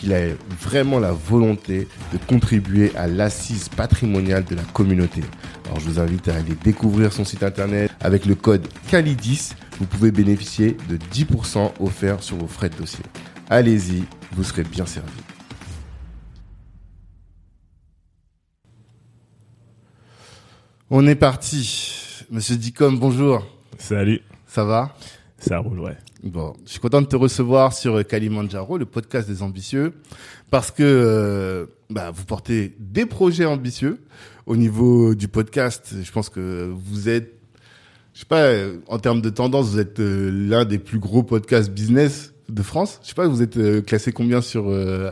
qu'il a vraiment la volonté de contribuer à l'assise patrimoniale de la communauté. Alors je vous invite à aller découvrir son site internet avec le code CALIDIS. Vous pouvez bénéficier de 10% offerts sur vos frais de dossier. Allez-y, vous serez bien servi. On est parti. Monsieur Dicom, bonjour. Salut. Ça va? Ça roule, ouais. Bon, je suis content de te recevoir sur Kalimandjaro, le podcast des ambitieux, parce que euh, bah, vous portez des projets ambitieux au niveau du podcast. Je pense que vous êtes, je sais pas, en termes de tendance, vous êtes euh, l'un des plus gros podcasts business de France. Je sais pas, vous êtes euh, classé combien sur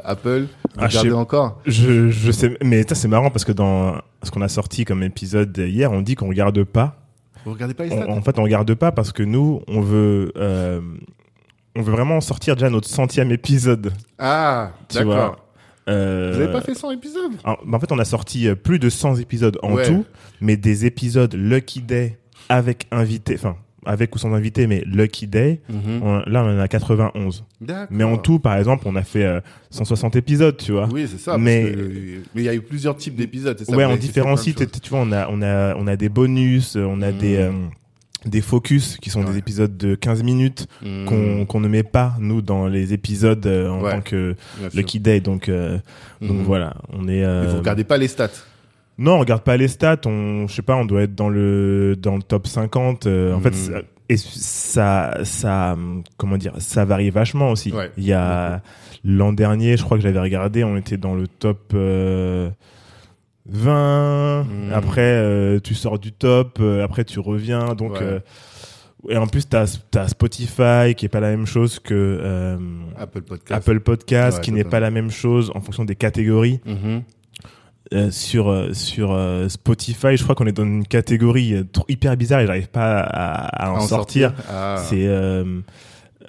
Apple? Vous Ah, je regardez sais- encore Je, je sais, mais ça c'est marrant parce que dans ce qu'on a sorti comme épisode hier, on dit qu'on regarde pas. Vous regardez pas les On- stats en fait, on regarde pas parce que nous, on veut, euh, on veut vraiment sortir déjà notre centième épisode. Ah, d'accord. Euh, Vous avez pas fait 100 épisodes? en, en fait, on a sorti euh, plus de 100 épisodes en Ouais. tout, mais des épisodes Lucky Day avec invité, enfin avec ou sans invité, mais Lucky Day. Mhm. on- là, on en a 91. D'accord. Mais en tout, par exemple, on a fait euh, 160 épisodes, tu vois. Oui, c'est ça. Mais- euh, mais il y a eu plusieurs types d'épisodes. c'est ça, ouais, on différencie. Tu vois, on a, on a, on a des bonus, euh, on a Mm. des, euh, des focus qui sont Ouais. des épisodes de 15 minutes Mhm. qu'on qu'on ne met pas nous dans les épisodes euh, en Ouais. tant que. Lucky Day. Donc, euh, donc Mhm. voilà, on est. Mais euh, vous regardez pas les stats. Non, on regarde pas les stats. On, je sais pas, on doit être dans le dans le top 50. euh, En fait, ça- et ça, ça, comment dire, ça varie vachement aussi. Ouais. Il y a l'an dernier, je crois que j'avais regardé, on était dans le top euh, 20. Mhm. Après, euh, tu sors du top. euh, après, tu reviens. Donc, Ouais. euh, et en plus, t'as as Spotify qui est pas la même chose que euh, Apple Podcast. Apple Podcast, Ouais, qui n'est pas la même chose en fonction des catégories. Mhm. Euh, sur euh, sur euh, Spotify, je crois qu'on est dans une catégorie euh, hyper bizarre et j'arrive pas à, à en, À sortir. Ah. C'est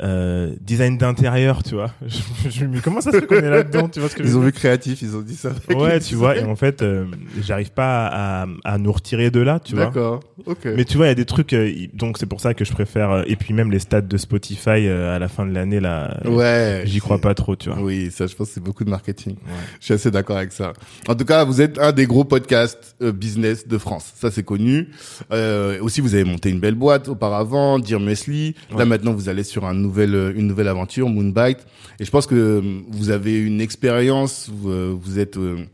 euh, design d'intérieur, tu vois. Je, je, mais comment ça se fait qu'on est là-dedans, tu vois ce que je Ils ont vu créatif, ils ont dit ça. Ouais, tu vois. Et en fait, euh, j'arrive pas à, à nous retirer de là, tu vois. D'accord. Ok. Mais tu vois, il y a des trucs. euh, donc c'est pour ça que je préfère. euh, et puis même les stats de Spotify euh, à la fin de l'année là. ouais. J'y crois pas trop, tu vois. Oui, ça, je pense c'est beaucoup de marketing. Je suis assez d'accord avec ça. En tout cas, vous êtes un des gros podcasts euh, business de France. Ça, c'est connu. Euh, aussi, vous avez monté une belle boîte auparavant, Dear Mesli. Là, Ouais. maintenant, vous allez sur un nouvel, euh, une nouvelle aventure, Moonbite. Et je pense que euh, vous avez une expérience, vous, euh, êtes euh,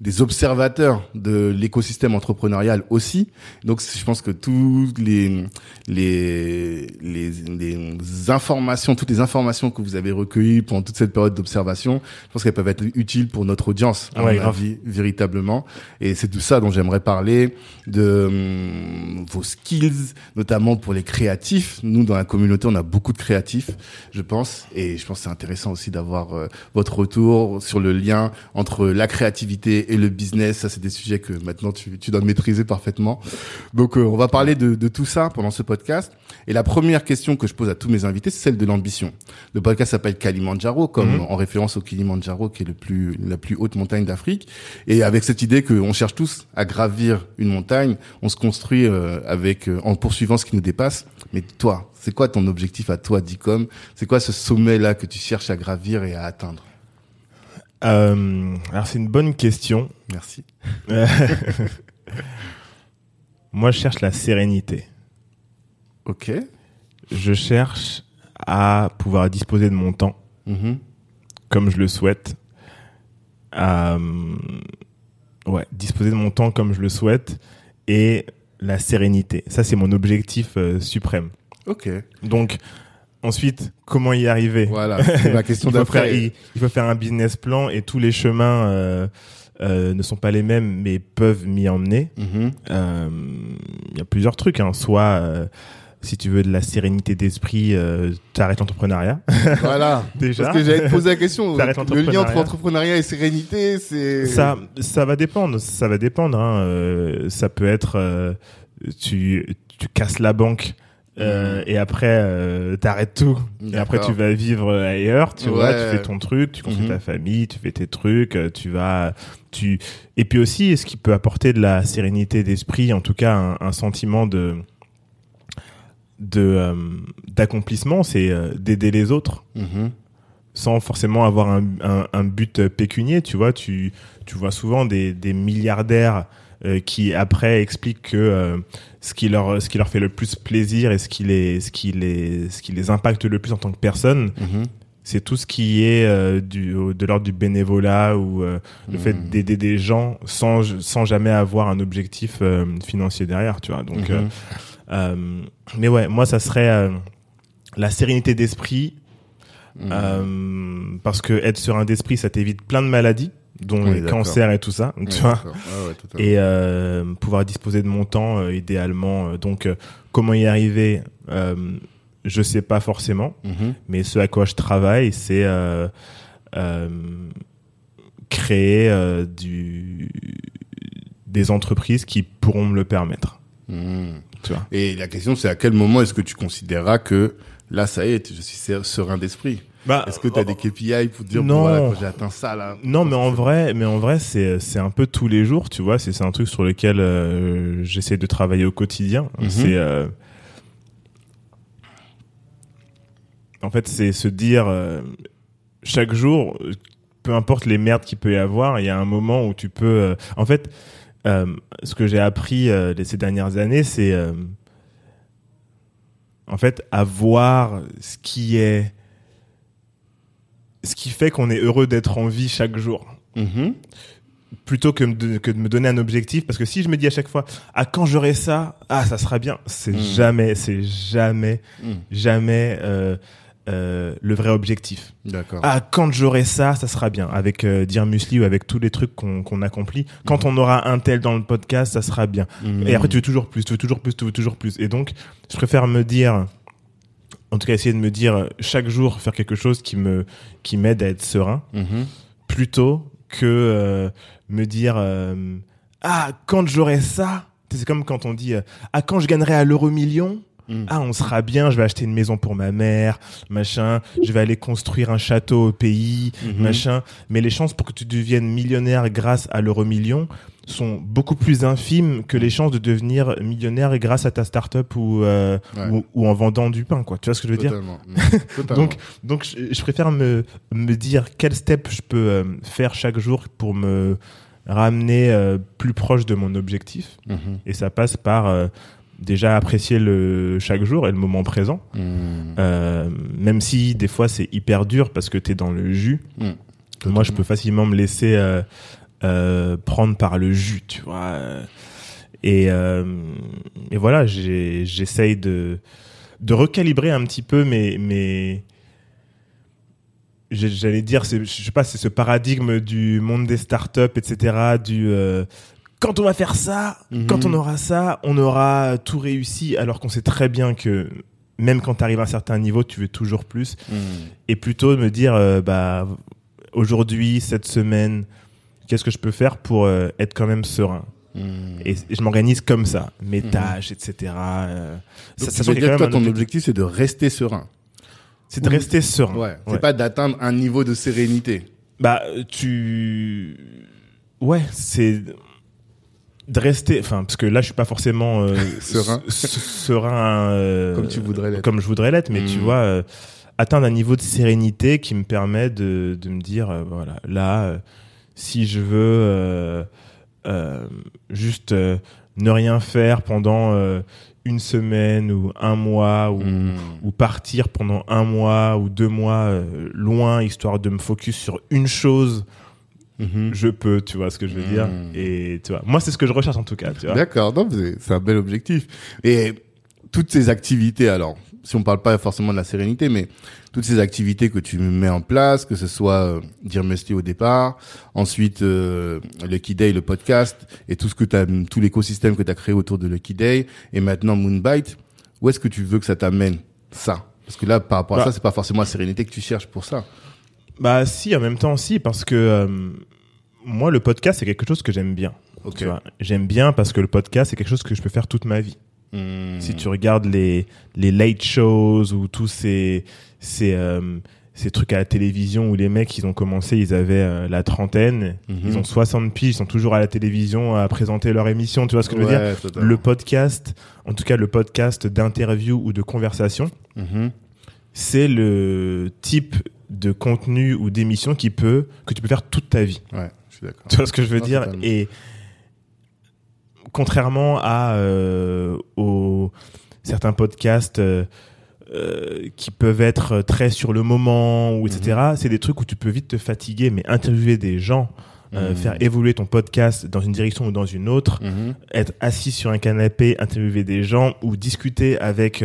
des observateurs de l'écosystème entrepreneurial aussi. Donc, je pense que tous les, les, les, les informations, toutes les informations que vous avez recueillies pendant toute cette période d'observation, je pense qu'elles peuvent être utiles pour notre audience, à Ouais, mon grave. avis, véritablement. Et c'est de ça dont j'aimerais parler, de hum, vos skills, notamment pour les créatifs. Nous, dans la communauté, on a beaucoup de créatifs, je pense. Et je pense que c'est intéressant aussi d'avoir euh, votre retour sur le lien entre la créativité et le business. Ça, c'est des sujets que maintenant tu, tu dois maîtriser parfaitement. Donc, euh, on va parler de, de tout ça pendant ce podcast. Et la première question que je pose à tous mes invités, c'est celle de l'ambition. Le podcast s'appelle Kalimandjaro, comme Mhm. en référence au Kilimandjaro, qui est le plus, la plus haute montagne d'Afrique. Et avec cette idée qu'on cherche tous à gravir une montagne, on se construit euh, avec euh, en poursuivant ce qui nous dépasse. Mais toi, c'est quoi ton objectif à toi, Dicom? C'est quoi ce sommet-là que tu cherches à gravir et à atteindre? Euh, alors c'est une bonne question. Merci. Euh, Moi, je cherche la sérénité. Ok. Je cherche à pouvoir disposer de mon temps Mhm. comme je le souhaite, à, ouais, disposer de mon temps comme je le souhaite et la sérénité. Ça, c'est mon objectif euh, suprême. Ok. Donc, ensuite, comment y arriver Voilà, c'est ma question il, d'après. il, il faut faire un business plan et tous les chemins euh, euh, ne sont pas les mêmes, mais peuvent m'y emmener. Mhm. Euh, Il y a plusieurs trucs. Hein. Soit, euh, si tu veux de la sérénité d'esprit, euh, t'arrêtes l'entrepreneuriat. Voilà. Déjà. Parce que j'allais te poser la question. Le lien entre entrepreneuriat et sérénité, c'est. Ça, ça va dépendre. Ça va dépendre. Hein. Euh, ça peut être, euh, tu, tu casses la banque. Euh, et après euh, t'arrêtes tout et après tu vas vivre ailleurs tu vois tu fais ton truc tu construis Mhm. ta famille tu fais tes trucs euh, tu vas tu et puis aussi ce qui peut apporter de la sérénité d'esprit en tout cas un, un sentiment de de euh, d'accomplissement c'est d'aider les autres Mhm. sans forcément avoir un, un, un but pécunier, tu vois. Tu, tu vois souvent des, des milliardaires euh, qui après expliquent que euh, ce qui leur ce qui leur fait le plus plaisir et ce qui les ce qui les ce qui les impacte le plus en tant que personne, Mhm. c'est tout ce qui est euh, du de l'ordre du bénévolat ou euh, le fait Mhm. d'aider des gens sans sans jamais avoir un objectif euh, financier derrière, tu vois. Donc euh, mais ouais, moi ça serait euh, la sérénité d'esprit Mhm. euh, parce que être serein d'esprit, ça t'évite plein de maladies, dont Oui, les cancers et tout ça, tu vois. Ouais, ouais. Et euh, pouvoir disposer de mon temps, euh, idéalement. Euh, Donc, euh, comment y arriver euh, Je sais pas forcément, Mhm. mais ce à quoi je travaille, c'est euh, euh, créer euh, du des entreprises qui pourront me le permettre. Mhm. Tu vois. Et la question, c'est à quel moment est-ce que tu considéreras que là, ça y est, je suis ser- serein d'esprit? Bah, Est-ce que tu as des KPI pour dire, Non. bon, voilà, quand j'ai atteint ça, là Non, mais en vrai, mais en vrai, c'est c'est un peu tous les jours, tu vois. C'est c'est un truc sur lequel euh, j'essaie de travailler au quotidien. Mhm. C'est euh, en fait, c'est se dire euh, chaque jour, peu importe les merdes qu'il peut y avoir, il y a un moment où tu peux. en fait, ce que j'ai appris ces dernières années, c'est en fait avoir ce qui est ce qui fait qu'on est heureux d'être en vie chaque jour. Mhm. plutôt que de, que de me donner un objectif. Parce que si je me dis à chaque fois ah quand j'aurai ça ah ça sera bien. C'est Mm. jamais c'est jamais Mhm. jamais euh, euh, le vrai objectif. D'accord. ah quand j'aurai ça ça sera bien. Avec euh, dire musli ou avec tous les trucs qu'on qu'on accomplit. Quand on aura un tel dans le podcast ça sera bien. Et après tu veux toujours plus tu veux toujours plus tu veux toujours plus. Et donc je préfère me dire en tout cas essayer de me dire chaque jour faire quelque chose qui me qui m'aide à être serein Mhm. plutôt que euh, me dire euh, ah quand j'aurai ça c'est comme quand on dit euh, ah quand je gagnerai à l'euro million Mhm. ah on sera bien je vais acheter une maison pour ma mère machin je vais aller construire un château au pays Mhm. machin mais les chances pour que tu deviennes millionnaire grâce à l'euro million sont beaucoup plus infimes que les chances de devenir millionnaire grâce à ta start-up ou, euh, Ouais. ou, ou en vendant du pain quoi tu vois ce que je veux dire Totalement. Totalement. donc, donc je, je préfère me, me dire quel step je peux euh, faire chaque jour pour me ramener euh, plus proche de mon objectif. Mhm. Et ça passe par déjà apprécier le chaque jour et le moment présent. Euh, même si des fois c'est hyper dur parce que tu es dans le jus. Mhm. Moi, je peux facilement me laisser euh, prendre par le jus, tu vois. euh. Et, euh, et voilà, j'essaye de, de recalibrer un petit peu mes, mes j'allais dire, je sais pas, c'est ce paradigme du monde des startups, etc. Du euh, quand on va faire ça, Mhm. quand on aura ça, on aura tout réussi, alors qu'on sait très bien que même quand tu arrives à un certain niveau, tu veux toujours plus Mhm. et plutôt de me dire euh, bah aujourd'hui cette semaine qu'est-ce que je peux faire pour euh, être quand même serein Mhm. et, et je m'organise comme ça mes Mhm. tâches etc euh, Donc, ça- ça veut dire que toi, ton objectif. objectif, c'est de rester serein. c'est de rester serein Ouais. C'est Ouais. pas d'atteindre un niveau de sérénité. bah tu ouais c'est de rester enfin parce que là je suis pas forcément euh, Serein. serein euh, Comme tu voudrais l'être. comme je voudrais l'être mais tu Mhm. vois euh, atteindre un niveau de sérénité qui me permet de, de me dire voilà là si je veux euh, euh, juste euh, ne rien faire pendant une semaine ou un mois ou, Mhm. ou partir pendant un mois ou deux mois euh, loin histoire de me focus sur une chose Mhm. je peux, tu vois ce que je veux dire? Mm. Et tu vois, moi c'est ce que je recherche en tout cas, tu vois. D'accord, c'est c'est un bel objectif. Et toutes ces activités, alors, si on parle pas forcément de la sérénité, mais toutes ces activités que tu mets en place, que ce soit euh, Dear Musty au départ, ensuite euh, Lucky Day, le podcast, et tout ce que t'as, tout l'écosystème que tu as créé autour de Lucky Day, et maintenant Moonbite, où est-ce que tu veux que ça t'amène ça? Parce que là, par rapport à Bah. ça, c'est pas forcément la sérénité que tu cherches pour ça. Bah si, en même temps si, parce que euh, moi le podcast c'est quelque chose que j'aime bien. Ok. Tu vois, j'aime bien parce que le podcast c'est quelque chose que je peux faire toute ma vie. Hmm. Si tu regardes les les late shows ou tous ces ces euh, ces trucs à la télévision où les mecs ils ont commencé, ils avaient euh, la trentaine, Mhm. ils ont 60 piges, ils sont toujours à la télévision à présenter leur émission, tu vois ce que je veux dire? totalement. Le podcast, en tout cas le podcast d'interview ou de conversation, Mhm. c'est le type de contenu ou d'émission qui peut que tu peux faire toute ta vie. Ouais, je suis d'accord. Tu vois ce que je veux Non, dire? totalement. Et contrairement à euh, aux certains podcasts euh, euh, qui peuvent être très sur le moment ou etc. Mhm. C'est des trucs où tu peux vite te fatiguer, mais interviewer des gens, Mhm. faire évoluer ton podcast dans une direction ou dans une autre, Mhm. être assis sur un canapé, interviewer des gens ou discuter avec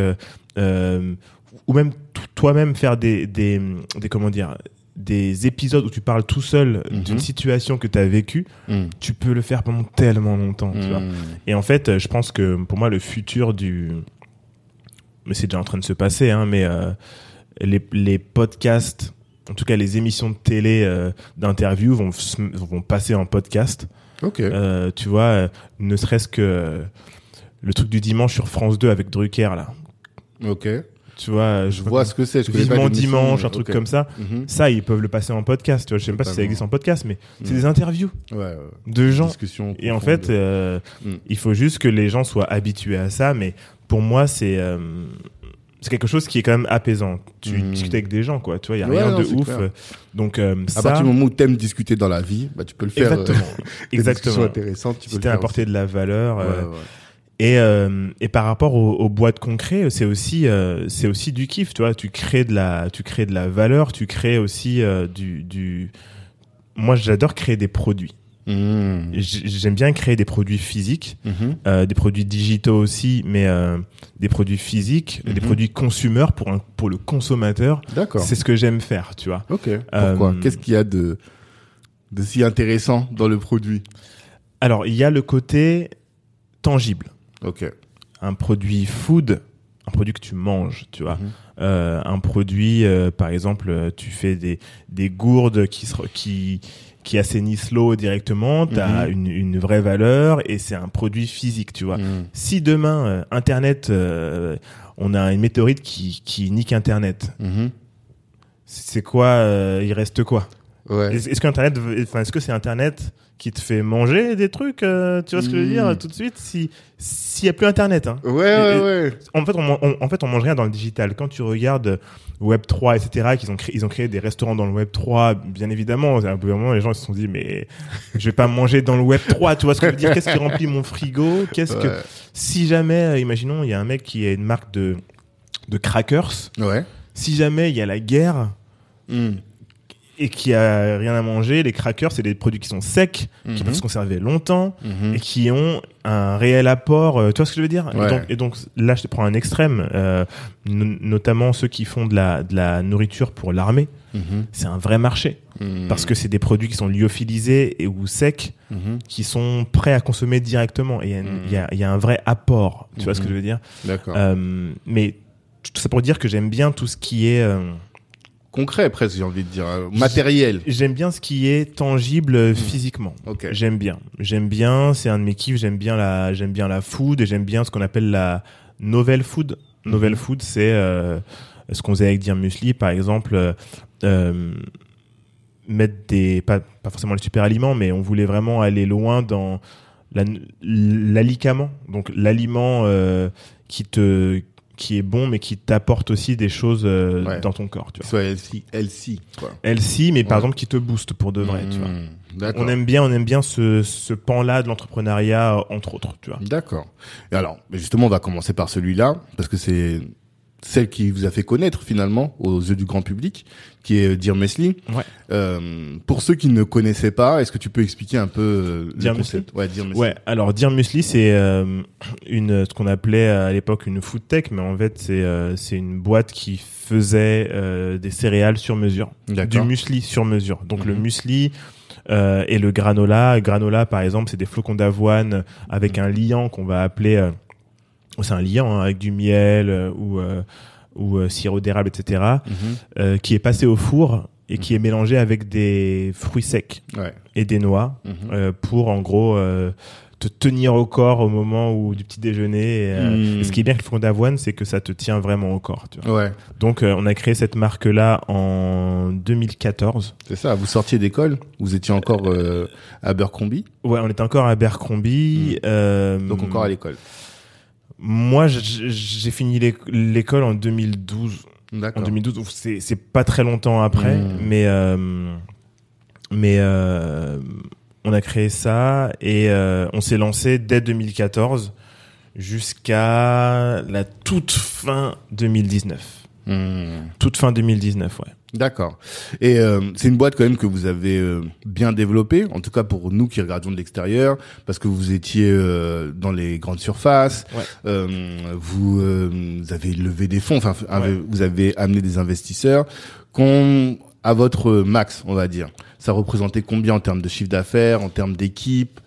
ou même toi-même faire des, des des comment dire des épisodes où tu parles tout seul Mhm. d'une situation que tu as vécue, Mhm. tu peux le faire pendant tellement longtemps, tu vois. Mhm. Et en fait, euh, je pense que pour moi le futur du mais c'est déjà en train de se passer hein, mais euh, les les podcasts en tout cas les émissions de télé euh, d'interview vont vont passer en podcast. Ok. Euh, tu vois, ne serait-ce que le truc du dimanche sur France 2 avec Drucker là. Ok. Tu vois, Je vois ce que c'est. je connais pas dimanche, mais un truc comme ça. Mhm. Ça, ils peuvent le passer en podcast. Tu vois, je sais même pas si ça existe en podcast, mais c'est Mm. des interviews Ouais, ouais. de gens. Et en fait, euh, Mm. il faut juste que les gens soient habitués à ça. Mais pour moi, c'est euh, c'est quelque chose qui est quand même apaisant. Tu Mm. discutes avec des gens, quoi. Tu vois, il y a Ouais, rien non, de ouf. clair. Donc euh, à ça, partir du moment où t'aimes discuter dans la vie, bah, tu peux le faire. exactement, euh, exactement. discussions intéressantes, tu peux Si le faire. apporté de la valeur. Et, euh, et par rapport aux, aux boîtes concrets, c'est aussi euh, c'est aussi du kiff, tu vois. Tu crées de la tu crées de la valeur, tu crées aussi euh, du du. Moi, j'adore créer des produits. J- J'aime bien créer des produits physiques, Mhm. euh, des produits digitaux aussi, mais euh, des produits physiques, des Mhm. produits consumeurs pour un, pour le consommateur. D'accord. C'est ce que j'aime faire, tu vois. Ok. Pourquoi? Euh, Qu'est-ce qu'il y a de de si intéressant dans le produit? Alors, il y a le côté tangible. Ok. un produit food, un produit que tu manges, tu vois. Mhm. Euh, un produit, euh, par exemple, tu fais des, des gourdes qui, se, qui, qui assainissent l'eau directement, tu as Mhm. une, une vraie valeur et c'est un produit physique, tu vois. Mhm. Si demain, euh, Internet, on a une météorite qui, qui nique Internet, c'est quoi Il reste quoi? Ouais. Est-ce veut- enfin, est-ce que c'est Internet qui te fait manger des trucs euh, Tu vois ce que je veux dire Mhm. Tout de suite, si s'il y a plus Internet, hein. Ouais, ouais, ouais. En fait, on, on- en fait, on mange rien dans le digital. Quand tu regardes Web 3, etc., qu'ils ont créé, ils ont créé des restaurants dans le Web 3, bien évidemment. À un moment, les gens se sont dit, mais je vais pas manger dans le Web 3. Tu vois ce que je veux dire Qu'est-ce qui remplit mon frigo? Qu'est-ce que si jamais, euh, imaginons, il y a un mec qui a une marque de de crackers. Ouais. Si jamais il y a la guerre Mhm. Et qu'il y a rien à manger, les crackers, c'est des produits qui sont secs, qui Mhm. peuvent se conserver longtemps Mhm. et qui ont un réel apport. euh, tu vois ce que je veux dire? Ouais. et, donc, et donc là, je te prends un extrême, euh, no- notamment ceux qui font de la, de la nourriture pour l'armée. Mhm. C'est un vrai marché parce que c'est des produits qui sont lyophilisés et ou secs, qui sont prêts à consommer directement. Et il y a y, y un vrai apport. Tu vois ce que je veux dire? D'accord. Euh, Mais tout ça pour dire que j'aime bien tout ce qui est euh, Concret presque, j'ai envie de dire. euh, Matériel. J'aime bien ce qui est tangible euh, physiquement. Ok. J'aime bien. J'aime bien, c'est un de mes kiffs, j'aime bien la j'aime bien la food et j'aime bien ce qu'on appelle la novel food. Novel Mhm. food, c'est euh, ce qu'on faisait avec Dire Musli par exemple euh, euh, mettre des pas, pas forcément les super aliments mais on voulait vraiment aller loin dans la- l'alicament. Donc l'aliment euh, qui te qui est bon mais qui t'apporte aussi des choses euh, Ouais. dans ton corps, tu vois. Soit LC, LC, quoi. Healthy mais par exemple qui te booste pour de vrai, tu vois. D'accord. On aime bien, on aime bien ce, ce pan-là de l'entrepreneuriat, entre autres, tu vois. D'accord. Et alors, justement, on va commencer par celui-là, parce que c'est celle qui vous a fait connaître finalement aux yeux du grand public, qui est Dear Mesli. Ouais. Euh, pour ceux qui ne connaissaient pas, est-ce que tu peux expliquer un peu euh, le Dear concept Ouais, Dear Mesli. Ouais, alors Dear Musli, c'est euh, une ce qu'on appelait à l'époque une food tech, mais en fait c'est euh, c'est une boîte qui faisait euh, des céréales sur mesure, du muesli sur mesure. Donc le Mhm. muesli euh, et le granola. Granola, par exemple, c'est des flocons d'avoine avec un liant qu'on va appeler, euh, c'est un liant hein, avec du miel euh, ou euh, ou euh, sirop d'érable, etc. Mhm. euh, qui est passé au four et qui est mélangé avec des fruits secs Ouais. et des noix Mhm. euh, pour en gros euh, te tenir au corps au moment où du petit déjeuner. Et, euh, Mm. et ce qui est bien avec le flocon d'avoine, c'est que ça te tient vraiment au corps. Tu vois. Ouais, Donc euh, on a créé cette marque là en 2014. c'est ça. Vous sortiez d'école, vous étiez encore euh, à Abercrombie, Ouais, on était encore à Abercrombie. euh, donc encore à l'école. Moi, j'ai fini l'éc- l'école en 2012. En D'accord. 2012, donc c'est pas très longtemps après, Mm. mais euh, mais euh, on a créé ça et euh, on s'est lancé dès 2014 jusqu'à la toute fin 2019. Hmm. Toute fin 2019, ouais. D'accord. Et euh, c'est une boîte quand même que vous avez euh, bien développée, en tout cas pour nous qui regardions de l'extérieur, parce que vous étiez euh, dans les grandes surfaces, Ouais. euh, vous, euh, vous avez levé des fonds, enfin Ouais. vous avez amené des investisseurs, qu'on à votre max, on va dire. Ça représentait combien en termes de chiffre d'affaires, en termes d'équipe?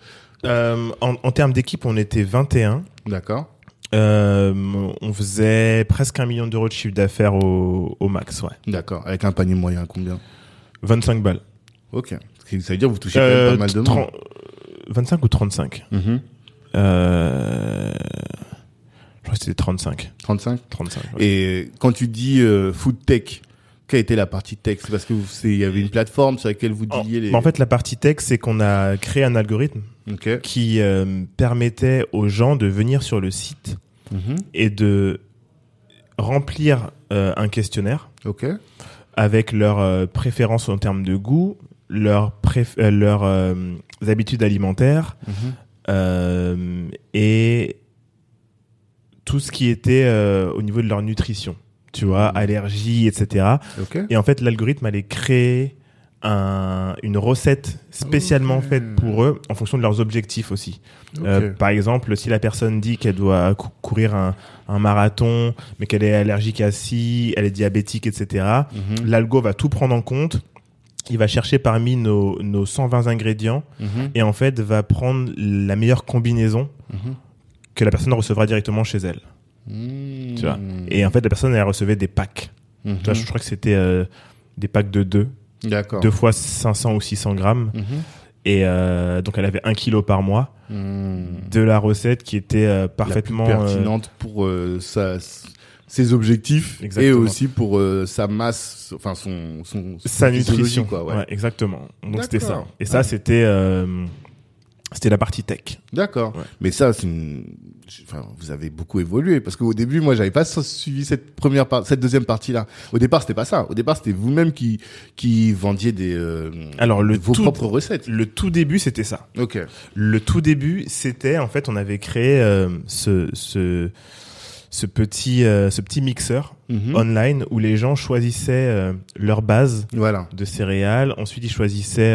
Euh, en, en termes d'équipe, on était 21. D'accord. Euh, on faisait presque un million d'euros de chiffre d'affaires au, au max, ouais. D'accord. Avec un panier moyen, combien? 25 balles. Ok. Ça veut dire que vous touchez quand Euh, même pas mal de monde. 30 25 ou 35 Mhm. euh... Je crois que c'était 35. 35 35. ouais. Et quand tu dis euh, food tech, quelle était la partie C'est parce que il y avait une plateforme sur laquelle vous En, disiez les. en fait, la partie tech, c'est qu'on a créé un algorithme qui euh, permettait aux gens de venir sur le site Mhm. et de remplir euh, un questionnaire avec leurs euh, préférences en termes de goût, leurs habitudes alimentaires Mhm. et tout ce qui était au niveau de leur nutrition. Tu vois, Mhm. allergies, etc. Et en fait, l'algorithme allait créer un, une recette spécialement faite pour eux en fonction de leurs objectifs aussi. Euh, par exemple, si la personne dit qu'elle doit cou- courir un, un marathon, mais qu'elle est allergique à ci, elle est diabétique, etc., Mhm. l'algo va tout prendre en compte. Il va chercher parmi nos, nos 120 ingrédients Mhm. et en fait va prendre la meilleure combinaison Mhm. que la personne recevra directement chez elle. Mhm. Tu vois. Et en fait, la personne elle recevait des packs. Mhm. Tu vois, je crois que c'était euh, des packs de deux. D'accord. deux fois 500 ou 600 grammes. Mhm. Et euh, donc, elle avait un kilo par mois Mhm. de la recette qui était euh, parfaitement la plus pertinente pour sa, ses objectifs et aussi pour sa masse, enfin son, son sa nutrition. quoi. Ouais. Ouais, exactement. Donc, c'était ça. Et ça, Ah. c'était c'était la partie tech. D'accord. Ouais. Mais ça, c'est une... enfin, vous avez beaucoup évolué parce qu'au début, moi, j'avais pas suivi cette première part, cette deuxième partie-là. Au départ, c'était pas ça. Au départ, c'était vous-même qui qui vendiez des euh, Alors, le vos tout- propres recettes. Le tout début, c'était ça. Ok. Le tout début, c'était en fait, on avait créé euh, ce, ce ce petit euh, ce petit mixeur Mhm. online où les gens choisissaient euh, leur base Voilà. de céréales. Ensuite, ils choisissaient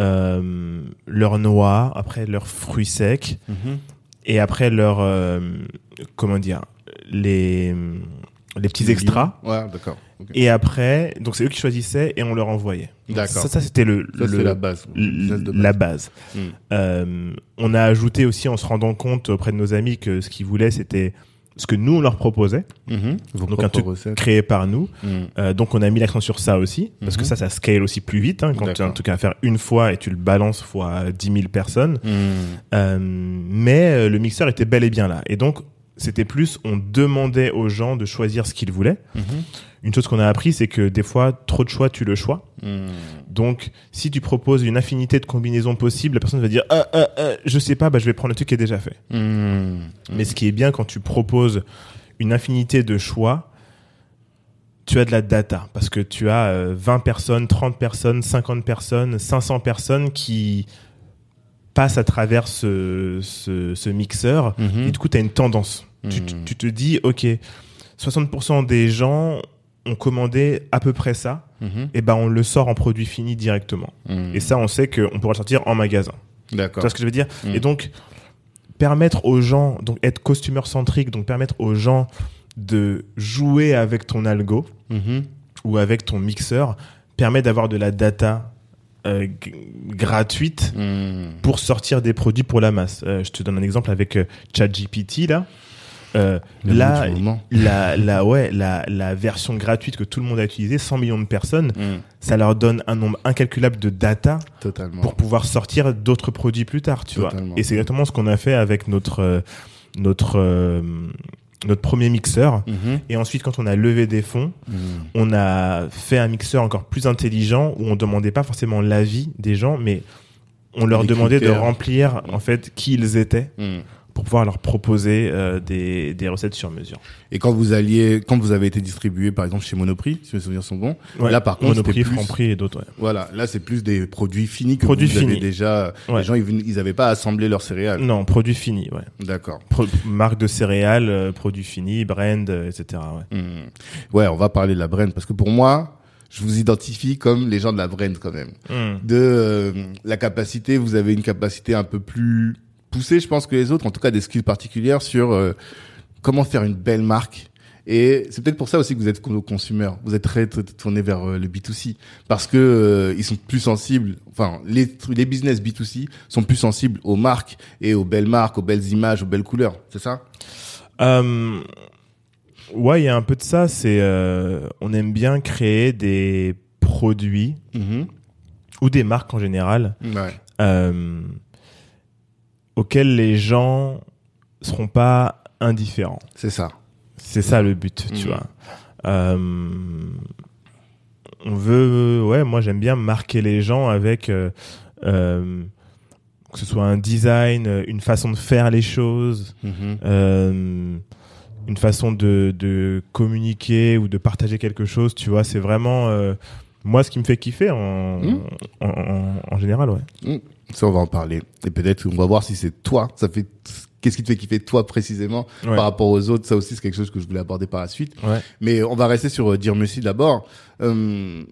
euh, leurs noix, après leurs fruits secs, Mhm. et après leurs euh, comment dire les les petits extras. Ouais, d'accord. Et après, donc c'est eux qui choisissaient et on leur envoyait. D'accord. Ça, ça c'était le, Ça, le- c'est la base. la base. Mm. Euh, on a ajouté aussi en se rendant compte auprès de nos amis que ce qu'ils voulaient c'était ce que nous on leur proposait, Mhm. Donc, un truc recettes. créé par nous. Mhm. Euh, donc on a mis l'accent sur ça aussi, parce que Mhm. ça, ça scale aussi plus vite. Hein, quand tu as un truc à faire une fois et tu le balances fois 10 000 personnes. Euh, mais euh, le mixeur était bel et bien là. Et donc c'était plus, on demandait aux gens de choisir ce qu'ils voulaient. Une chose qu'on a appris, c'est que des fois, trop de choix, tu le choix. Mhm. Donc, si tu proposes une infinité de combinaisons possibles, la personne va dire, ah, ah, ah, je sais pas, bah, je vais prendre le truc qui est déjà fait. Mais ce qui est bien quand tu proposes une infinité de choix, tu as de la data parce que tu as euh, 20 personnes, 30 personnes, 50 personnes, 500 personnes qui passent à travers ce, ce, ce mixeur Mhm. et du coup, tu as une tendance. Tu, Mhm. tu te dis, OK, 60% des gens ont commandé à peu près ça, et ben on le sort en produit fini directement. Mhm. Et ça, on sait qu'on pourra le sortir en magasin. Tu D'accord. vois ce que je veux dire? Et donc, permettre aux gens, donc être costumer centrique, donc permettre aux gens de jouer avec ton algo Mhm. ou avec ton mixeur, permet d'avoir de la data euh, gratuite Mhm. pour sortir des produits pour la masse. Euh, je te donne un exemple avec euh, ChatGPT là. Euh, là, la, la, ouais, la, la version gratuite que tout le monde a utilisée, 100 millions de personnes, Mhm. ça leur donne un nombre incalculable de data Totalement. pour pouvoir sortir d'autres produits plus tard, tu vois. Et c'est exactement ce qu'on a fait avec notre euh, notre euh, notre premier mixeur. Mhm. Et ensuite, quand on a levé des fonds, Mhm. on a fait un mixeur encore plus intelligent où on demandait pas forcément l'avis des gens, mais on leur Les demandait de remplir en fait qui ils étaient Mhm. Pour pouvoir leur proposer euh, des, des recettes sur mesure. Et quand vous alliez, quand vous avez été distribué, par exemple, chez Monoprix, si mes souvenirs sont bons, Ouais. là, par contre, Monoprix, plus- Franprix et d'autres. ouais. voilà, là, c'est plus des produits finis que Produits vous avez finis. déjà. Ouais. Les gens, ils, ven- ils avaient pas assemblé leurs céréales. Non, produits finis, ouais. D'accord. Marque de céréales, euh, produits finis, brand, euh, etc. Ouais. Mhm. Ouais, on va parler de la brand parce que pour moi, je vous identifie comme les gens de la brand quand même. Hmm. De euh, la capacité, vous avez une capacité un peu plus poussée, je pense, que les autres, en tout cas des skills particulières sur euh, comment faire une belle marque. Et c'est peut-être pour ça aussi que vous êtes consommateurs. Vous êtes très, très tourné vers euh, le B2C parce que euh, ils sont plus sensibles. Enfin, les les business B2C sont plus sensibles aux marques et aux belles marques, aux belles images, aux belles couleurs. C'est ça? Euh, ouais, il y a un peu de ça. C'est, euh, on aime bien créer des produits ou des marques en général Ouais. Auxquels les gens seront pas indifférents. C'est ça. C'est ça le but, tu Mhm. vois. Euh, on veut, ouais, moi j'aime bien marquer les gens avec euh, euh, que ce soit un design, une façon de faire les choses, Mhm. euh, une façon de, de communiquer ou de partager quelque chose, tu vois, c'est vraiment euh, moi ce qui me fait kiffer en, Mhm. en, en, en général, ouais. Ça, on va en parler. Et peut-être on va voir si c'est toi. Ça fait qu'est-ce qui te fait kiffer toi précisément Ouais. par rapport aux autres? Ça aussi, c'est quelque chose que je voulais aborder par la suite. Ouais. Mais on va rester sur euh, Dire Merci d'abord. Euh,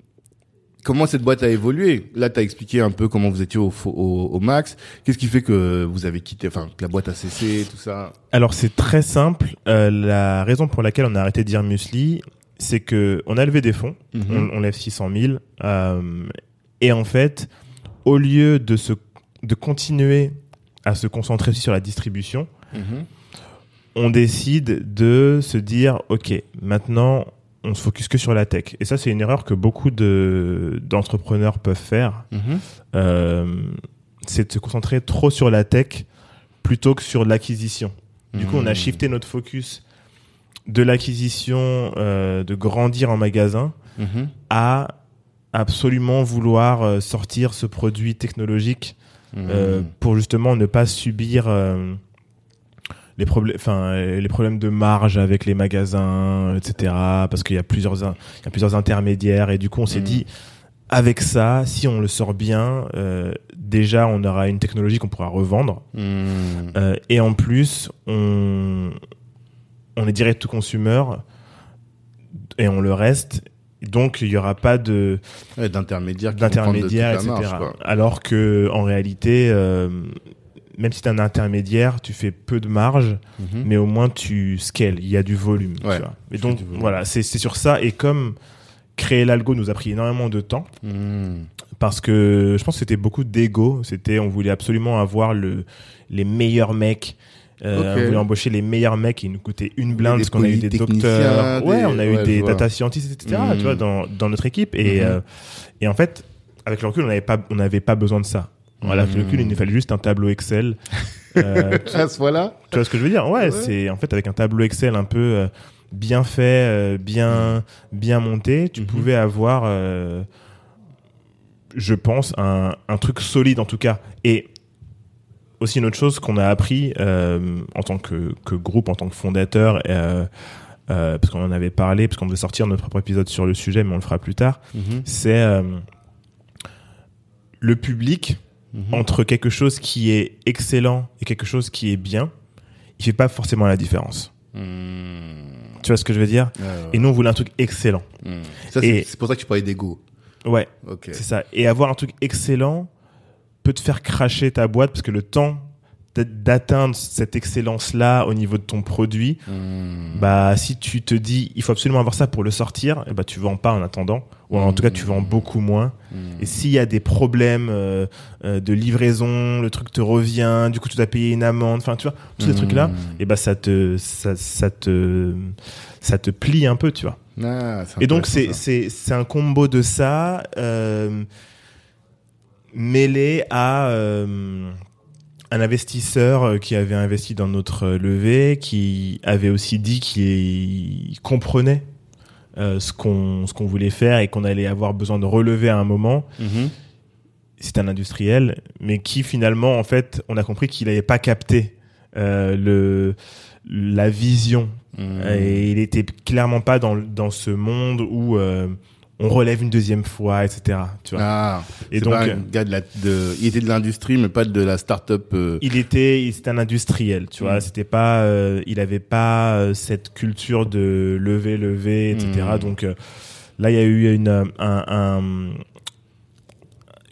comment cette boîte a évolué? Là, tu as expliqué un peu comment vous étiez au, au, au max. Qu'est-ce qui fait que vous avez quitté, enfin, que la boîte a cessé, tout ça? Alors c'est très simple. Euh, la raison pour laquelle on a arrêté de dire Musli, c'est que on a levé des fonds, Mhm. on, on lève 600 000, euh, et en fait, au lieu de se, de continuer à se concentrer aussi sur la distribution, Mhm. on décide de se dire, ok, maintenant on se focus que sur la tech. Et ça, c'est une erreur que beaucoup de d'entrepreneurs peuvent faire. Mhm. Euh, c'est de se concentrer trop sur la tech plutôt que sur l'acquisition. Du coup, on a Mhm. shifté notre focus de l'acquisition, euh, de grandir en magasin, à absolument vouloir euh, sortir ce produit technologique euh, Mhm. pour justement ne pas subir euh, les problèmes, enfin euh, les problèmes de marge avec les magasins, etc. Parce qu'il y a plusieurs, il y a plusieurs intermédiaires et du coup on s'est Mhm. dit avec ça, si on le sort bien, euh, déjà on aura une technologie qu'on pourra revendre Mhm. euh, et en plus on on est direct to consumer et on le reste. Donc il y aura pas de Ouais, toute la etc. Alors que en réalité, euh, même si tu un intermédiaire, tu fais peu de marge, Mhm. mais au moins tu scales, il y a du volume. tu Ouais, vois. Et donc volume. voilà, c'est c'est sur ça. Et comme créer l'algo nous a pris énormément de temps, Mhm. parce que je pense que c'était beaucoup d'ego. C'était, on voulait absolument avoir le les meilleurs mecs. Euh. On voulait embaucher les meilleurs mecs qui nous coûtaient une blinde parce qu'on a eu des docteurs. Ouais, des- on a eu ouais, des vois. data scientists, etc. Mhm. Tu vois, dans, dans notre équipe. Et, Mhm. euh, et en fait, avec le recul, on n'avait pas, on n'avait pas besoin de ça. Voilà, avec le recul, il nous fallait juste un tableau Excel. Euh, tu, À ce point-là tu vois ce que je veux dire? Ouais, Ouais. c'est en fait avec un tableau Excel un peu bien fait, bien, bien monté, tu Mhm. pouvais avoir, je pense, un, un truc solide en tout cas. Et aussi une autre chose qu'on a appris euh, en tant que, que groupe, en tant que fondateur, euh, euh, parce qu'on en avait parlé, parce qu'on devait sortir notre propre épisode sur le sujet, mais on le fera plus tard, Mhm. c'est euh, le public Mhm. entre quelque chose qui est excellent et quelque chose qui est bien, il fait pas forcément la différence. Mhm. Tu vois ce que je veux dire Ouais, ouais. Et nous, on voulait un truc excellent. Hmm. C'est pour ça que tu parlais d'ego. Ouais, Ok. c'est ça. Et avoir un truc excellent peut te faire cracher ta boîte parce que le temps d'a- d'atteindre cette excellence-là au niveau de ton produit, Hmm. bah si tu te dis il faut absolument avoir ça pour le sortir, eh bah tu vends pas en attendant, ou en tout cas tu vends beaucoup moins. Hmm. Et s'il y a des problèmes euh, euh, de livraison, le truc te revient, du coup tu dois payer une amende, enfin tu vois tous ces Hmm. trucs là, et bah ça te ça, ça te ça te plie un peu, tu vois. Ah, Et donc c'est c'est un combo de ça euh, mêlé à euh, un investisseur euh, qui avait investi dans notre euh, levée, qui avait aussi dit qu'il comprenait euh, ce qu'on ce qu'on voulait faire et qu'on allait avoir besoin de relever à un moment. Mhm. C'est un industriel, mais qui finalement en fait, on a compris qu'il n'avait pas capté euh, le la vision Hmm. et il était clairement pas dans, dans ce monde où on relève une deuxième fois, etc. Tu vois. Ah, et donc, pas un gars de la, de, il était de l'industrie, mais pas de la start-up. euh, il était, il- c'était un industriel, tu vois. Mm. C'était pas, euh, il avait pas euh, cette culture de lever, lever, etc. Mm. Donc là, il y a eu une, un, un-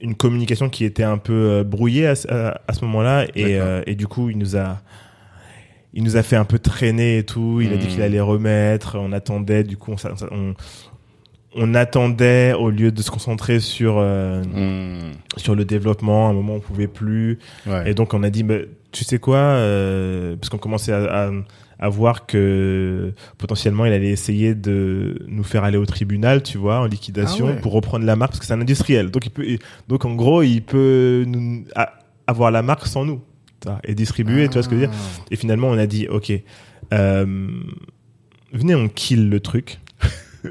une communication qui était un peu brouillée à, ce- à, à ce moment-là, et, et du coup, il nous a il nous a fait un peu traîner et tout. Il a dit Mm. qu'il allait remettre. On attendait. Du coup, on, on, on attendait au lieu de se concentrer sur euh, hmm, sur le développement. À un moment, on pouvait plus. ouais. Et donc, on a dit, bah, tu sais quoi euh, Parce qu'on commençait à, à, à voir que potentiellement, il allait essayer de nous faire aller au tribunal, tu vois, en liquidation, Ah ouais. pour reprendre la marque, parce que c'est un industriel. Donc, il peut, donc en gros, il peut nous, avoir la marque sans nous et distribuer, tu vois ce que je veux dire Ah. et finalement, on a dit, OK, euh, venez, on kill le truc.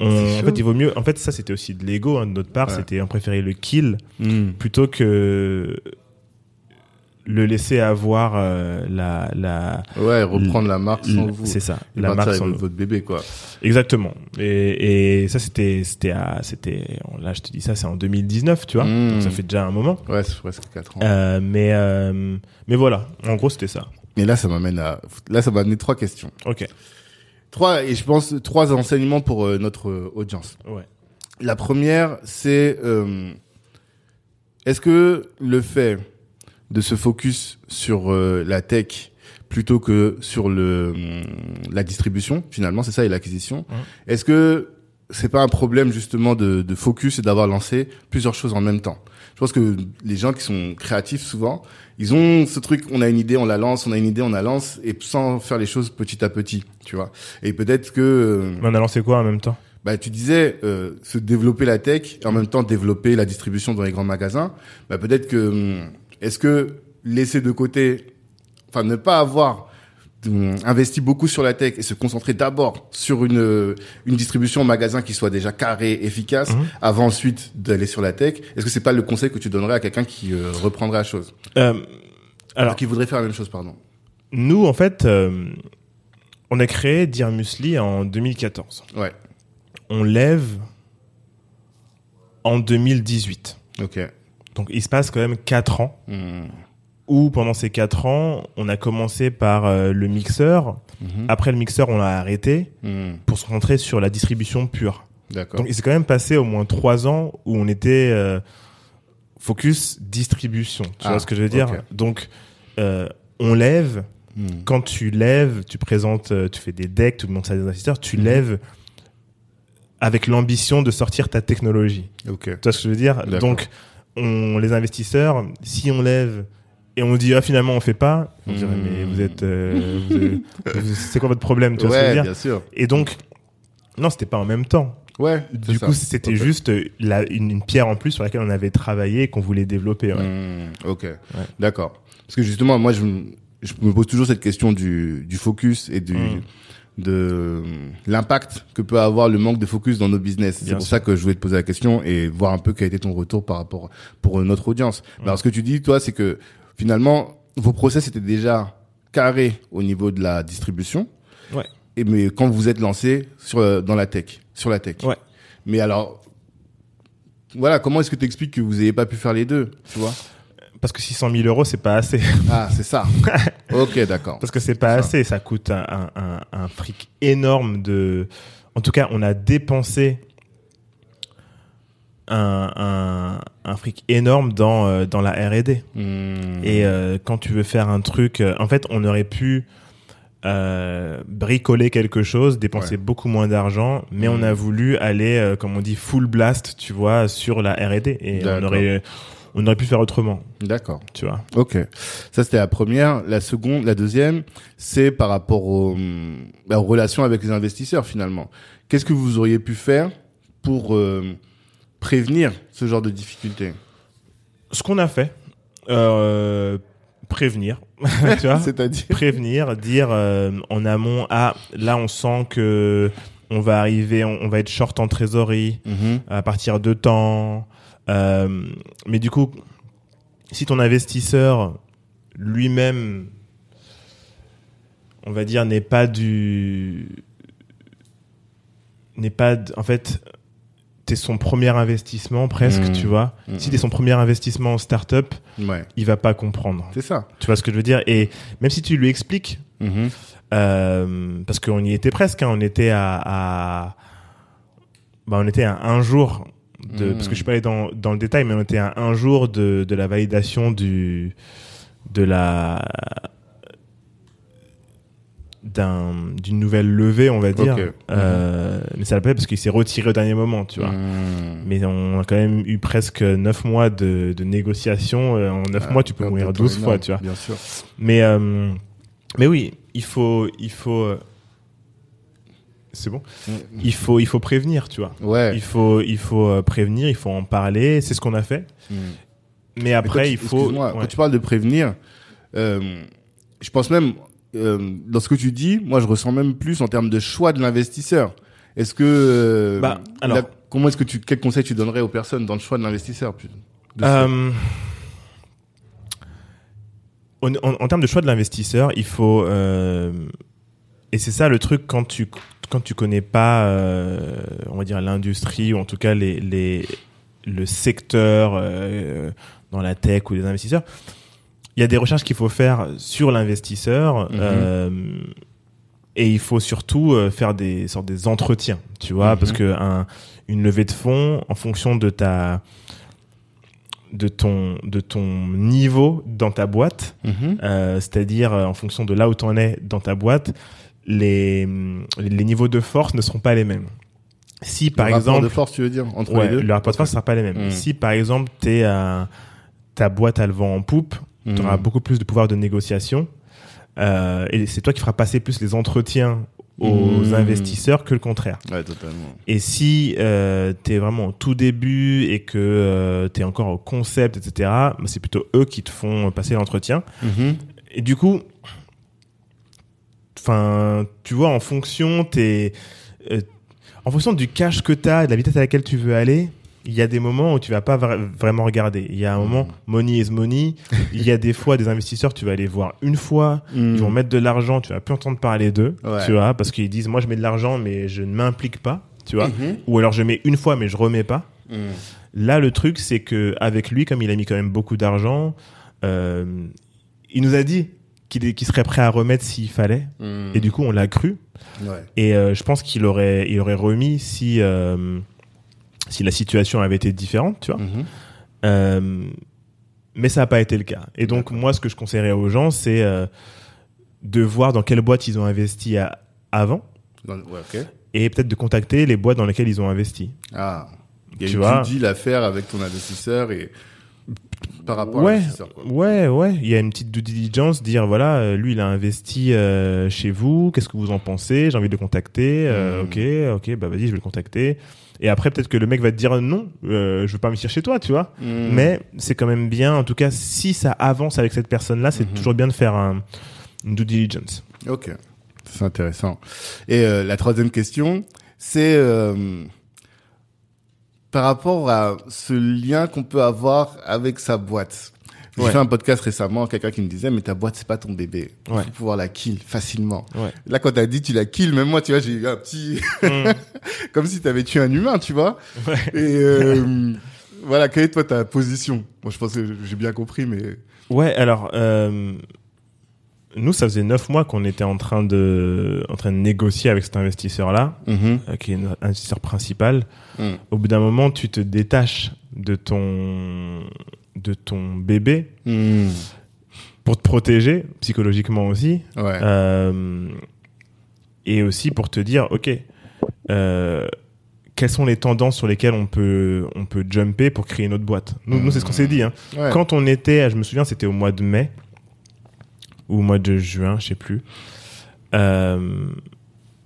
On- en fait, il vaut mieux. En fait, ça, c'était aussi de l'ego hein, de notre part. Ouais. C'était, on préférait le kill Hmm. plutôt que le laisser avoir euh, la, la, Ouais, reprendre la marque sans vous. c'est ça, Et la marque sans votre, nous. votre bébé, quoi. Exactement. Et, et ça, c'était, c'était, à- c'était, là, je te dis ça, c'est en 2019, tu vois. Mm. Donc ça fait déjà un moment. Ouais, c'est presque 4 ans. Euh, mais, euh, mais voilà. En gros, c'était ça. Et là, ça m'amène à, là, ça m'a amené trois questions. Ok. Trois, et je pense, trois enseignements pour euh, notre euh, audience. Ouais. La première, c'est euh, est-ce que le fait de se focus sur la tech plutôt que sur le hum, la distribution, finalement, c'est ça et l'acquisition, Mhm. est-ce que c'est pas un problème justement de, de focus et d'avoir lancé plusieurs choses en même temps? Pense que les gens qui sont créatifs souvent, ils ont ce truc, on a une idée, on la lance, on a une idée, on la lance, et sans faire les choses petit à petit, tu vois. Et peut-être que euh, Mais on a lancé quoi en même temps? bah, tu disais euh, se développer la tech et en même temps développer la distribution dans les grands magasins. Bah, peut-être que hum, est-ce que laisser de côté, enfin ne pas avoir hum, investi beaucoup sur la tech et se concentrer d'abord sur une une distribution en magasin qui soit déjà carrée, efficace, Mhm. avant ensuite d'aller sur la tech. Est-ce que c'est pas le conseil que tu donnerais à quelqu'un qui euh, reprendrait la chose, euh, alors qui voudrait faire la même chose, pardon. nous, en fait, euh, on a créé Dear Musli en 2014. Ouais. On lève en 2018. Ok. Donc, il se passe quand même 4 ans Hum, où, pendant ces 4 ans, on a commencé par euh, le mixeur. mhm, Après le mixeur, on l'a arrêté hum, pour se concentrer sur la distribution pure. D'accord. Donc, il s'est quand même passé au moins 3 ans où on était euh, focus distribution. Tu Ah, vois ce que je veux dire. Donc, euh, on lève. Hum, Quand tu lèves, tu présentes, tu fais des decks, tu montres ça à des investisseurs, tu Mhm. lèves avec l'ambition de sortir ta technologie. Ok. Tu vois ce que je veux dire. Donc, on, les investisseurs, si on lève et on dit ah finalement on fait pas, on dirait mais vous êtes, euh, vous êtes- vous- c'est quoi votre problème Tu vois ce que je Ouais, veux dire bien sûr. Et donc, non, c'était pas en même temps. Ouais. Du coup, c'était juste la, une, une pierre en plus sur laquelle on avait travaillé et qu'on voulait développer. ouais. Hmm, ok, d'accord. Parce que justement, moi, je, me- je me pose toujours cette question du, du focus et du Mm. de l'impact que peut avoir le manque de focus dans nos business. C'est pour sûr. ça que je voulais te poser la question et voir un peu quel a été ton retour par rapport pour notre audience. Alors, ce que tu dis, toi, c'est que finalement, vos process étaient déjà carrés au niveau de la distribution. Ouais. Et mais quand vous êtes lancé sur dans la tech, sur la tech. Ouais. Mais alors, voilà, comment est-ce que tu expliques que vous n'ayez pas pu faire les deux, tu vois? Parce que 600 000 euros, c'est pas assez. Ah, c'est ça. ok, d'accord. Parce que c'est pas Ça. assez. Ça coûte un, un, un, un fric énorme de. En tout cas, on a dépensé un, un, un fric énorme dans, euh, dans la R&D. Hmm. Et euh, quand tu veux faire un truc, euh, en fait, on aurait pu euh, bricoler quelque chose, dépenser Ouais. beaucoup moins d'argent, mais on a voulu aller, euh, comme on dit, full blast, tu vois, sur la R&D. Et on aurait, on aurait pu faire autrement, D'accord. tu vois. Ok. Ça, c'était la première. La seconde, la deuxième, c'est par rapport aux, bah, aux relations avec les investisseurs, finalement. Qu'est-ce que vous auriez pu faire pour euh, prévenir ce genre de difficultés Ce qu'on a fait, euh, prévenir, tu vois. C'est-à-dire prévenir, dire euh, en amont, ah là on sent que on va arriver, on, on va être short en trésorerie Mhm. à partir de temps. Euh, mais du coup, si ton investisseur lui-même, on va dire, n'est pas du, n'est pas, en fait, t'es son premier investissement presque, Mhm. tu vois. Mhm. Si t'es son premier investissement en start-up, Ouais, il va pas comprendre. c'est ça. Tu vois ce que je veux dire? Et même si tu lui expliques, Mhm. euh, parce qu'on y était presque, hein, on était à, à bah, on était à un jour de, Mhm. parce que je suis pas allé dans, dans le détail, mais on était à un jour de, de la validation du, de la, d'un, d'une nouvelle levée, on va dire. Ok. Euh, Mais ça l'a pas fait parce qu'il s'est retiré au dernier moment, tu vois. Mhm. Mais on a quand même eu presque neuf mois de, de négociations. Euh, En neuf Ah, mois, tu peux mourir de temps 12 fois, tu vois. Bien sûr. Mais, euh, mais oui, il faut, il faut, euh, c'est bon. Il faut, il faut prévenir, tu vois. Ouais. Il faut, il faut prévenir, il faut en parler. C'est ce qu'on a fait. Mhm. Mais Mais après, quand il faut. ouais. Quand tu parles de prévenir, euh, je pense même, euh, dans ce que tu dis, moi, je ressens même plus en termes de choix de l'investisseur. Est-ce que, euh, Bah, alors- la- comment est-ce que tu, quel conseil tu donnerais aux personnes dans le choix de l'investisseur Euh, en, en- en termes de choix de l'investisseur, il faut euh, et c'est ça le truc quand tu quand tu connais pas, on va dire l'industrie ou en tout cas les, les le secteur dans la tech ou les investisseurs, il y a des recherches qu'il faut faire sur l'investisseur. Mhm. euh, et il faut surtout euh, faire des sortes des entretiens, tu vois, Mhm. parce que un, une levée de fonds, en fonction de ta de ton de ton niveau dans ta boîte, Mhm. euh, c'est-à-dire en fonction de là où tu en es dans ta boîte, les les niveaux de force ne seront pas les mêmes. Si par le rapport exemple de force, tu veux dire, entre ouais, les deux le rapport de force ne sera pas les mêmes. Mm. Si par exemple t'es à ta boîte elle vend en poupe, Mhm. tu auras beaucoup plus de pouvoir de négociation euh, et c'est toi qui feras passer plus les entretiens aux Mm. investisseurs que le contraire. Ouais, totalement. Et si euh, tu es vraiment au tout début et que euh, tu es encore au concept, etc., bah, c'est plutôt eux qui te font passer l'entretien. Mhm. Et du coup, enfin, tu vois, en fonction, t'es, euh, en fonction du cash que tu as, de la vitesse à laquelle tu veux aller, il y a des moments où tu vas pas vra- vraiment regarder. Il y a un moment, money is money. Il y a des fois des investisseurs, tu vas aller voir une fois, ils vont mettre de l'argent, tu vas plus entendre parler d'eux, Ouais. tu vois, parce qu'ils disent, moi je mets de l'argent, mais je ne m'implique pas, tu vois. Mhm. Ou alors je mets une fois, mais je remets pas. Mhm. Là, le truc, c'est que avec lui, comme il a mis quand même beaucoup d'argent, euh, il nous a dit qu'il serait prêt à remettre s'il fallait. Et du coup, on l'a cru. Ouais. Et euh, je pense qu'il aurait, il aurait remis si, euh, si la situation avait été différente, tu vois. Mhm. Euh, mais ça n'a pas été le cas. Et donc, moi, ce que je conseillerais aux gens, c'est euh, de voir dans quelle boîte ils ont investi à- avant Dans- Ouais, ok. et peut-être de contacter les boîtes dans lesquelles ils ont investi. Ah. Il y a Tu une vois. due deal à faire avec ton investisseur et par rapport à l'investisseur. ouais, ouais. Il y a une petite due diligence, dire voilà, euh, lui il a investi euh, chez vous, qu'est-ce que vous en pensez? J'ai envie de le contacter. Mhm. Ok, ok, bah vas-y, je vais le contacter. Et après peut-être que le mec va te dire non, euh, je veux pas investir chez toi, tu vois. Mhm. Mais c'est quand même bien, en tout cas, si ça avance avec cette personne-là, c'est Mhm. toujours bien de faire un, une due diligence. Ok, c'est intéressant. Et euh, la troisième question, c'est euh, par rapport à ce lien qu'on peut avoir avec sa boîte. J'ai Ouais. fait un podcast récemment, quelqu'un qui me disait, mais ta boîte, c'est pas ton bébé. Il Ouais. faut pouvoir la kill facilement. Ouais. Là, quand t'as dit tu la kill, même moi, tu vois, j'ai eu un petit... Mm. comme si t'avais tué un humain, tu vois. Et euh, voilà, quelle est toi ta position? Moi, je pense que j'ai bien compris, mais Ouais, alors euh, nous, ça faisait neuf mois qu'on était en train de, en train de négocier avec cet investisseur-là, Mhm. euh, qui est notre investisseur principal. Mm. Au bout d'un moment, tu te détaches de ton, de ton bébé Mm. pour te protéger psychologiquement aussi, ouais, euh, et aussi pour te dire, ok, euh, quelles sont les tendances sur lesquelles on peut, on peut jumper pour créer une autre boîte? Nous, nous c'est ce qu'on s'est dit. Hein. ouais. Quand on était, je me souviens, c'était au mois de mai ou au mois de juin, je sais plus. Euh,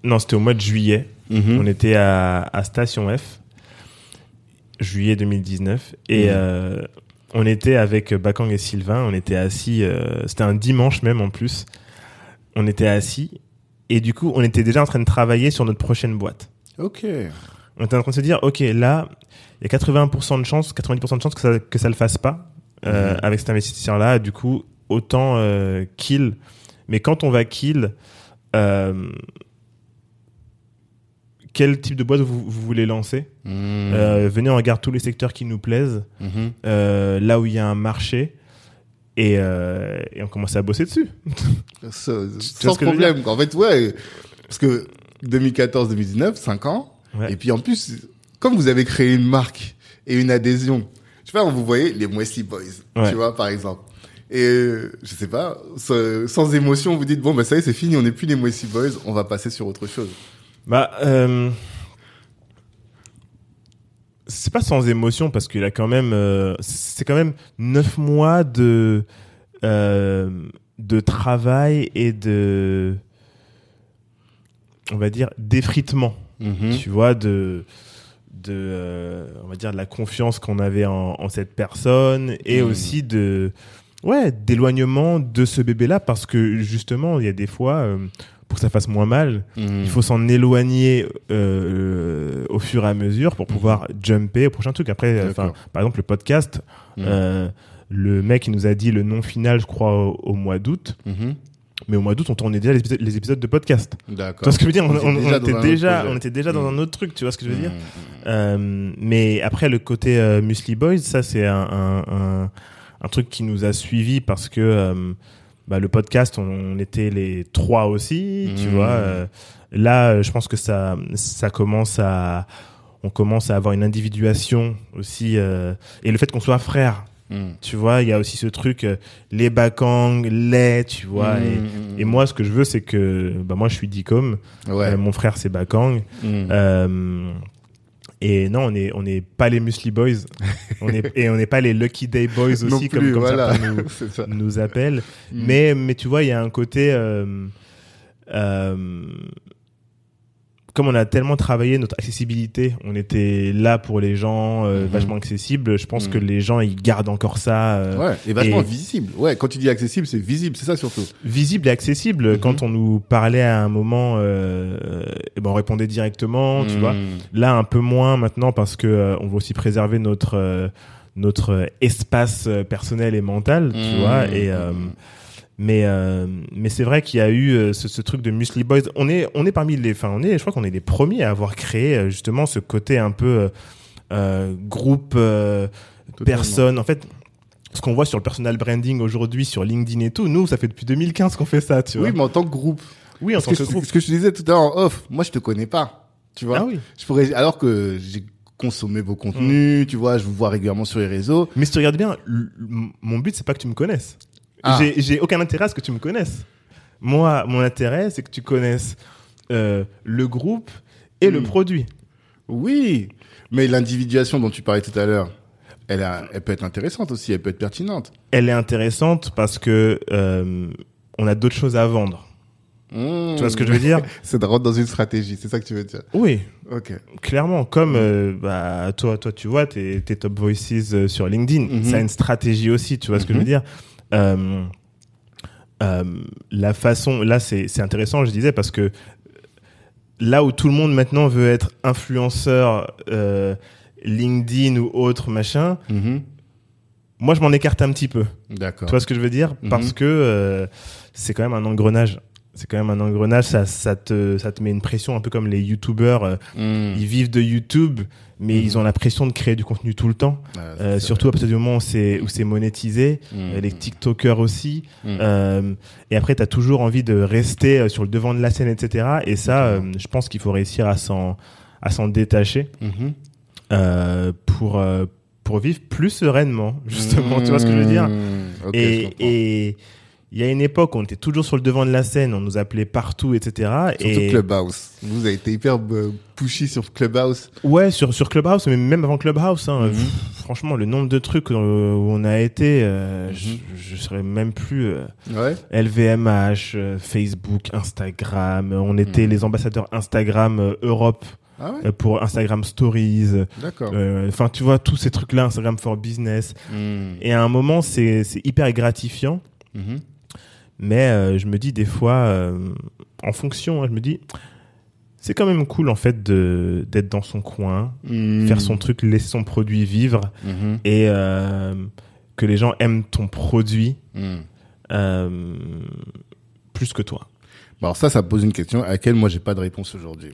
non, c'était au mois de juillet. Mhm. On était à, à Station F, juillet 2019, et Mhm. euh, on était avec Bakang et Sylvain. On était assis. euh, c'était un dimanche même en plus. On était assis et du coup, on était déjà en train de travailler sur notre prochaine boîte. Ok. On était en train de se dire, ok, là, il y a 80% de chances, 90% de chances que ça, que ça le fasse pas euh, Mhm. avec cet investisseur-là. Du coup, autant euh, kill. Mais quand on va kill, euh, quel type de boîte vous, vous voulez lancer Mm. Euh, Venez, on regarde tous les secteurs qui nous plaisent, Mhm. euh, là où il y a un marché, et, euh, et on commence à bosser dessus. Sans problème. En fait, ouais. Parce que 2014-2019, 5 ans. Ouais. Et puis en plus, comme vous avez créé une marque et une adhésion, je sais pas, vous voyez les Wesley Boys, Ouais. tu vois, par exemple. Et je sais pas, sans, sans émotion, vous dites bon bah ça y est, c'est fini, on n'est plus les Wesley Boys, on va passer sur autre chose. Bah, euh, c'est pas sans émotion parce qu'il a quand même, euh, c'est quand même neuf mois de euh, de travail et de, on va dire, d'effritement. Mhm. Tu vois, de de, on va dire, de la confiance qu'on avait en, en cette personne et Mhm. aussi de, ouais, d'éloignement de ce bébé-là parce que justement, il y a des fois, pour que ça fasse moins mal, Mhm. il faut s'en éloigner euh, au fur et à mesure pour pouvoir jumper au prochain truc. Après, euh, par exemple, le podcast, Mhm. euh, le mec il nous a dit le nom final, je crois, au, au mois d'août. Mhm. Mais au mois d'août, on tournait déjà les épisodes, les épisodes de podcast. Tu vois ce que je veux dire? On, déjà était déjà, on était déjà dans Mhm. un autre truc. Tu vois ce que je veux dire? Mhm. euh, mais après, le côté Musli Boys, ça, c'est un, un, un, un truc qui nous a suivis parce que bah, le podcast, on, était les trois aussi, tu Mhm. vois. euh, là, euh, je pense que ça, ça commence à. On commence à avoir une individuation aussi. euh, et le fait qu'on soit frères, Mhm. tu vois, il y a aussi ce truc, les bakang, les, tu vois. et- Mhm. Et, moi, ce que je veux, c'est que. Bah, moi, je suis Dicom. ouais. euh, mon frère, c'est bakang. Euh, et non, on n'est on pas les Musli Boys. on est, et on n'est pas les Lucky Day Boys aussi, comme, comme voilà. certains nous, ça. nous appellent. Mais, mais tu vois, il y a un côté. euh, euh, comme on a tellement travaillé notre accessibilité, on était là pour les gens, euh, Mhm. vachement accessible. Je pense Mhm. que les gens, ils gardent encore ça. euh, Ouais, et vachement et- visible. Ouais, quand tu dis accessible, c'est visible, c'est ça surtout. visible et accessible. Mhm. Quand on nous parlait à un moment, euh, eh ben on répondait directement, tu vois. Là, un peu moins maintenant parce que euh, on veut aussi préserver notre euh, notre espace euh, personnel et mental, tu vois. Et euh, mais euh, mais c'est vrai qu'il y a eu euh, ce, ce truc de Musli Boys. On est on est parmi les, enfin on est, je crois qu'on est les premiers à avoir créé euh, justement ce côté un peu euh, groupe euh, personne. En fait. Ce qu'on voit sur le personal branding aujourd'hui, sur LinkedIn et tout, nous, ça fait depuis 2015 qu'on fait ça, tu vois. Oui, mais en tant que groupe. Oui, en tant que, que groupe. ce que je te disais tout à l'heure en off, moi je te connais pas. Tu vois Ah oui. Je pourrais, alors que j'ai consommé vos contenus, tu vois, je vous vois régulièrement sur les réseaux. Mais si tu regardes bien, mon but, c'est pas que tu me connaisses. Ah. J'ai- aucun intérêt à ce que tu me connaisses. Moi, mon intérêt, c'est que tu connaisses euh, le groupe et le Hmm. produit. Oui, mais l'individuation dont tu parlais tout à l'heure, elle, a- elle peut être intéressante aussi, elle peut être pertinente. Elle est intéressante parce que euh, on a d'autres choses à vendre. Mmh. Tu vois ce que je veux dire C'est de rentrer dans une stratégie, c'est ça que tu veux dire. Oui, Ok. clairement. Comme euh, bah, toi, toi, tu vois, tes, top voices euh, sur LinkedIn, Mhm. ça a une stratégie aussi. Tu vois ce que je veux Mhm. dire La façon, là, c'est intéressant. Je disais parce que là où tout le monde maintenant veut être influenceur euh, LinkedIn ou autre machin, Mhm. moi je m'en écarte un petit peu. D'accord. Tu vois ce que je veux dire? Mhm. Parce que euh, c'est quand même un engrenage. c'est quand même un engrenage. Ça, ça te, ça te met une pression un peu comme les youtubeurs. euh, Mm. Ils vivent de YouTube, mais Mhm. ils ont la pression de créer du contenu tout le temps. Euh, surtout à partir du moment où c'est où c'est monétisé. vrai. Euh, les TikTokers aussi. Mm. Euh, et après, tu as toujours envie de rester sur le devant de la scène, etc. Et ça, je pense qu'il faut réussir à s'en à s'en détacher Mhm. pour pour vivre plus sereinement, justement. Tu vois ce que je veux dire? Ok, je Et comprends. et il y a une époque où on était toujours sur le devant de la scène, on nous appelait partout, etc. Surtout et Clubhouse. Vous avez été hyper euh, pushy sur Clubhouse. ouais, sur sur Clubhouse, mais même avant Clubhouse, hein, Mhm. pff, franchement, le nombre de trucs où on a été, euh, Mhm. je, serais même plus. euh, Ouais. LVMH, euh, Facebook, Instagram. euh, On était Mhm. les ambassadeurs Instagram euh, Europe Ah ouais. euh, pour Instagram Stories. D'accord. euh, Enfin, tu vois, tous ces trucs-là, Instagram for Business. Et à un moment, c'est hyper gratifiant. Mais euh, je me dis des fois, euh, en fonction, hein, je me dis, c'est quand même cool en fait de d'être dans son coin, Mm. faire son truc, laisser son produit vivre Mhm. et euh, que les gens aiment ton produit Mm. euh, plus que toi. Alors ça, ça pose une question à laquelle moi j'ai pas de réponse aujourd'hui.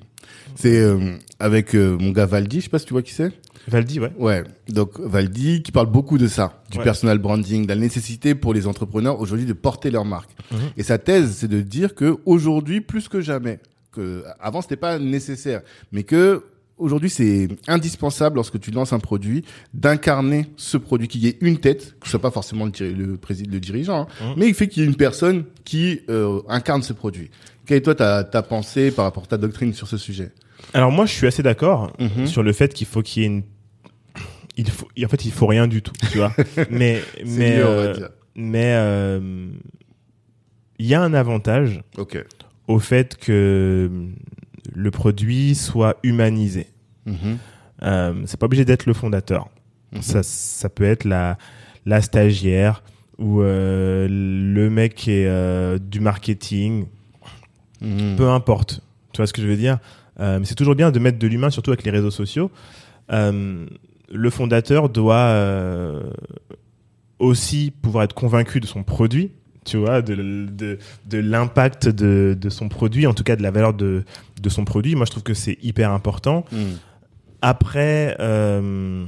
C'est euh, avec euh, mon gars Valdi, je sais pas si tu vois qui c'est. Valdi, ouais. Ouais, donc Valdi qui parle beaucoup de ça, du Ouais. personal branding, de la nécessité pour les entrepreneurs aujourd'hui de porter leur marque. Mhm. Et sa thèse, c'est de dire que aujourd'hui plus que jamais, que avant c'était pas nécessaire, mais que aujourd'hui c'est indispensable lorsque tu lances un produit d'incarner ce produit, qu'il y ait une tête, que ce soit pas forcément le, le président, le dirigeant, hein, Mhm. mais il fait qu'il y ait une personne qui euh, incarne ce produit. Quelle est toi ta, ta pensée par rapport à ta doctrine sur ce sujet? Alors moi, je suis assez d'accord Mhm. sur le fait qu'il faut qu'il y ait une. Il faut, en fait, il faut rien du tout, tu vois. mais mais mieux, euh, mais euh, il y a un avantage Ok. au fait que le produit soit humanisé. Mhm. Euh, c'est pas obligé d'être le fondateur. Mhm. Ça, ça peut être la la stagiaire ou euh, le mec qui est euh, du marketing, Mhm. peu importe. Tu vois ce que je veux dire? Mais c'est toujours bien de mettre de l'humain, surtout avec les réseaux sociaux. Le fondateur doit aussi pouvoir être convaincu de son produit, tu vois, de, de, de l'impact de, de son produit, en tout cas de la valeur de, de son produit. Moi, je trouve que c'est hyper important. Mhm. Après, euh,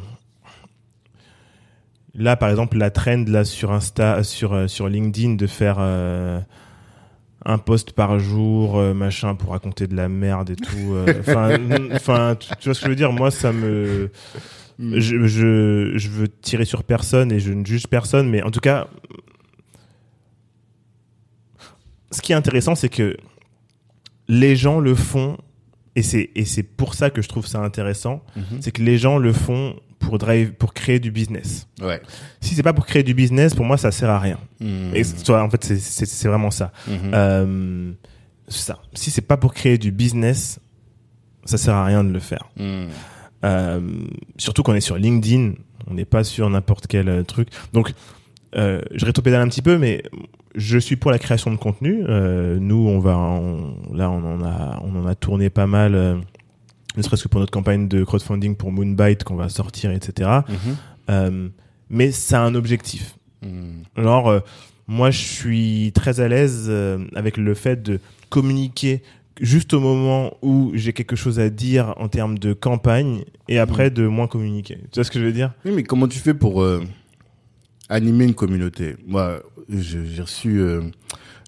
là, par exemple, la trend là sur Insta, sur euh, sur LinkedIn, de faire euh, un post par jour, euh, machin, pour raconter de la merde et tout. euh, Enfin, tu, tu vois ce que je veux dire? Moi, ça me, Mhm. je, je je veux tirer sur personne et je ne juge personne, mais en tout cas, ce qui est intéressant, c'est que les gens le font. Et c'est, et c'est pour ça que je trouve ça intéressant Mhm. c'est que les gens le font pour drive, pour créer du business. Ouais. Si c'est pas pour créer du business, pour moi, ça sert à rien. Mhm. Et toi, en fait, c'est, vraiment ça. Mhm. Euh, ça. Si c'est pas pour créer du business, ça sert à rien de le faire. Mhm. Euh, surtout qu'on est sur LinkedIn, on n'est pas sur n'importe quel euh, truc. Donc, euh, je rétropédale un petit peu, mais je suis pour la création de contenu. Euh, nous, on va, là, on en a, on en a tourné pas mal, euh, ne serait-ce que pour notre campagne de crowdfunding pour Moonbite qu'on va sortir, etc. Mhm. Euh, mais ça a un objectif. Mhm. Alors, euh, moi, je suis très à l'aise avec le fait de communiquer juste au moment où j'ai quelque chose à dire en termes de campagne et après de moins communiquer. Tu vois ce que je veux dire? Oui, mais comment tu fais pour animer une communauté? Moi, j'ai reçu euh,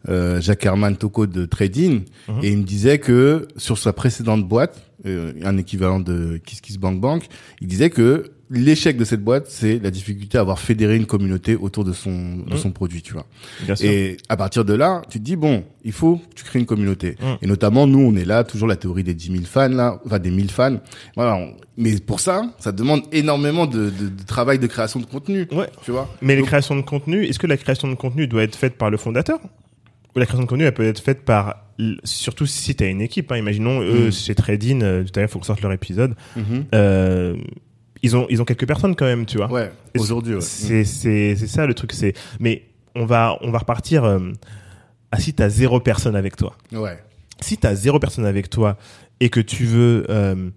euh, Jacques Herman Toko de Trading Mhm. et il me disait que sur sa précédente boîte, euh, un équivalent de Kiss Kiss Bank Bank, il disait que l'échec de cette boîte, c'est la difficulté à avoir fédéré une communauté autour de son de Mhm. son produit, tu vois. Bien sûr. Et à partir de là, tu te dis bon, il faut que tu crées une communauté. Mm. Et notamment nous, on est là toujours la théorie des 10 000 fans là, enfin des 1000 fans. Voilà. on- Mais pour ça, ça demande énormément de, de, de travail de création de contenu. Ouais. Tu vois. Mais les Donc- créations de contenu, est-ce que la création de contenu doit être faite par le fondateur? Ou la création de contenu, elle peut être faite par, surtout si tu as une équipe, hein, imaginons, eux, Mm. chez Trading, euh, tout à l'heure, il faut qu'on sorte leur épisode, Mhm. euh, ils, ont, ils ont quelques personnes quand même, tu vois. Ouais. Aujourd'hui. Ouais. C'est c'est c'est ça le truc. C'est mais on va on va repartir. Euh, à si t'as zéro personne avec toi. Ouais. Si t'as zéro personne avec toi et que tu veux euh,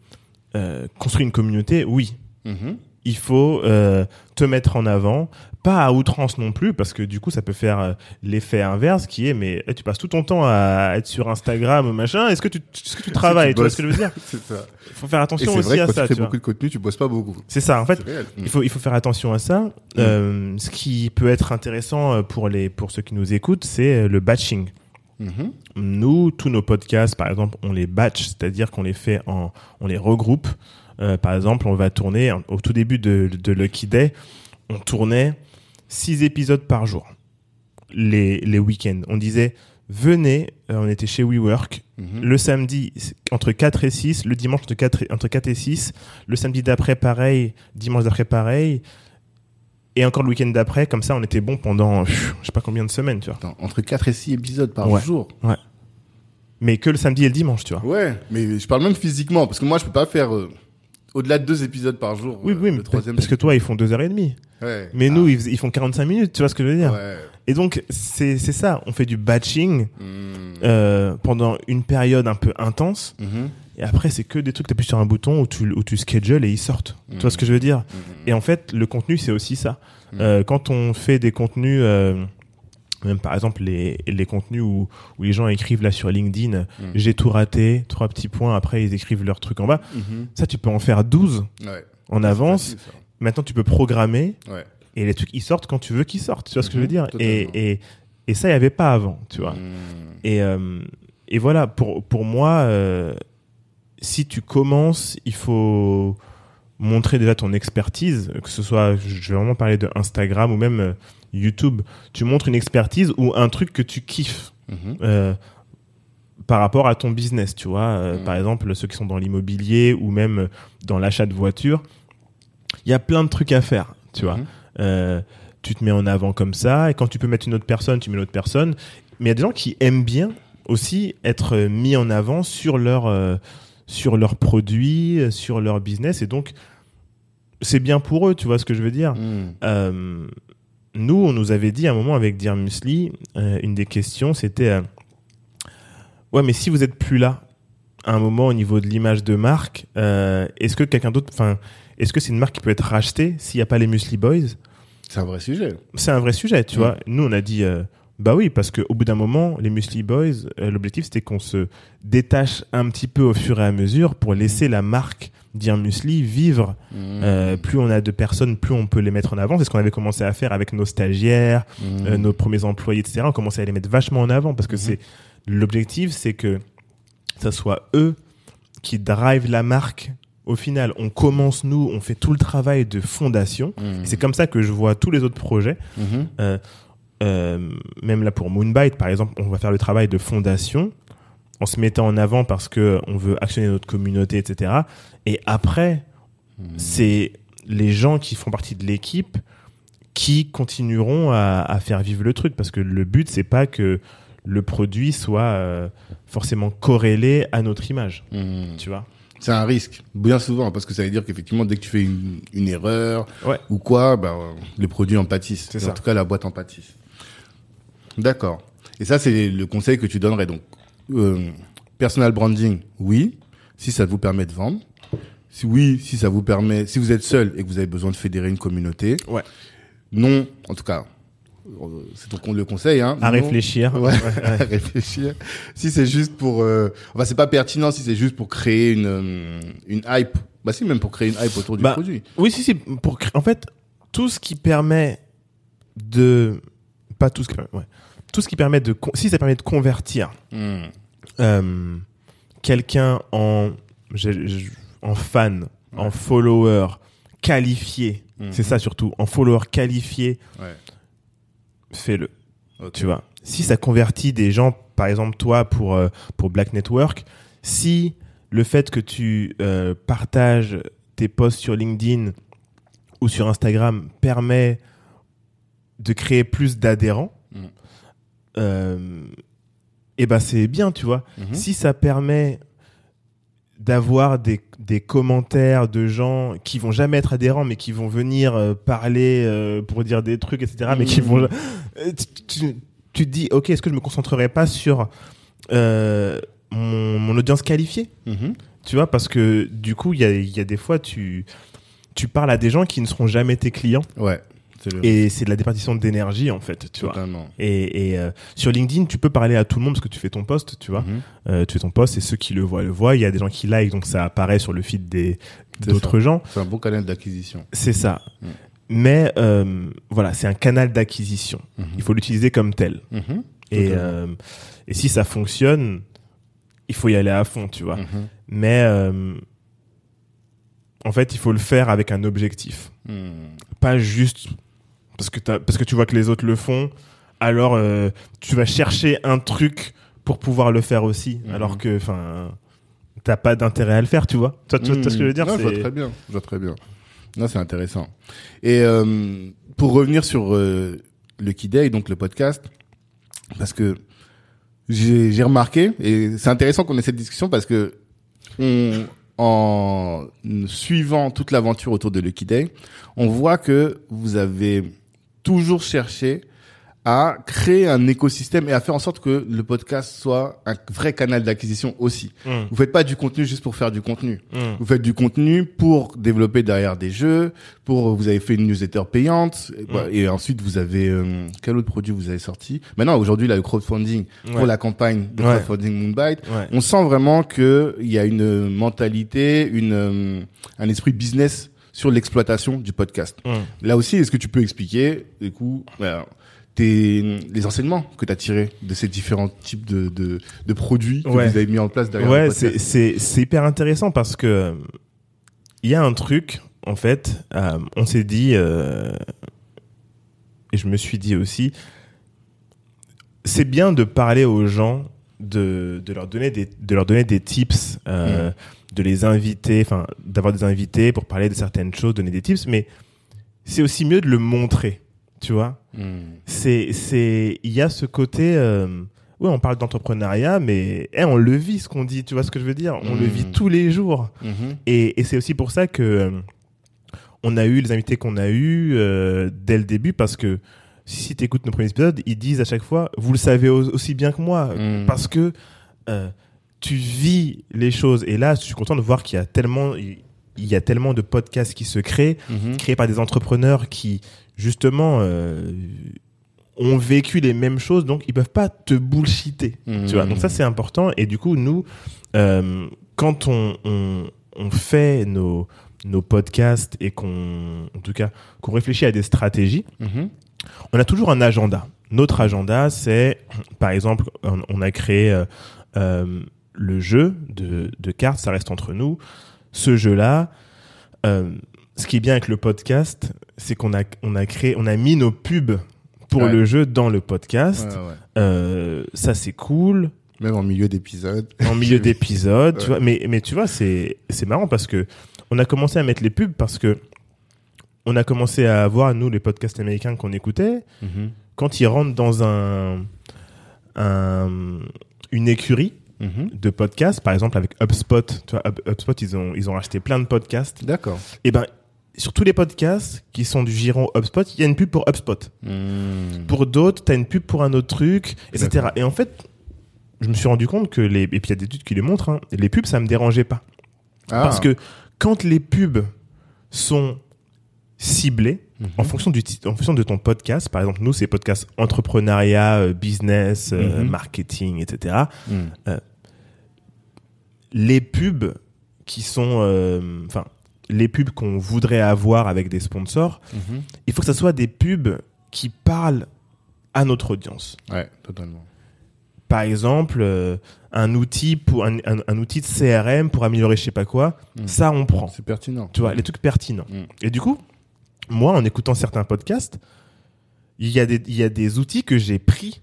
euh, construire une communauté, oui, Mhm. il faut euh, te mettre en avant, pas à outrance non plus, parce que du coup, ça peut faire euh, l'effet inverse qui est, mais eh, tu passes tout ton temps à être sur Instagram, machin. Est-ce que tu, est-ce que tu travailles, tu vois ce que je veux dire ça. Faut faire attention aussi vrai que à quand ça. tu fais tu vois. beaucoup de contenu, tu bosses pas beaucoup. C'est ça. En fait. Mm. il faut, il faut faire attention à ça. Euh, ce qui peut être intéressant euh, pour les, pour ceux qui nous écoutent, c'est le batching. Mhm. Nous, tous nos podcasts, par exemple, on les batch, c'est-à-dire qu'on les fait en, on les regroupe. Euh, par exemple, on va tourner au tout début de, de Lucky Day, on tournait six épisodes par jour, les, les week-ends. On disait, venez, euh, on était chez WeWork, Mhm. le samedi entre 4 et 6, le dimanche entre 4 et, entre 4 et 6, le samedi d'après pareil, dimanche d'après pareil, et encore le week-end d'après, comme ça on était bon pendant pff, je sais pas combien de semaines, tu vois. Attends, entre 4 et 6 épisodes par Ouais. jour. Mais que le samedi et le dimanche, tu vois. Ouais, mais je parle même physiquement, parce que moi, je peux pas faire euh, au-delà de deux épisodes par jour. Oui, euh, oui, mais le troisième. parce que toi, ils font 2h30. Ouais. Mais Ah, nous, ils, fais- ils font 45 minutes, tu vois ce que je veux dire Ouais. Et donc, c'est ça, on fait du batching Mm. euh, pendant une période un peu intense, Mhm. et après, c'est que des trucs, t'appuies sur un bouton où tu, où tu schedules et ils sortent. Tu vois ce que je veux dire Mhm. Et en fait, le contenu, c'est aussi ça. Mm. Euh, quand on fait des contenus, euh, même par exemple les, les contenus où, où les gens écrivent là sur LinkedIn, j'ai tout raté, trois petits points, après ils écrivent leur truc en bas. Mhm. Ça, tu peux en faire 12 Ouais. en avance. Facile, Maintenant, tu peux programmer. Ouais. et les trucs, ils sortent quand tu veux qu'ils sortent. Tu vois ce que je veux Mhm, dire? Et, et, et ça, il n'y avait pas avant, tu vois. Mm. Et, euh, et voilà, pour, pour moi, euh, si tu commences, il faut montrer déjà ton expertise, que ce soit, je vais vraiment parler de Instagram ou même euh, YouTube. Tu montres une expertise ou un truc que tu kiffes. Mhm. par rapport à ton business, tu vois. Euh, Mhm. Par exemple, ceux qui sont dans l'immobilier ou même dans l'achat de voitures, il y a plein de trucs à faire, tu vois. Mhm. Euh, tu te mets en avant comme ça, et quand tu peux mettre une autre personne, tu mets l'autre personne. Mais il y a des gens qui aiment bien aussi être mis en avant sur leur, euh, sur leurs produits, sur leur business, et donc c'est bien pour eux, tu vois ce que je veux dire. Mm. Euh, nous, on nous avait dit à un moment avec Dear Musli, euh, une des questions, c'était ouais, mais si vous êtes plus là, à un moment au niveau de l'image de marque, est-ce que quelqu'un d'autre, enfin, est-ce que c'est une marque qui peut être rachetée s'il n'y a pas les Musli Boys? C'est un vrai sujet. C'est un vrai sujet, tu Mm. vois. Nous, on a dit euh, bah oui, parce qu'au bout d'un moment, les Musli Boys, euh, l'objectif c'était qu'on se détache un petit peu au fur et à mesure pour laisser la marque Dear Musli vivre Mm. euh, plus on a de personnes, plus on peut les mettre en avant. C'est ce qu'on avait commencé à faire avec nos stagiaires, Mm. euh, nos premiers employés, etc. On commençait à les mettre vachement en avant parce que Mhm. c'est l'objectif, c'est que ça soit eux qui drive la marque. Au final, on commence nous, on fait tout le travail de fondation. Et C'est comme ça que je vois tous les autres projets. Mhm. Euh, euh, même là pour Moonbite, par exemple, on va faire le travail de fondation en se mettant en avant parce que on veut actionner notre communauté, etc. Et après, Mm. c'est les gens qui font partie de l'équipe qui continueront à, à faire vivre le truc parce que le but c'est pas que le produit soit euh, forcément corrélé à notre image, tu vois? C'est un risque, bien souvent, parce que ça veut dire qu'effectivement, dès que tu fais une, une erreur Ouais. ou quoi, bah, euh, le produit en pâtisse. C'est En ça. tout cas, la boîte en pâtisse. D'accord. Et ça, c'est le conseil que tu donnerais. Donc, euh, personal branding, oui, si ça vous permet de vendre. Si oui, si ça vous permet, si vous êtes seul et que vous avez besoin de fédérer une communauté. Ouais. Non, en tout cas, euh, c'est ton le conseil. Hein, À Non. réfléchir. Ouais, à réfléchir. Si c'est juste pour, euh, enfin c'est pas pertinent si c'est juste pour créer une euh, une hype. Bah si même pour créer une hype autour du Bah, produit. Oui, si, si. Pour, en fait, tout ce qui permet de. Pas tout ce qui permet. Ouais. Tout ce qui permet de. Si ça permet de convertir Hmm. euh, quelqu'un en. en fan, en follower qualifié. Mhm. C'est ça surtout. En follower qualifié, Ouais. Fais-le. Tu vois. Si ça convertit des gens, par exemple toi pour euh, pour Black Network, si le fait que tu euh, partages tes posts sur LinkedIn ou sur Instagram permet de créer plus d'adhérents, euh, et ben c'est bien, tu vois. Mhm. Si ça permet d'avoir des, des commentaires de gens qui vont jamais être adhérents mais qui vont venir euh, parler euh, pour dire des trucs etc mais qui Mhm. vont euh, tu, tu- tu te dis ok est-ce que je me concentrerai pas sur euh, mon, mon audience qualifiée? Mhm. tu vois parce que du coup il y a, y a des fois tu tu parles à des gens qui ne seront jamais tes clients. Ouais. Le- Et c'est de la départition d'énergie, en fait, tu vois. Et, et, euh, sur LinkedIn, tu peux parler à tout le monde parce que tu fais ton post, tu vois. Mhm. Euh, tu fais ton post et ceux qui le voient le voient. Il y a des gens qui like, donc ça apparaît sur le feed des d'autres gens. C'est un bon canal d'acquisition. C'est ça. Mm. Mais euh, voilà, c'est un canal d'acquisition. Mhm. Il faut l'utiliser comme tel. Mhm. Et, et si ça fonctionne, il faut y aller à fond, tu vois. Mhm. Mais en fait, il faut le faire avec un objectif, Mhm. pas juste parce que t'as- parce que tu vois que les autres le font. Alors euh, tu vas chercher un truc pour pouvoir le faire aussi, Mhm. alors que enfin t'as pas d'intérêt à le faire, tu vois. Tu vois, tu vois ce que je veux dire Non, je vois très bien. Je vois très bien. Non, c'est intéressant. Et euh, pour revenir sur euh, le Day, donc le podcast, parce que j'ai j'ai remarqué et c'est intéressant qu'on ait cette discussion parce que on, en suivant toute l'aventure autour de Lucky Day, on voit que vous avez toujours cherché à créer un écosystème et à faire en sorte que le podcast soit un vrai canal d'acquisition aussi. Mm, Vous faites pas du contenu juste pour faire du contenu. mm. Vous faites du contenu pour développer derrière des jeux, pour vous avez fait une newsletter payante et. Mm. Et ensuite vous avez euh, quel autre produit vous avez sorti? Maintenant aujourd'hui là le crowdfunding Ouais. pour la campagne de Ouais. crowdfunding Moonbite, Ouais. on sent vraiment que il y a une mentalité, une euh, un esprit business sur l'exploitation du podcast. Mm. Là aussi, est-ce que tu peux expliquer du coup tes les enseignements que tu as tirés de ces différents types de de, de produits que Ouais. vous avez mis en place derrière Ouais, c'est c'est c'est hyper intéressant parce que euh, il y a un truc en fait, euh, on s'est dit euh, et je me suis dit aussi, c'est bien de parler aux gens, de de leur donner des de leur donner des tips, euh, de les inviter, enfin d'avoir des invités pour parler de certaines choses, donner des tips, mais c'est aussi mieux de le montrer, tu vois. Hmm. c'est c'est il y a ce côté euh, ouais on parle d'entrepreneuriat mais eh, on le vit ce qu'on dit tu vois ce que je veux dire? On le vit tous les jours. Mhm. et, et c'est aussi pour ça que euh, on a eu les invités qu'on a eu euh, dès le début parce que si tu écoutes nos premiers épisodes ils disent à chaque fois vous le savez au- aussi bien que moi. Parce que euh, tu vis les choses et là je suis content de voir qu'il y a tellement il y a tellement de podcasts qui se créent Mhm. créé par des entrepreneurs qui justement euh, ont vécu les mêmes choses donc ils peuvent pas te bullshiter Mhm. tu vois donc ça c'est important et du coup nous euh, quand on, on, on fait nos nos podcasts et qu'on en tout cas qu'on réfléchit à des stratégies Mhm. on a toujours un agenda. Notre agenda, c'est, par exemple, on, on a créé euh, le jeu de, de cartes, ça reste entre nous. Ce jeu-là, euh, ce qui est bien avec le podcast, c'est qu'on a, on a créé, on a mis nos pubs pour Ouais. le jeu dans le podcast. Ouais, ouais. Euh, ça, c'est cool. Même en milieu d'épisode. En milieu d'épisode, tu vois. Mais, mais tu vois, c'est, c'est marrant parce que on a commencé à mettre les pubs parce que on a commencé à voir, nous, les podcasts américains qu'on écoutait, Mhm. quand ils rentrent dans un, un- une écurie Mhm. de podcasts, par exemple avec HubSpot, tu vois, Hub- HubSpot, ils ont, ils ont acheté plein de podcasts. D'accord. Et ben, sur tous les podcasts qui sont du giron HubSpot, il y a une pub pour HubSpot. Mhm. Pour d'autres, t'as une pub pour un autre truc, etc. Et en fait, je me suis rendu compte que les, et puis il y a des études qui le montrent, hein, les pubs, ça me dérangeait pas. Ah. Parce que quand les pubs sont ciblées, Mhm. en fonction du en fonction de ton podcast, par exemple nous c'est podcast entrepreneuriat, euh, business, euh, Mhm. marketing, etc. Les pubs qui sont, euh, enfin les pubs qu'on voudrait avoir avec des sponsors, Mhm. il faut que ça soit des pubs qui parlent à notre audience. Ouais, totalement. Par exemple, euh, un outil pour un, un- un outil de CRM pour améliorer je sais pas quoi, Mhm. ça on prend. C'est pertinent. Tu vois, les trucs pertinents. Mhm. Et du coup, moi, en écoutant certains podcasts, il y a des, il y a des outils que j'ai pris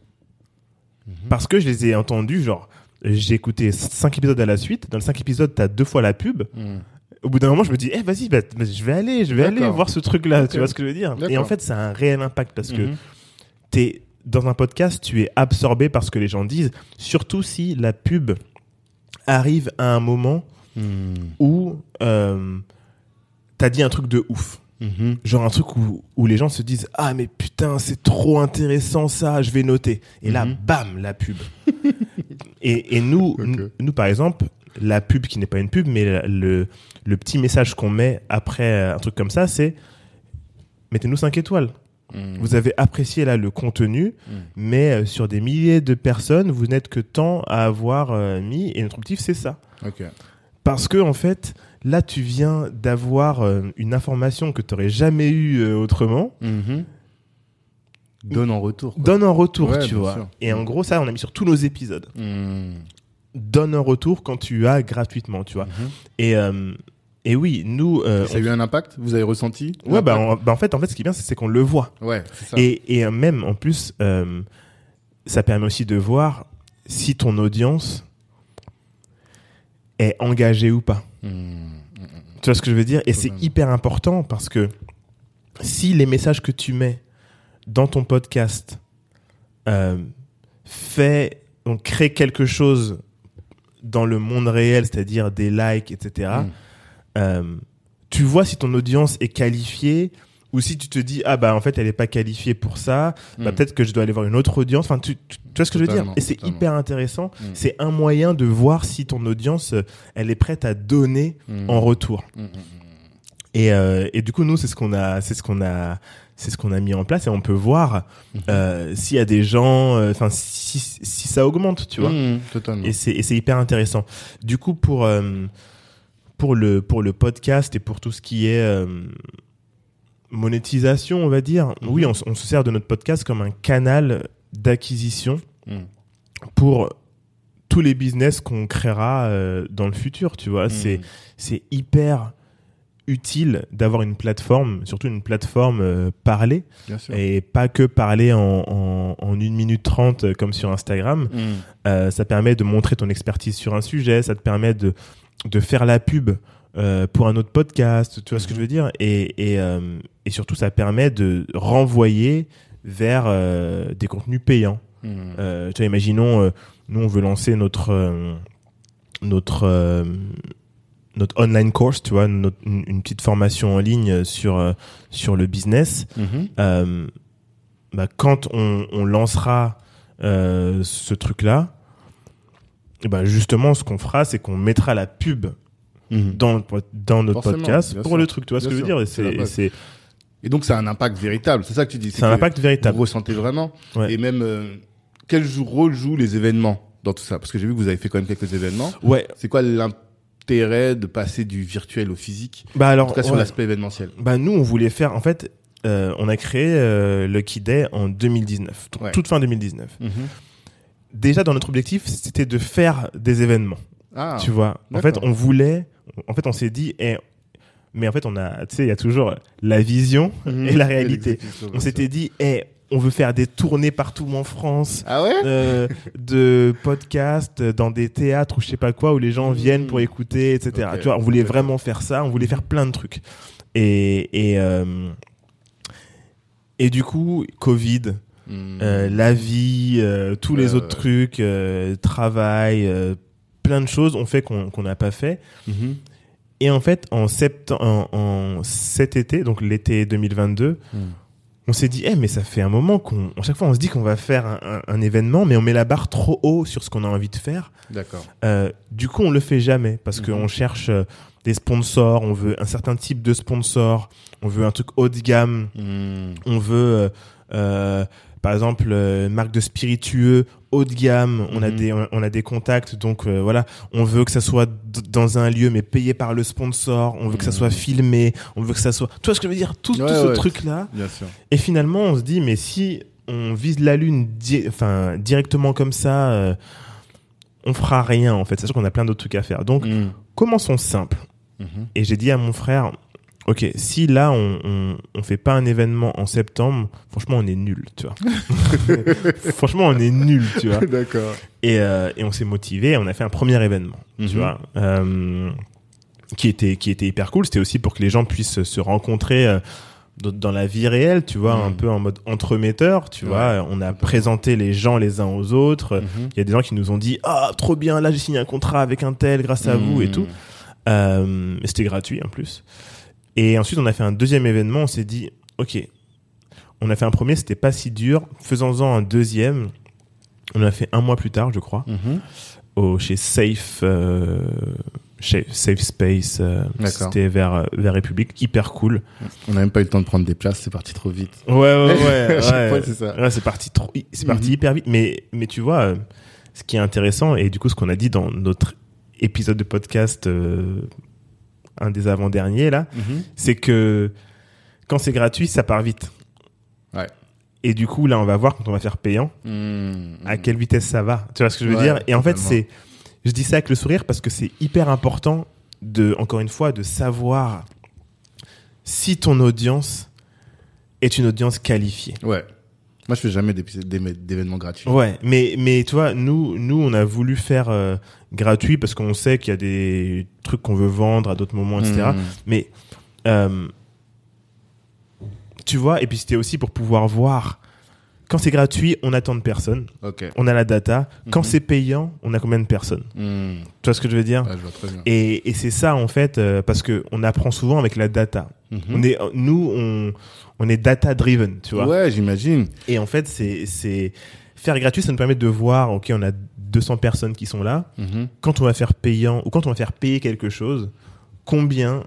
parce que je les ai entendus. Genre, j'ai écouté cinq épisodes à la suite. Dans les cinq épisodes, t'as deux fois la pub. Mhm. Au bout d'un moment, je me dis, eh, vas-y, bah, bah, je vais aller, je vais aller voir ce truc-là. Tu vois ce que je veux dire Et en fait, ça a un réel impact parce que Mhm. t'es dans un podcast, tu es absorbé par ce que les gens disent. Surtout si la pub arrive à un moment Mhm. où euh, t'as dit un truc de ouf. Genre un truc où, où les gens se disent Ah, mais putain, c'est trop intéressant ça, je vais noter. Et là, bam, la pub. et, et nous, nous, nous, par exemple, la pub qui n'est pas une pub, mais le, le petit message qu'on met après euh, un truc comme ça, c'est mettez-nous 5 étoiles. Mm. Vous avez apprécié là le contenu, Mm. mais euh, sur des milliers de personnes, vous n'êtes que tant à avoir euh, mis. Et notre objectif, c'est ça. Parce que, en fait, là, tu viens d'avoir euh, une information que tu n'aurais jamais eue euh, autrement. Mhm. Donne en retour. quoi. Donne un retour, Ouais, tu vois. sûr. Et en gros, ça, on a mis sur tous nos épisodes. Mm. Donne un retour quand tu as gratuitement, tu vois. Mhm. Et, euh, et oui, nous. euh, Ça a eu un impact? Vous avez ressenti ouais, bah, en, bah, en fait, en fait, ce qui est bien, c'est qu'on le voit. Ouais, c'est ça. Et, et euh, même, en plus, euh, ça permet aussi de voir si ton audience est engagée ou pas. Mm. Tu vois ce que je veux dire? Et c'est hyper important parce que si les messages que tu mets dans ton podcast euh, donc crée quelque chose dans le monde réel, c'est-à-dire des likes, etc. Mm. euh, tu vois si ton audience est qualifiée ou si tu te dis ah bah en fait elle est pas qualifiée pour ça, bah Mm. peut-être que je dois aller voir une autre audience. Enfin tu, tu- tu vois ce que je veux dire? Et c'est hyper intéressant. Mm. C'est un moyen de voir si ton audience euh, elle est prête à donner en retour. Et, euh, et du coup, nous, c'est ce qu'on a, c'est ce qu'on a, c'est ce qu'on a mis en place et on peut voir Mhm. euh, s'il y a des gens, euh, enfin, si, si ça augmente, tu vois. Totalement. Et c'est, hyper intéressant. Du coup, pour euh, pour le pour le podcast et pour tout ce qui est monétisation, on va dire, Mhm. oui, on, se sert de notre podcast comme un canal d'acquisition pour tous les business qu'on créera dans le futur, tu vois. C'est c'est hyper utile d'avoir une plateforme, surtout une plateforme euh, parlée, et pas que parler en, en, en 1 minute 30 euh, comme sur Instagram. Mm. Euh, ça permet de montrer ton expertise sur un sujet, ça te permet de, de faire la pub euh, pour un autre podcast, tu vois ce que je veux dire? Et, et, et surtout, ça permet de renvoyer vers des contenus payants. Mm. Tu vois, imaginons, nous, on veut lancer notre notre notre online course, tu vois, notre- une, une petite formation en ligne sur euh, sur le business. Mhm. Euh, bah, quand on, on lancera euh, ce truc-là, et bah, justement, ce qu'on fera, c'est qu'on mettra la pub Mhm. dans, dans notre Forcément, podcast pour sûr. le truc. Tu vois ce que je veux dire? Et c'est donc, ça a un impact véritable. C'est ça que tu dis. c'est un impact Vous véritable. ressentez vraiment. Ouais. Et même, euh, quel rôle jouent les événements dans tout ça? Parce que j'ai vu que vous avez fait quand même quelques événements. Ouais. C'est quoi de passer du virtuel au physique Bah En alors, tout cas, sur ouais. l'aspect événementiel? bah nous, on voulait faire. En fait, euh, on a créé euh, Lucky Day en 2019, t- Ouais. toute fin 2019. Mhm. Déjà, dans notre objectif, c'était de faire des événements. Ah, tu vois. En fait, on voulait. En fait, on s'est dit. eh, mais en fait, on a. Tu sais, il y a toujours la vision Mhm. et la réalité. On s'était dit, eh, on veut faire des tournées partout en France. Ah ouais? euh, de podcasts dans des théâtres ou je sais pas quoi où les gens Mmh. viennent pour écouter etc tu vois on voulait vraiment faire ça on voulait faire plein de trucs et et euh, et du coup Covid Mhm. euh, la vie euh, tous les autres ouais. trucs euh, travail plein de choses ont fait qu'on qu'on n'a pas fait Mhm. et en fait en septembre en, en cet été donc l'été 2022 Mhm. On s'est dit, eh, mais ça fait un moment qu'on, à chaque fois, on se dit qu'on va faire un, un- un événement, mais on met la barre trop haut sur ce qu'on a envie de faire. D'accord. Euh, du coup, on le fait jamais parce Mhm. qu'on cherche euh, des sponsors, on veut un certain type de sponsor, on veut un truc haut de gamme, Mhm. on veut, euh, euh, par exemple, euh, marque de spiritueux haut de gamme. On a Mhm. des, on, a des contacts, donc euh, voilà. On veut que ça soit dans un lieu, mais payé par le sponsor. On veut que ça Mhm. soit filmé. On veut que ça soit. Tu vois ce que je veux dire? Tout, tout ce ouais. truc là. Bien sûr. Et finalement, on se dit, mais si on vise la lune, di- enfin directement comme ça, euh, on fera rien en fait. Sachant qu'on a plein d'autres trucs à faire. Donc, Mhm. commençons simple. Et j'ai dit à mon frère, ok, si là on, on, on fait pas un événement en septembre, franchement on est nul, tu vois. franchement on est nul, tu vois. D'accord. Et, euh, et on s'est motivé, on a fait un premier événement, Mhm. tu vois, euh, qui était qui était hyper cool. C'était aussi pour que les gens puissent se rencontrer. euh, dans- la vie réelle, tu vois, Mhm. un peu en mode entremetteur, tu Ouais, vois, on a présenté les gens les uns aux autres. Mhm. Il y a des gens qui nous ont dit ah trop bien, là j'ai signé un contrat avec un tel grâce à vous et Mhm. tout. Euh, c'était gratuit en plus. Et ensuite, on a fait un deuxième événement. On s'est dit, ok, on a fait un premier, c'était pas si dur. Faisons-en un deuxième. On l'a fait un mois plus tard, je crois. Mhm. au, chez Safe, euh, chez Safe Space. euh, D'accord. C'était vers, euh, vers République. Hyper cool. On n'a même pas eu le temps de prendre des places, c'est parti trop vite. Ouais, ouais, ouais. Ouais. fois, c'est ça. Ouais, c'est parti trop, c'est parti Mhm. hyper vite. Mais, mais tu vois, euh, ce qui est intéressant, et du coup, ce qu'on a dit dans notre épisode de podcast, un des avant-derniers, là, c'est que quand c'est gratuit, ça part vite. Ouais. Et du coup, là, on va voir quand on va faire payant, Mmh. à quelle vitesse ça va. Tu vois ce que je veux Ouais, dire? Et en fait, c'est, je dis ça avec le sourire parce que c'est hyper important de, encore une fois, de savoir si ton audience est une audience qualifiée. Ouais. Moi, je fais jamais d'événements gratuits. Ouais, mais mais tu vois, nous nous on a voulu faire euh, gratuit parce qu'on sait qu'il y a des trucs qu'on veut vendre à d'autres moments, etc. Mmh. Mais euh, tu vois, et puis c'était aussi pour pouvoir voir quand c'est gratuit, on a tant de personnes, Ok. on a la data. Quand Mhm. c'est payant, on a combien de personnes Mmh. Tu vois ce que je veux dire Ouais, je vois très bien. Et, et c'est ça en fait, euh, parce que on apprend souvent avec la data. Mhm. On est nous on on est data driven, tu vois. Ouais, j'imagine. Et en fait, c'est faire gratuit, ça nous permet de voir, ok, on a 200 personnes qui sont là. Mhm. Quand on va faire payant ou quand on va faire payer quelque chose, combien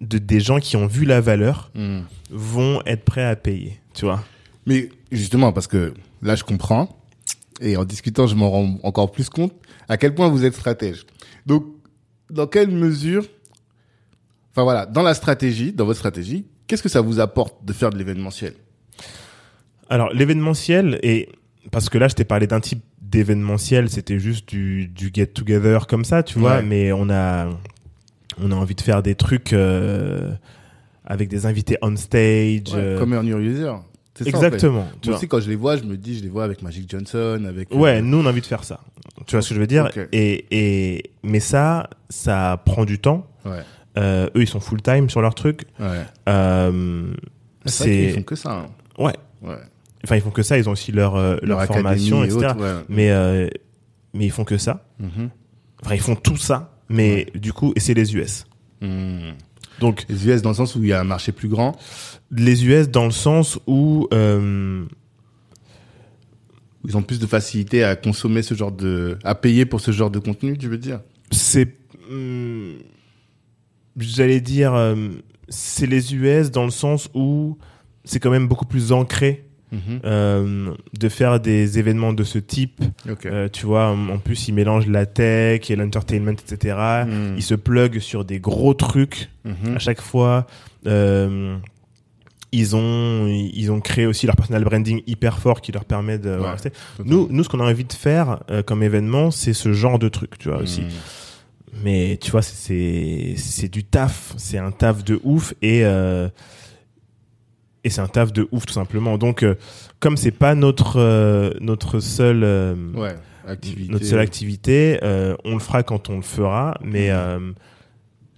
de des gens qui ont vu la valeur Mmh. vont être prêts à payer, tu vois? Mais justement, parce que là, je comprends. Et en discutant, je m'en rends encore plus compte à quel point vous êtes stratège. Donc, dans quelle mesure, enfin voilà, dans la stratégie, dans votre stratégie, qu'est-ce que ça vous apporte de faire de l'événementiel? Alors l'événementiel et parce que là, je t'ai parlé d'un type d'événementiel, c'était juste du, du get together comme ça, tu vois. Ouais. Mais on a on a envie de faire des trucs euh, avec des invités on stage. ouais, euh, Comme un user. En fait. exactement. tu Moi aussi, quand je les vois, je me dis, je les vois avec Magic Johnson, avec. euh, Ouais, nous on a envie de faire ça. Tu vois ce que je veux dire? Et, et mais ça, ça prend du temps. Ouais. Euh, eux, ils sont full time sur leur truc. Ouais. Euh, C'est. c'est font que ça. hein. ouais. Ouais. Enfin, ils font que ça. Ils ont aussi leur euh, leur, formation, et etc. autres, ouais. Mais euh, mais ils font que ça. Mhm. Enfin, ils font tout ça. Mais du coup, et c'est les US. Mhm. Donc Les US dans le sens où il y a un marché plus grand. les US dans le sens où euh, Ils ont plus de facilité à consommer ce genre de, à payer pour ce genre de contenu, tu veux dire? C'est hum, j'allais dire c'est les US dans le sens où c'est quand même beaucoup plus ancré euh, de faire des événements de ce type. Euh, tu vois, en plus, ils mélangent la tech et l'entertainment, etc. Mm. Ils se pluguent sur des gros trucs Mhm. à chaque fois. Euh, ils ont ils ont créé aussi leur personal branding hyper fort qui leur permet de Ouais, rester. Nous, nous, ce qu'on a envie de faire euh, comme événement, c'est ce genre de truc, tu vois aussi. Mhm. Mais tu vois, c'est c'est du taf, c'est un taf de ouf et euh, et c'est un taf de ouf tout simplement. Donc, euh, comme c'est pas notre euh, notre seule euh, Ouais. Activité. notre seule activité, euh, on le fera quand on le fera, mais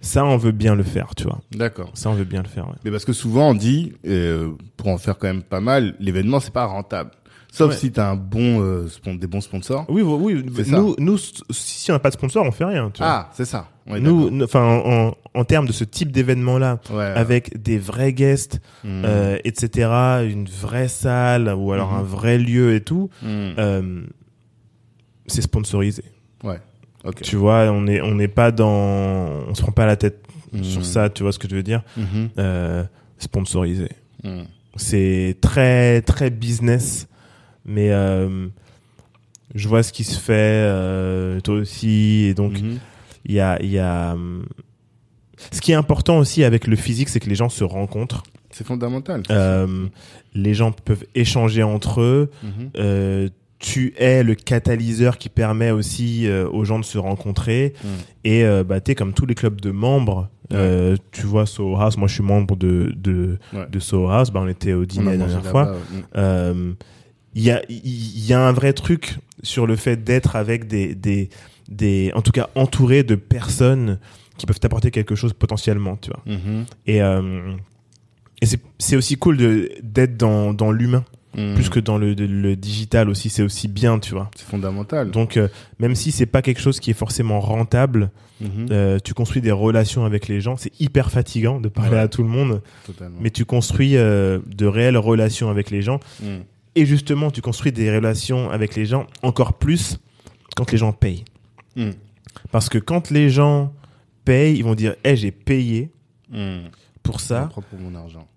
ça, on veut bien le faire, tu vois. D'accord. Ça, on veut bien le faire. Ouais. Mais parce que souvent on dit, pour en faire quand même pas mal, l'événement c'est pas rentable. Sauf Ouais. si t'as un bon, euh, des bons sponsors. Oui, oui. Nous, nous, si on n'a pas de sponsor, on fait rien. Tu. Ah, c'est ça. Ouais, nous, enfin, en, en termes de ce type d'événement-là, ouais, avec des vrais guests, Mhm. euh, etc., une vraie salle ou alors Mhm. un vrai lieu et tout, Mhm. euh, c'est sponsorisé. ouais. Tu vois, on est on n'est pas dans, on se prend pas la tête sur ça. Tu vois ce que je veux dire Sponsorisé. C'est très très business, mais euh, je vois ce qui se fait, euh, toi aussi, et donc Mhm. il y a il y a hum, ce qui est important aussi avec le physique, c'est que les gens se rencontrent. C'est fondamental. Euh, les gens peuvent échanger entre eux. Mhm. Euh, tu es le catalyseur qui permet aussi euh, aux gens de se rencontrer. Mm. Et euh, bah, tu comme tous les clubs de membres, euh, tu vois Soho House, moi je suis membre de, de, Ouais. de Soho House, bah, on était au dîner la dernière fois. ouais. Il y, a, il y a un vrai truc sur le fait d'être avec des, des, des, en tout cas entouré de personnes qui peuvent t'apporter quelque chose potentiellement, tu vois. Mhm. Et, euh, et c'est- aussi cool d'être dans, dans l'humain, Mhm. plus que dans le, digital aussi, c'est aussi bien, tu vois. C'est fondamental. Donc, euh, même si c'est pas quelque chose qui est forcément rentable, Mhm. euh, tu construis des relations avec les gens. C'est hyper fatigant de parler Ouais. à tout le monde, Totalement. mais tu construis de réelles relations avec les gens. Et justement, tu construis des relations avec les gens encore plus quand les gens payent. Hmm. Parce que quand les gens payent, ils vont dire, eh, j'ai payé Hmm. pour Je ça, pour mon argent.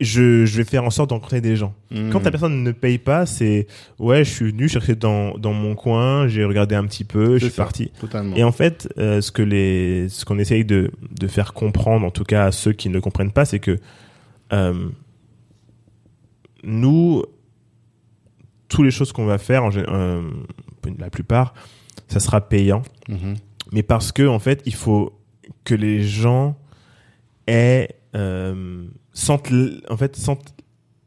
je, je vais faire en sorte d'encontrer des gens. Hmm. Quand la personne ne paye pas, c'est, ouais, je suis venu chercher dans, dans mon coin, j'ai regardé un petit peu, je suis ça, parti. Totalement. Et en fait, euh, ce que les, ce qu'on essaye de, de faire comprendre, en tout cas à ceux qui ne comprennent pas, c'est que euh, nous, toutes les choses qu'on va faire, en, euh, la plupart, ça sera payant, Mhm. mais parce que en fait, il faut que les gens aient, euh, sentent, en fait, sentent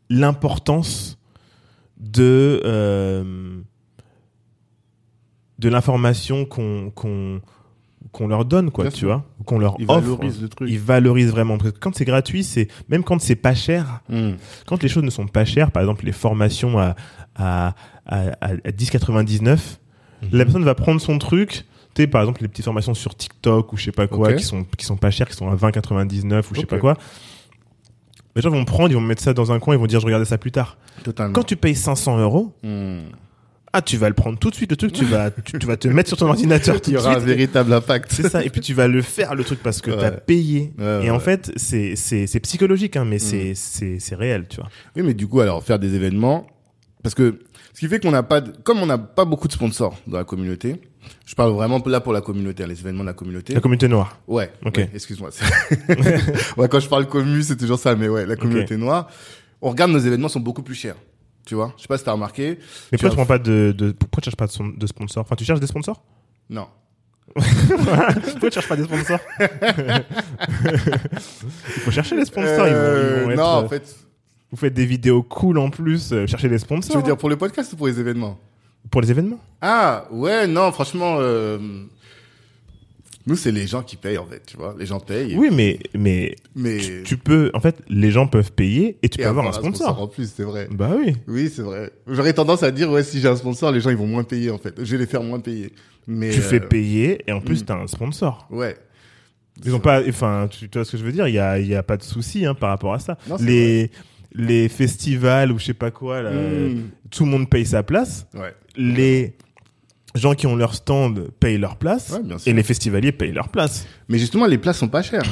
l'importance de euh, de l'information qu'on qu'on qu'on leur donne quoi Bien tu sûr. vois qu'on leur Ils offre valorisent le truc. ils valorisent vraiment parce que quand c'est gratuit c'est même quand c'est pas cher Hmm. quand les choses ne sont pas chères par exemple les formations à à à, à, à 10,99 Mhm. la personne va prendre son truc tu sais par exemple les petites formations sur TikTok ou je sais pas quoi qui sont qui sont pas chères qui sont à 20,99 ou je sais pas quoi les gens vont prendre ils vont mettre ça dans un coin ils vont dire je regardais ça plus tard Totalement. quand tu payes 500 euros Hmm. ah tu vas le prendre tout de suite le truc tu vas tu, tu vas te mettre sur ton ordinateur tout Il y aura un véritable impact. c'est ça et puis tu vas le faire le truc parce que Ouais. t'as payé Ouais, et en fait c'est psychologique hein mais Mm. c'est c'est c'est réel tu vois Oui, mais du coup, alors faire des événements, parce que ce qui fait qu'on n'a pas, de- comme on n'a pas beaucoup de sponsors dans la communauté. Je parle vraiment là pour la communauté, les événements de la communauté. la communauté noire Ouais. Ok. ouais, Excuse-moi. ouais, quand je parle commu, c'est toujours ça, mais ouais, la communauté noire. On regarde nos événements sont beaucoup plus chers. Tu vois Je sais pas si t'as remarqué. mais pourquoi Tu as- tu prends pas de, de pourquoi tu cherches pas de, son- de sponsors? Enfin tu cherches des sponsors? Non. pourquoi tu cherches pas des sponsors? Il faut chercher les sponsors ils vont- ils Euh, vont être, non, euh, en fait, vous faites des vidéos cool en plus euh, cherchez des sponsors tu veux dire pour le podcast ou pour les événements pour les événements Ah, ouais, non, franchement, euh, nous, c'est les gens qui payent, en fait, tu vois. Les gens payent. oui mais mais mais. tu, tu peux en fait les gens peuvent payer et tu et peux avoir un sponsor En plus, c'est vrai. bah oui Oui, c'est vrai. J'aurais tendance à dire, ouais, si j'ai un sponsor, les gens, ils vont moins payer, en fait. Je vais les faire moins payer. Mais. tu euh, fais payer et en plus mm. t'as un sponsor Ouais. Ils ont pas, enfin, tu, tu vois ce que je veux dire? Il y a, il y a pas de souci hein, par rapport à ça. Non, c'est les les festivals ou je sais pas quoi, là, Mm. tout le monde paye sa place. Ouais. Les gens qui ont leur stand payent leur place Ouais, et les festivaliers payent leur place. Mais justement, les places sont pas chères.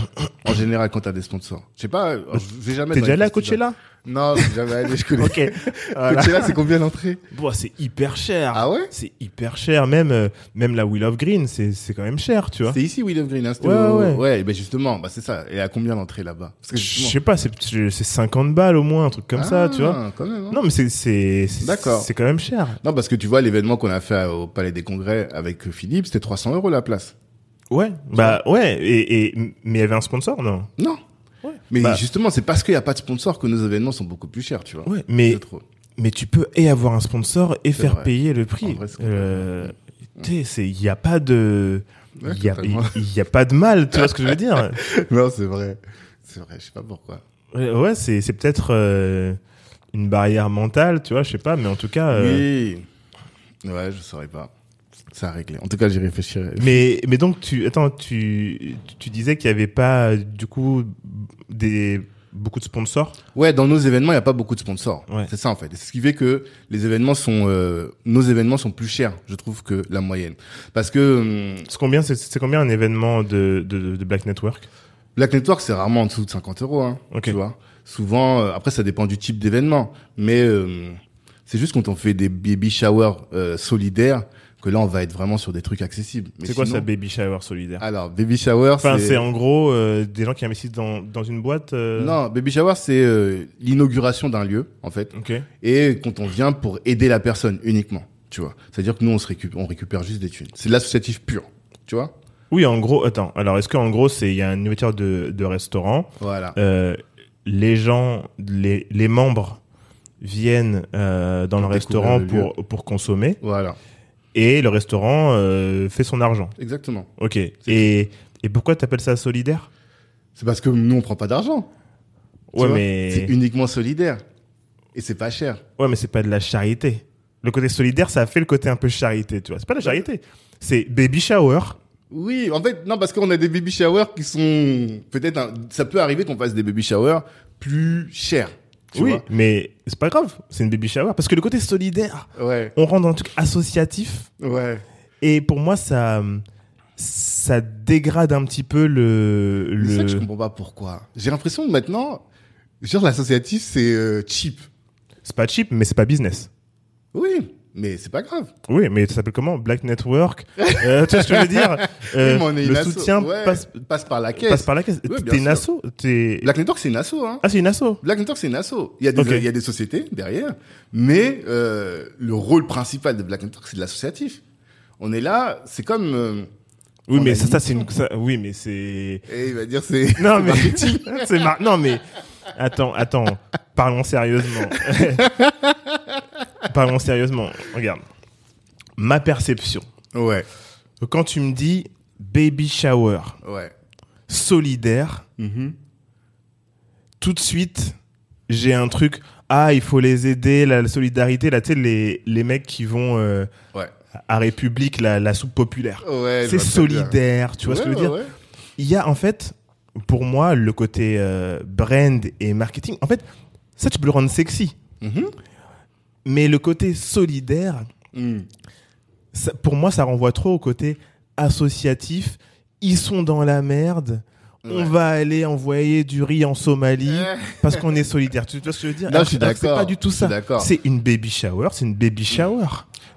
en général, quand t'as des sponsors. Je sais pas, je vais jamais. T'es déjà allé à. Coachella? Non, je suis jamais allé, je connais. Ok. Voilà. Coachella, c'est combien l'entrée? Bon, c'est hyper cher. Ah ouais? C'est hyper cher. Même euh, même la Wheel of Green, c'est c'est quand même cher, tu vois. C'est ici, Will of Green, hein, c'était Ouais, au- ouais. ouais, ben justement, bah c'est ça. Et à combien l'entrée là-bas? Parce que Je justement- sais pas, c'est c'est 50 balles au moins, un truc comme ça, tu vois. Ah, quand même, hein. Non, mais c'est c'est c'est- D'accord. c'est quand même cher. Non, parce que tu vois, l'événement qu'on a fait au Palais des Congrès avec Philippe, c'était 300 euros la place. Ouais. Bah ouais. Et, et mais il y avait un sponsor, non? Non. Ouais. Mais Bah- justement, c'est parce qu'il n'y a pas de sponsor que nos événements sont beaucoup plus chers, tu vois. Ouais. Mais mais tu peux et avoir un sponsor et faire vrai. payer le prix. Euh, il y a pas de Ouais, il y a a pas de mal, tu vois ce que je veux dire non, c'est vrai. C'est vrai, je sais pas pourquoi. Ouais, Ouais, c'est c'est peut-être euh, une barrière mentale, tu vois, je sais pas, mais en tout cas. euh, Oui. Ouais, je saurais pas. C'est à régler. En tout cas, j'y réfléchirai. Mais mais donc tu attends, tu tu disais qu'il y avait pas du coup des beaucoup de sponsors. Ouais, dans nos événements, il n'y a pas beaucoup de sponsors. Ouais. C'est ça, en fait. C'est ce qui fait que les événements sont, euh, nos événements sont plus chers, je trouve, que la moyenne. Parce que, hum, C'est combien c'est combien un événement de de, de Black Network? Black Network, c'est rarement en dessous de 50 euros, hein. Ok. Tu vois. Souvent, euh, après, ça dépend du type d'événement. Mais, euh, c'est juste quand on fait des baby showers, euh, solidaires, que là, on va être vraiment sur des trucs accessibles. C'est quoi sinon- ça baby shower solidaire? Alors, baby shower, Enfin, c'est... en gros euh, des gens qui investissent dans, dans une boîte. euh, Non, baby shower, c'est euh, l'inauguration d'un lieu, en fait. Ok. et quand on vient pour aider la personne uniquement, tu vois. C'est-à-dire que nous, on, se récupère, on récupère juste des thunes. C'est de l'associatif pur, tu vois? Oui, en gros, attends. Alors, est-ce qu'en gros, c'est il y a une ouverture de, de restaurant, Voilà. euh, les gens, les, les membres viennent euh, dans le restaurant le pour pour consommer Voilà. Et le restaurant euh, fait son argent. Exactement. Ok. Et et pourquoi t'appelles ça solidaire? C'est parce que nous, on prend pas d'argent. tu Ouais, mais C'est uniquement solidaire. Et c'est pas cher. ouais, mais c'est pas de la charité. Le côté solidaire, ça fait le côté un peu charité, tu vois. C'est pas de la charité. C'est baby shower. Oui, en fait, non, parce qu'on a des baby showers qui sont peut-être, un- ça peut arriver qu'on fasse des baby showers plus chers. Tu oui, vois. mais c'est pas grave. C'est une baby shower parce que le côté solidaire, Ouais. on rentre dans un truc associatif. Ouais. Et pour moi, ça, ça dégrade un petit peu le. C'est ça que je comprends pas pourquoi. J'ai l'impression que maintenant, genre l'associatif, c'est euh, cheap. C'est pas cheap, mais c'est pas business. Oui, mais c'est pas grave. Oui, mais ça s'appelle comment? Black Network. Euh, tu vois ce que je veux dire? Euh, Oui, mais Le soutien Ouais, passe, passe par la caisse. passe par la caisse. Oui, T'es une asso Black Network, c'est une asso, hein. Ah, c'est une asso. Black Network, c'est une asso. Il y a des, il y a des sociétés derrière, mais euh, le rôle principal de Black Network, c'est de l'associatif. On est là, c'est comme. euh, Oui, mais a ça, une ça c'est une. ça- oui, mais c'est. il va dire c'est. Non, mais. c'est mar- Non, mais. Attends, attends. Parlons sérieusement. Parlons sérieusement. Regarde. Ma perception. Ouais, Quand tu me dis baby shower, ouais. solidaire, Mhm. tout de suite, j'ai un truc. Ah, il faut les aider, la solidarité. Là, tu sais, les, les mecs qui vont euh, Ouais. à République, la, la soupe populaire. Ouais, c'est solidaire, tu vois ce que je veux dire ouais. Il y a en fait, pour moi, le côté euh, brand et marketing. En fait, ça, tu peux le rendre sexy. Mhm. Mais le côté solidaire, Mm. ça- pour moi, ça renvoie trop au côté associatif. Ils sont dans la merde. On va aller envoyer du riz en Somalie parce qu'on est solidaire. Tu vois ce que je veux dire? Non, je suis que C'est d'accord. pas du tout ça. d'accord. C'est une baby shower. C'est une baby shower.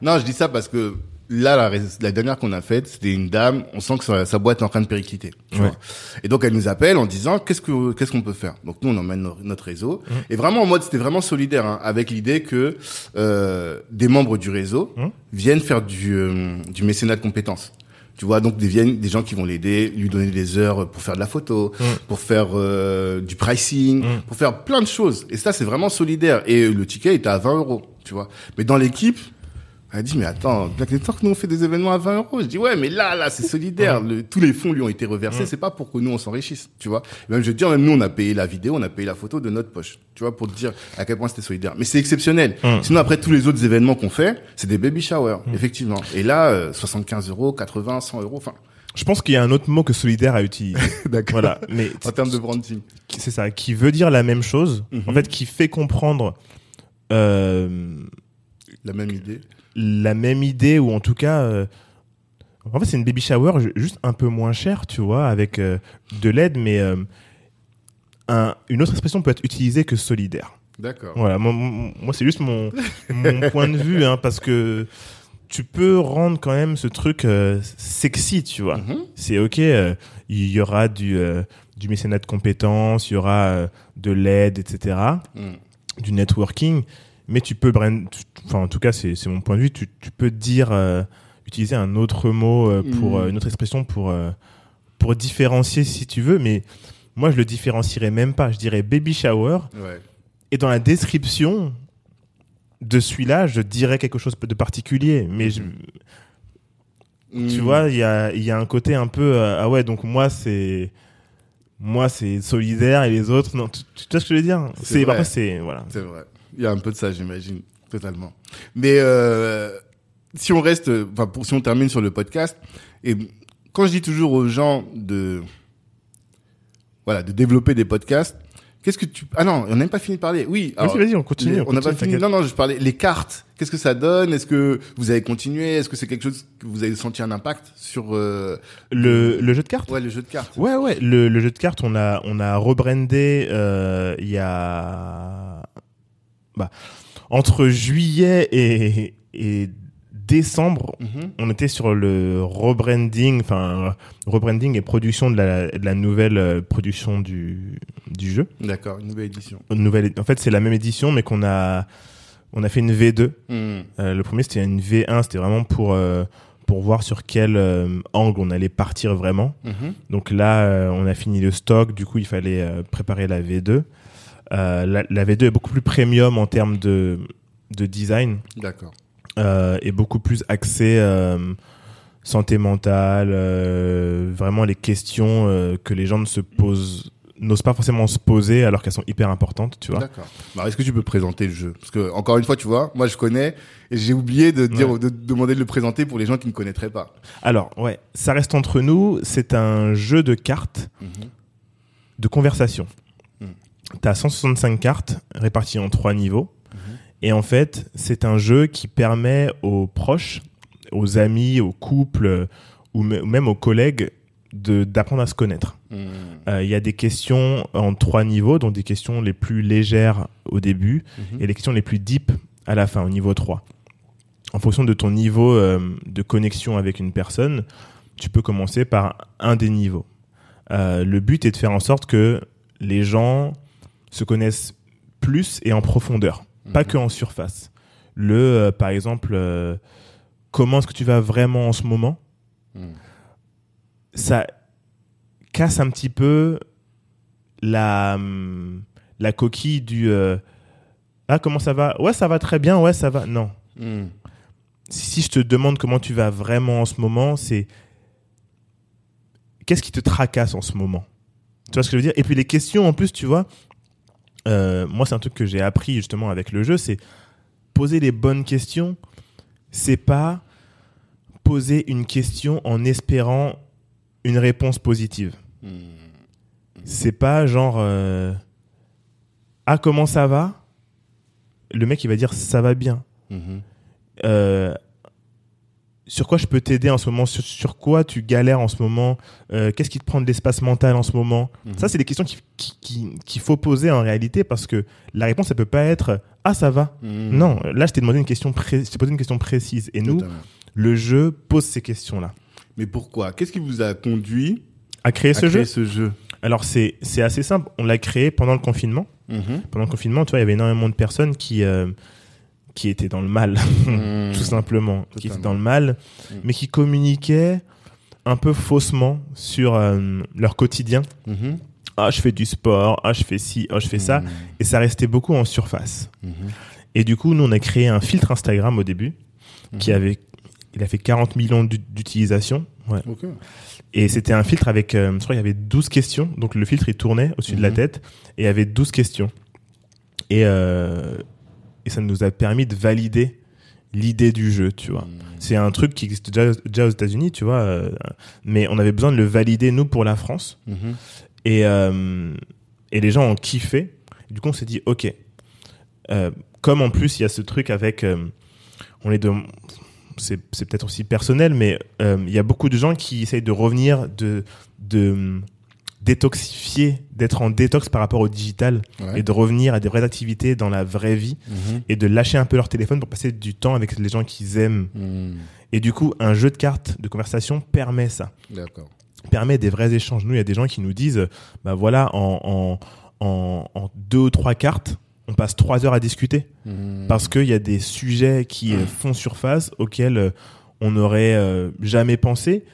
Non, je dis ça parce que là, la, la dernière qu'on a faite, c'était une dame. On sent que sa, sa boîte est en train de péricliter. tu Ouais. vois. Et donc elle nous appelle en disant qu'est-ce que qu'est-ce qu'on peut faire? Donc nous on emmène no- notre réseau Mmh. et vraiment en mode c'était vraiment solidaire hein, avec l'idée que euh, des membres du réseau Mmh. viennent faire du euh, du mécénat de compétences. Tu vois, donc des, viennent des gens qui vont l'aider, lui donner des heures pour faire de la photo, Mm. pour faire euh, du pricing, pour faire plein de choses. Et ça, c'est vraiment solidaire. Et le ticket était à 20 euros, tu vois. Mais dans l'équipe, elle a dit, mais attends, Black Network, nous, on fait des événements à 20 euros. Je dis, ouais, mais là, là, c'est solidaire. Le- tous les fonds lui ont été reversés. Mm. C'est pas pour que nous, on s'enrichisse, tu vois. Et même, je veux dire, même nous, on a payé la vidéo, on a payé la photo de notre poche, tu vois, pour te dire à quel point c'était solidaire. Mais c'est exceptionnel. Mm. Sinon, après, tous les autres événements qu'on fait, c'est des baby showers, effectivement. Et là, euh, 75 euros, 80, 100 euros, enfin, Je pense qu'il y a un autre mot que solidaire à utiliser. d'accord. voilà. Mais En termes de branding. c'est ça, qui veut dire la même chose. Mhm. En fait, qui fait comprendre euh, La même idée. La même idée ou en tout cas. euh, en fait, c'est une baby shower ju- juste un peu moins cher, tu vois, avec euh, de l'aide, mais euh, un- une autre expression peut être utilisée que solidaire. D'accord. Voilà, moi, c'est juste mon, mon point de vue, hein, parce que tu peux rendre quand même ce truc euh, sexy, tu vois. Mhm. C'est ok, il y aura du, du mécénat de compétences, il y aura de l'aide, etc., Mm. du networking, mais tu peux, enfin en tout cas c'est c'est mon point de vue, tu, tu peux dire, euh, utiliser un autre mot euh, pour, Mm. euh, une autre expression pour, euh, pour différencier si tu veux, mais moi je le différencierais même pas, je dirais baby shower, Ouais. et dans la description de celui-là, je dirais quelque chose de particulier, mais je, tu Mm. vois, il y a, il y a un côté un peu euh, ah ouais, donc moi c'est moi c'est solidaire et les autres non. Tu, tu vois ce que je veux dire? C'est c'est voilà. C'est vrai. Il y a un peu de ça, j'imagine, totalement. Mais euh, si on reste, enfin, pour si on termine sur le podcast, et quand je dis toujours aux gens de, voilà, de développer des podcasts, qu'est-ce que tu, ah non, on n'a même pas fini de parler. Oui. Vas-y, vas-y, on continue. les- on n'a pas fini. Non, non, je parlais les cartes. Qu'est-ce que ça donne? Est-ce que vous avez continué? Est-ce que c'est quelque chose que vous avez senti un impact sur euh, Le, le jeu de cartes? ouais le jeu de cartes Ouais, ouais, le, le jeu de cartes, on a, on a rebrandé euh, il y a. Bah, entre juillet et, et décembre, Mhm. on était sur le rebranding, enfin, rebranding et production de la, de la nouvelle euh, production du, du jeu. D'accord, une nouvelle édition. Une nouvelle, en fait, c'est la même édition, mais qu'on a, on a fait une V2. Mhm. Euh, le premier, c'était une V1, c'était vraiment pour, euh, pour voir sur quel euh, angle on allait partir vraiment. Mhm. Donc là, on a fini le stock, du coup, il fallait préparer la V2. Euh, la, la V2 est beaucoup plus premium en termes de, de design D'accord. euh, et beaucoup plus axée euh, santé mentale, vraiment les questions que les gens ne se posent n'osent pas forcément se poser alors qu'elles sont hyper importantes, tu vois. D'accord. Alors, est-ce que tu peux présenter le jeu? Parce que, encore une fois, tu vois, moi, je connais, et j'ai oublié de dire, Ouais. de demander de le présenter pour les gens qui ne connaîtraient pas. Alors, ouais, ça reste entre nous, c'est un jeu de cartes de conversation. Mhm. Tu as 165 cartes réparties en trois niveaux. Mhm. Et en fait, c'est un jeu qui permet aux proches aux amis, aux couples euh, ou me- ou même aux collègues d'apprendre à se connaître. Mm. Euh, Il y a des questions en trois niveaux, donc des questions les plus légères au début Mhm. et les questions les plus deep à la fin, au niveau 3. En fonction de ton niveau euh, de connexion avec une personne, tu peux commencer par un des niveaux. Euh, le but est de faire en sorte que les gens se connaissent plus et en profondeur, pas Mhm. que en surface. Le, euh, par exemple, euh, comment est-ce que tu vas vraiment en ce moment Mm. Ça casse un petit peu la, hum, la coquille du euh, Ah, comment ça va? Ouais, ça va très bien, ouais, ça va. Non. Si, si je te demande comment tu vas vraiment en ce moment, c'est qu'est-ce qui te tracasse en ce moment? Tu vois ce que je veux dire? Et puis les questions, en plus, tu vois, euh, moi, c'est un truc que j'ai appris justement avec le jeu, c'est poser les bonnes questions. C'est pas poser une question en espérant une réponse positive. Mm. C'est pas genre euh, ah comment ça va? Le mec il va dire ça va bien. Mhm. Euh, sur quoi je peux t'aider en ce moment? Sur, sur quoi tu galères en ce moment? Euh, Qu'est-ce qui te prend de l'espace mental en ce moment? Mhm. Ça, c'est des questions qu'il qui, qui- qu'il faut poser en réalité parce que la réponse, ça peut pas être Ah, ça va. Mm. Non, là, je t'ai demandé une question, pré- je posé une question précise. Et nous, Totalement. le jeu pose ces questions-là. Mais pourquoi? Qu'est-ce qui vous a conduit À créer à ce créer jeu ce jeu? Alors, c'est c'est assez simple. On l'a créé pendant le confinement. Mhm. Pendant le confinement, tu vois, il y avait énormément de personnes qui, euh, qui étaient dans le mal. Mm. tout simplement, qui étaient dans le mal, Mm. mais qui communiquaient un peu faussement sur euh, leur quotidien. Mhm. Ah, je fais du sport, ah, je fais ci, ah, je fais ça. Mm. Et ça restait beaucoup en surface. Mhm. Et du coup, nous, on a créé un filtre Instagram au début, qui Mhm. avait, il a fait 40 millions d'u- d'utilisations. Ouais. Et c'était un filtre avec, euh, je crois, il y avait 12 questions. Donc le filtre, il tournait au-dessus de la tête et il y avait 12 questions. Et, euh, et ça nous a permis de valider l'idée du jeu, tu vois. Mm. C'est un truc qui existe déjà, déjà aux États-Unis, tu vois. euh, mais on avait besoin de le valider, nous, pour la France. Mhm. Et, euh, et les gens ont kiffé. Du coup, on s'est dit, OK. Euh, comme en plus, il y a ce truc avec. on est de. C'est c'est peut-être aussi personnel, mais il y a beaucoup de gens qui essayent de revenir, de, de détoxifier, d'être en détox par rapport au digital Ouais. et de revenir à des vraies activités dans la vraie vie Mhm. et de lâcher un peu leur téléphone pour passer du temps avec les gens qu'ils aiment. Mm. Et du coup, un jeu de cartes de conversation permet ça D'accord. permet des vrais échanges. Nous, il y a des gens qui nous disent, bah voilà, en, en, en, en deux ou trois cartes, on passe trois heures à discuter Mm. parce qu'il y a des sujets qui euh, font surface auxquels euh, on n'aurait euh, jamais pensé.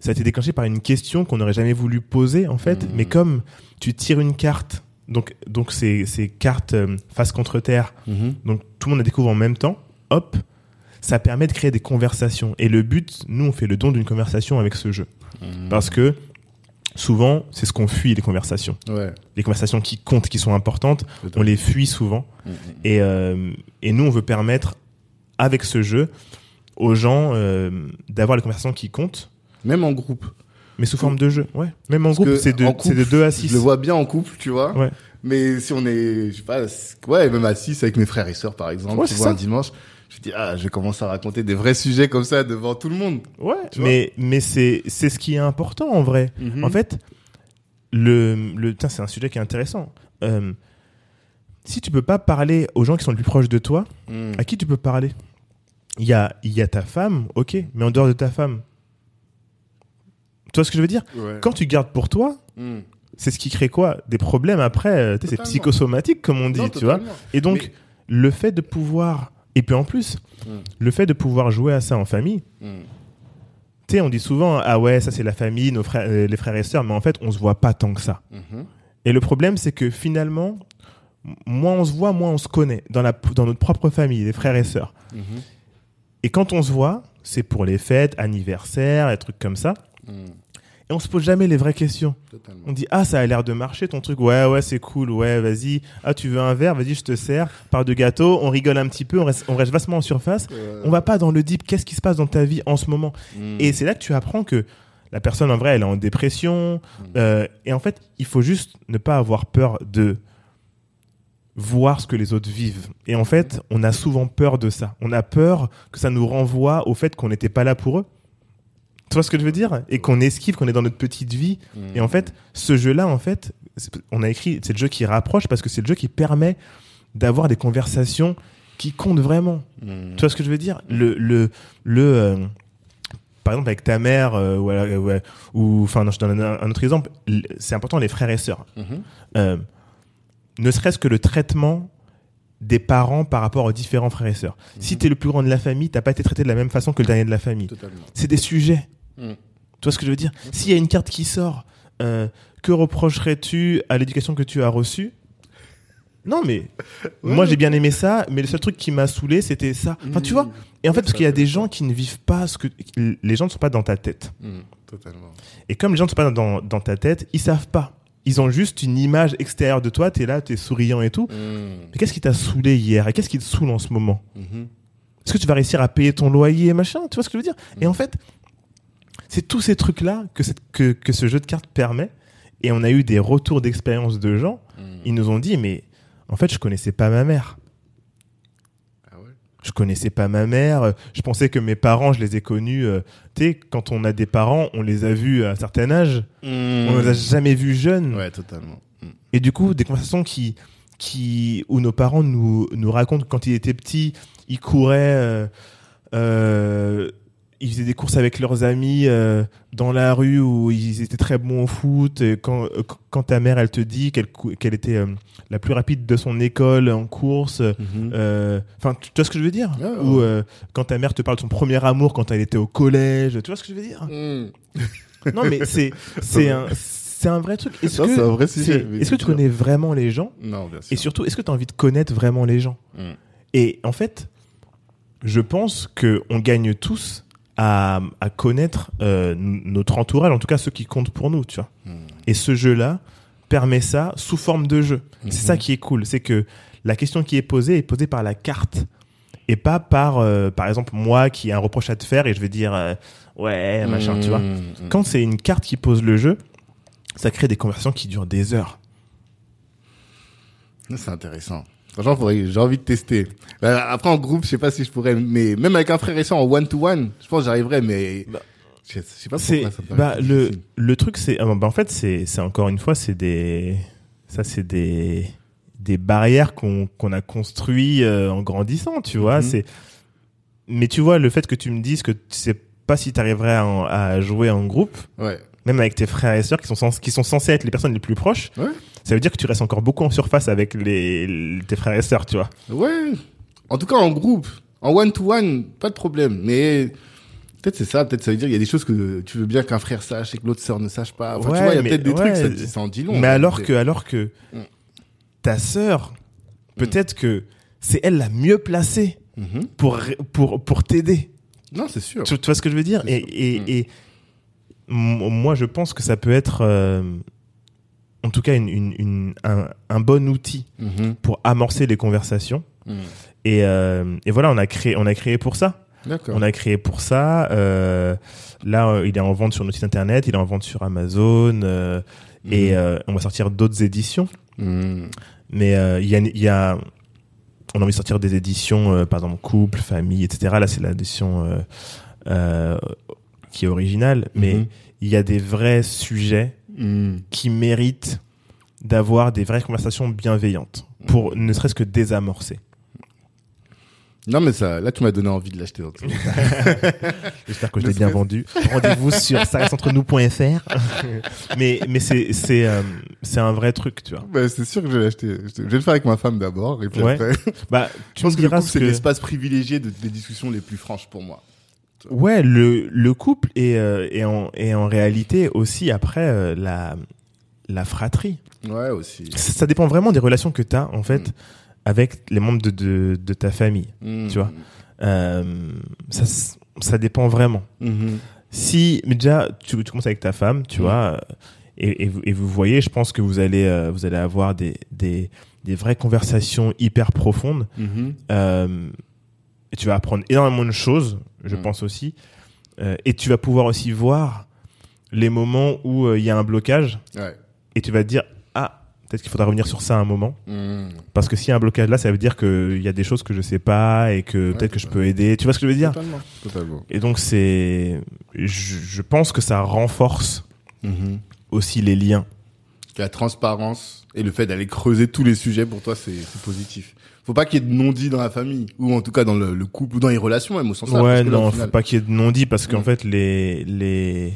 Ça a été déclenché par une question qu'on n'aurait jamais voulu poser en fait, Mhm. mais comme tu tires une carte, donc donc ces ces cartes euh, face contre terre, Mhm. donc tout le monde la découvre en même temps, hop, ça permet de créer des conversations. Et le but, nous, on fait le don d'une conversation avec ce jeu. Mhm. Parce que souvent, c'est ce qu'on fuit, les conversations. Ouais. Les conversations qui comptent, qui sont importantes, on les fuit souvent. Mhm. Et, euh, et nous, on veut permettre, avec ce jeu, aux gens euh, d'avoir les conversations qui comptent, Même en groupe. mais sous forme de jeu. Ouais. Même en Parce groupe, c'est de, de couple, 2 à 6. Je le vois bien en couple, tu vois. Ouais. Mais si on est, je sais pas, ouais, même à 6 avec mes frères et sœurs, par exemple, Ouais, tu vois, ça. un dimanche, je dis, ah, je vais commencer à raconter des vrais sujets comme ça devant tout le monde. Ouais, mais, mais c'est, c'est ce qui est important en vrai. Mhm. En fait, le, le, c'est un sujet qui est intéressant. Euh, si tu peux pas parler aux gens qui sont les plus proches de toi, Mm. à qui tu peux parler? Il y a, il y a ta femme, ok, mais en dehors de ta femme. Tu vois ce que je veux dire? Ouais. Quand tu gardes pour toi, Mm. c'est ce qui crée quoi? Des problèmes après, euh, c'est psychosomatique comme on dit, Non, tu vois? Et donc, Mais- le fait de pouvoir, et puis en plus, Mm. le fait de pouvoir jouer à ça en famille, Mm. tu sais, on dit souvent, ah ouais, ça c'est la famille, nos frères, euh, les frères et sœurs, mais en fait, on se voit pas tant que ça. Mhm. Et le problème, c'est que finalement, moins on se voit, moins on se connaît dans, la, dans notre propre famille, les frères et sœurs. Mhm. Et quand on se voit, c'est pour les fêtes, anniversaires, des trucs comme ça. Mm. Et on se pose jamais les vraies questions. Totalement. On dit ah ça a l'air de marcher ton truc ouais ouais c'est cool ouais vas-y ah tu veux un verre? Vas-y je te sers par de gâteau on rigole un petit peu on reste on reste vastement en surface Euh, on va pas dans le deep qu'est-ce qui se passe dans ta vie en ce moment? Mm. et c'est là que tu apprends que la personne en vrai elle est en dépression Mm. euh, et en fait il faut juste ne pas avoir peur de voir ce que les autres vivent. Et en fait, on a souvent peur de ça. On a peur que ça nous renvoie au fait qu'on n'était pas là pour eux. Tu vois ce que je veux dire? Et qu'on esquive, qu'on est dans notre petite vie. Et en fait, ce jeu-là, en fait, on a écrit, c'est le jeu qui rapproche parce que c'est le jeu qui permet d'avoir des conversations qui comptent vraiment. Mm. Tu vois ce que je veux dire? Le le le euh, par exemple avec ta mère euh, ou, ou enfin non, je donne un, un autre exemple. C'est important les frères et sœurs. Mhm. Euh, ne serait-ce que le traitement des parents par rapport aux différents frères et sœurs. Si Mhm. t'es le plus grand de la famille, t'as pas été traité de la même façon que le dernier de la famille. C'est des sujets. Mm. Tu vois ce que je veux dire? S'il y a une carte qui sort, euh, que reprocherais-tu à l'éducation que tu as reçue? Non, mais moi j'ai bien aimé ça, mais le seul truc qui m'a saoulé, c'était ça. Enfin, tu vois Et en fait, parce qu'il y a des gens qui ne vivent pas ce que. Les gens ne sont pas dans ta tête. Mm. Totalement. Et comme les gens ne sont pas dans, dans ta tête, ils savent pas. Ils ont juste une image extérieure de toi, t'es là, t'es souriant et tout. Mm. Mais qu'est-ce qui t'a saoulé hier Et qu'est-ce qui te saoule en ce moment? Mhm. Est-ce que tu vas réussir à payer ton loyer, machin? Tu vois ce que je veux dire? Et en fait, c'est tous ces trucs-là que, que, que ce jeu de cartes permet. Et on a eu des retours d'expérience de gens. Mm. Ils nous ont dit, mais en fait, je connaissais pas ma mère. Ah ouais? Je connaissais pas ma mère. Je pensais que mes parents, je les ai connus. euh, tu sais, quand on a des parents, on les a vus à un certain âge. On les a jamais vus jeunes. Ouais, totalement. Mm. Et du coup, des conversations qui, qui, où nos parents nous, nous racontent quand ils étaient petits, ils couraient, euh, euh, ils faisaient des courses avec leurs amis euh, dans la rue où ils étaient très bons au foot. Et quand, euh, quand ta mère, elle te dit qu'elle qu'elle était euh, la plus rapide de son école en course, Mhm. euh, enfin, tu tu vois ce que je veux dire? Ou euh, quand ta mère te parle de son premier amour quand elle était au collège, tu vois ce que je veux dire? Mm. Non, mais c'est c'est un c'est un vrai truc. Est-ce que un vrai sujet, Est-ce que tu connais vraiment les gens? Non, bien sûr. Et surtout, est-ce que tu as envie de connaître vraiment les gens? Mm. Et en fait, je pense que on gagne tous à, à connaître euh, notre entourage, en tout cas ceux qui comptent pour nous, tu vois. Mm. Et ce jeu-là permet ça sous forme de jeu. C'est ça qui est cool, c'est que la question qui est posée est posée par la carte et pas par, euh, par exemple, moi qui ai un reproche à te faire et je vais dire euh, ouais machin, tu vois. Mm. Quand c'est une carte qui pose le jeu, ça crée des conversations qui durent des heures. C'est intéressant. Franchement, j'ai envie de tester. Après, en groupe, je sais pas si je pourrais, mais même avec un frère et sœur en one-to-one, je pense que j'arriverais, mais Bah, je sais- pas pourquoi ça me bah, le le truc c'est ah, bah, en fait c'est c'est encore une fois c'est des ça c'est des des barrières qu'on qu'on a construit euh, en grandissant tu vois Mhm. c'est mais tu vois le fait que tu me dises que tu sais pas si tu arriverais à, à jouer en groupe Ouais. Même avec tes frères et sœurs qui sont cens- qui sont censés être les personnes les plus proches Ouais. ça veut dire que tu restes encore beaucoup en surface avec les tes frères et sœurs tu vois Ouais. En tout cas, en groupe. En one-to-one, pas de problème. Mais peut-être c'est ça, peut-être ça veut dire il y a des choses que tu veux bien qu'un frère sache et que l'autre sœur ne sache pas. Enfin, tu vois, il y a peut-être des ouais. trucs, ça, ça en dit long. mais hein. alors que alors que Mm. ta sœur peut-être que c'est elle la mieux placée Mhm. pour pour pour t'aider Non, c'est sûr. Tu, tu vois ce que je veux dire? Et, et, Mm. et moi, je pense que ça peut être, euh, en tout cas, une, une, une- un, un bon outil Mhm. pour amorcer les conversations. Mhm. Et, euh, et voilà, on a créé, on a créé pour ça. On a créé pour ça. euh, là, il est en vente sur notre site internet, il est en vente sur Amazon, euh, et on va sortir d'autres éditions. Mhm. Mais il y a, il y a, on a envie de sortir des éditions, euh, par exemple couple, famille, etc. Là, c'est l'édition euh, euh, qui est originale, mais Mhm. il y a des vrais sujets Mhm. qui méritent d'avoir des vraies conversations bienveillantes pour ne serait-ce que désamorcer. Non, mais ça, là, tu m'as donné envie de l'acheter. J'espère que je l'ai bien vendu. Rendez-vous sur sarestentrenous.fr. mais mais c'est c'est euh, c'est un vrai truc, tu vois. Bah, c'est sûr que je vais l'acheter. Je vais le faire avec ma femme d'abord, et puis Ouais. après. Bah, Je pense que c'est l'espace privilégié de, des discussions les plus franches pour moi. Ouais, le, le couple et, euh, et, en, et en réalité aussi après euh, la, la fratrie. Ouais, aussi. Ça, ça dépend vraiment des relations que tu as en fait Mm. avec les membres de, de, de ta famille. Mhm. Tu vois. Euh, ça, dépend vraiment. Mhm. Si, mais déjà, tu, tu commences avec ta femme, tu Mm. vois, et, et, vous, et vous voyez, je pense que vous allez, vous allez avoir des, des, des vraies conversations hyper profondes. Euh, et tu vas apprendre énormément de choses, je Mm. pense aussi. Euh, et tu vas pouvoir aussi voir les moments où euh, il y a un blocage Ouais. et tu vas te dire ah Peut-être qu'il faudra revenir sur ça à un moment. Hmm. Parce que s'il y a un blocage là, ça veut dire qu'il y a des choses que je sais pas et que peut-être que je peux aider. Tu vois ce que je veux dire? Totalement. Totalement. Et donc c'est, je, je pense que ça renforce Mhm. aussi les liens. La transparence et le fait d'aller creuser tous les sujets, pour toi, c'est positif. Faut pas qu'il y ait de non-dit dans la famille, ou en tout cas dans le, le couple, ou dans les relations même au sens large, ouais, non, final- faut pas qu'il y ait de non-dits parce qu'en Mm. fait les les